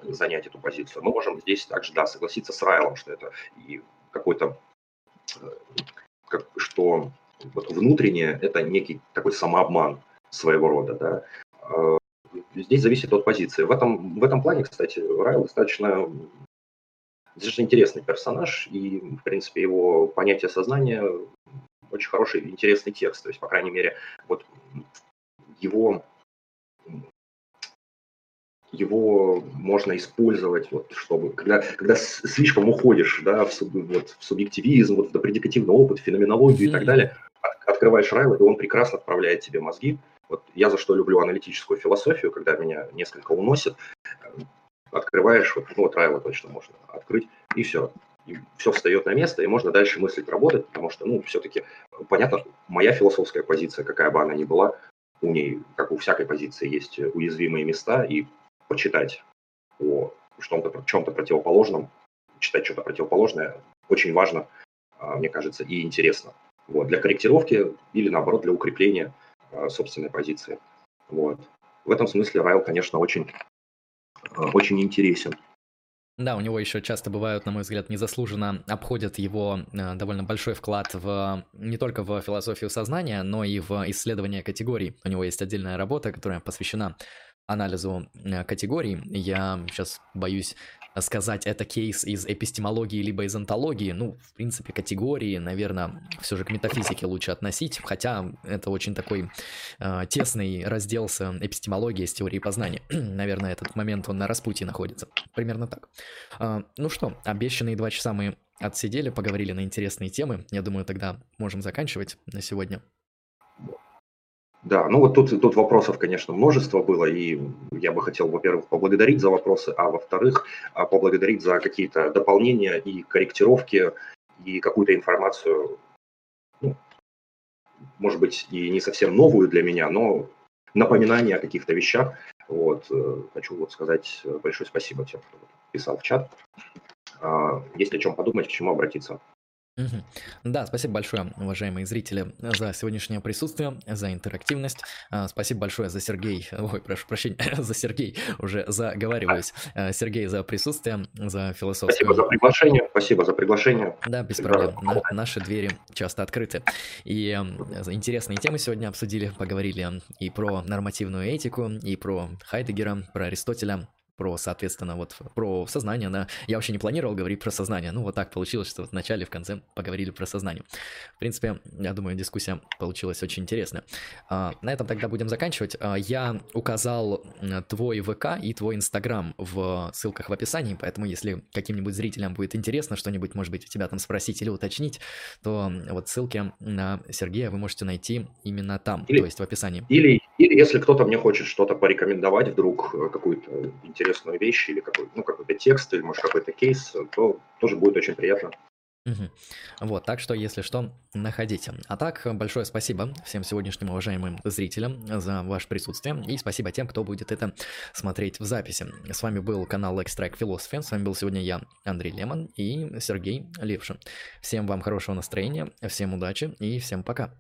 занять эту позицию. Мы можем здесь также, да, согласиться с Райлом, что это и какой-то, э, как, что вот внутреннее это некий такой самообман своего рода, да, здесь зависит от позиции. В этом, в этом плане, кстати, Райл достаточно, достаточно интересный персонаж, и, в принципе, его понятие сознания очень хороший, интересный текст. То есть, по крайней мере, вот его его можно использовать, вот, чтобы, когда, когда слишком уходишь да, в, суб, вот, в субъективизм, вот, в предикативный опыт, феноменологию mm-hmm. и так далее, открываешь Райла, и он прекрасно отправляет тебе мозги вот я за что люблю аналитическую философию, когда меня несколько уносит, открываешь, вот, ну, вот Райла точно можно открыть, и все. И все встает на место, и можно дальше мыслить, работать, потому что, ну, все-таки, понятно, моя философская позиция, какая бы она ни была, у ней, как у всякой позиции, есть уязвимые места, и почитать о чем-то, чем-то противоположном, читать что-то противоположное очень важно, а, мне кажется, и интересно. Вот, для корректировки или, наоборот, для укрепления Э, собственной позиции. Вот. В этом смысле Райл, конечно, очень, э, очень интересен. Да, у него еще часто бывают, на мой взгляд, незаслуженно обходят его довольно большой вклад в не только в философию сознания, но и в исследование категорий. У него есть отдельная работа, которая посвящена анализу категорий. Я сейчас боюсь сказать, это кейс из эпистемологии либо из антологии, ну, в принципе, категории, наверное, все же к метафизике лучше относить, хотя это очень такой э, тесный раздел с эпистемологией, с теорией познания. наверное, этот момент он на распутье находится. Примерно так. Э, ну что, обещанные два часа мы отсидели, поговорили на интересные темы. Я думаю, тогда можем заканчивать на сегодня. Да, ну вот тут, тут вопросов, конечно, множество было, и я бы хотел, во-первых, поблагодарить за вопросы, а во-вторых, а, поблагодарить за какие-то дополнения и корректировки, и какую-то информацию, ну, может быть, и не совсем новую для меня, но напоминание о каких-то вещах. Вот, э, хочу вот сказать большое спасибо тем, кто писал в чат. А, есть о чем подумать, к чему обратиться. Мгм. Да, спасибо большое, уважаемые зрители, за сегодняшнее присутствие, за интерактивность. А, Спасибо большое за Сергей, ой, прошу прощения, за Сергей, уже заговариваюсь. А, Сергей за присутствие, за Спасибо за приглашение. Спасибо за приглашение. Да, без проблем. На- наши двери часто открыты. И интересные темы сегодня обсудили, поговорили и про нормативную этику, и про Хайдегера, про Аристотеля, про, соответственно, вот про сознание, да. Я вообще не планировал говорить про сознание, ну вот так получилось, что в начале, в конце поговорили про сознание. В принципе, я думаю, дискуссия получилась очень интересная. А, на этом тогда будем заканчивать. А, я указал твой ВК и твой Инстаграм в ссылках в описании, поэтому если каким-нибудь зрителям будет интересно что-нибудь, может быть, у тебя там спросить или уточнить, то вот ссылки на Сергея вы можете найти именно там, или, то есть в описании. Или, или если кто-то мне хочет что-то порекомендовать, вдруг э, какую-то интересную интересную вещь или какой, ну, какой-то текст, или, может, какой-то кейс, то тоже будет очень приятно. Угу. Вот, так что, если что, находите. А так, большое спасибо всем сегодняшним уважаемым зрителям за ваше присутствие, и спасибо тем, кто будет это смотреть в записи. С вами был канал Extract Philosophy, с вами был сегодня я, Андрей Лемон и Сергей Левшин. Всем вам хорошего настроения, всем удачи и всем пока.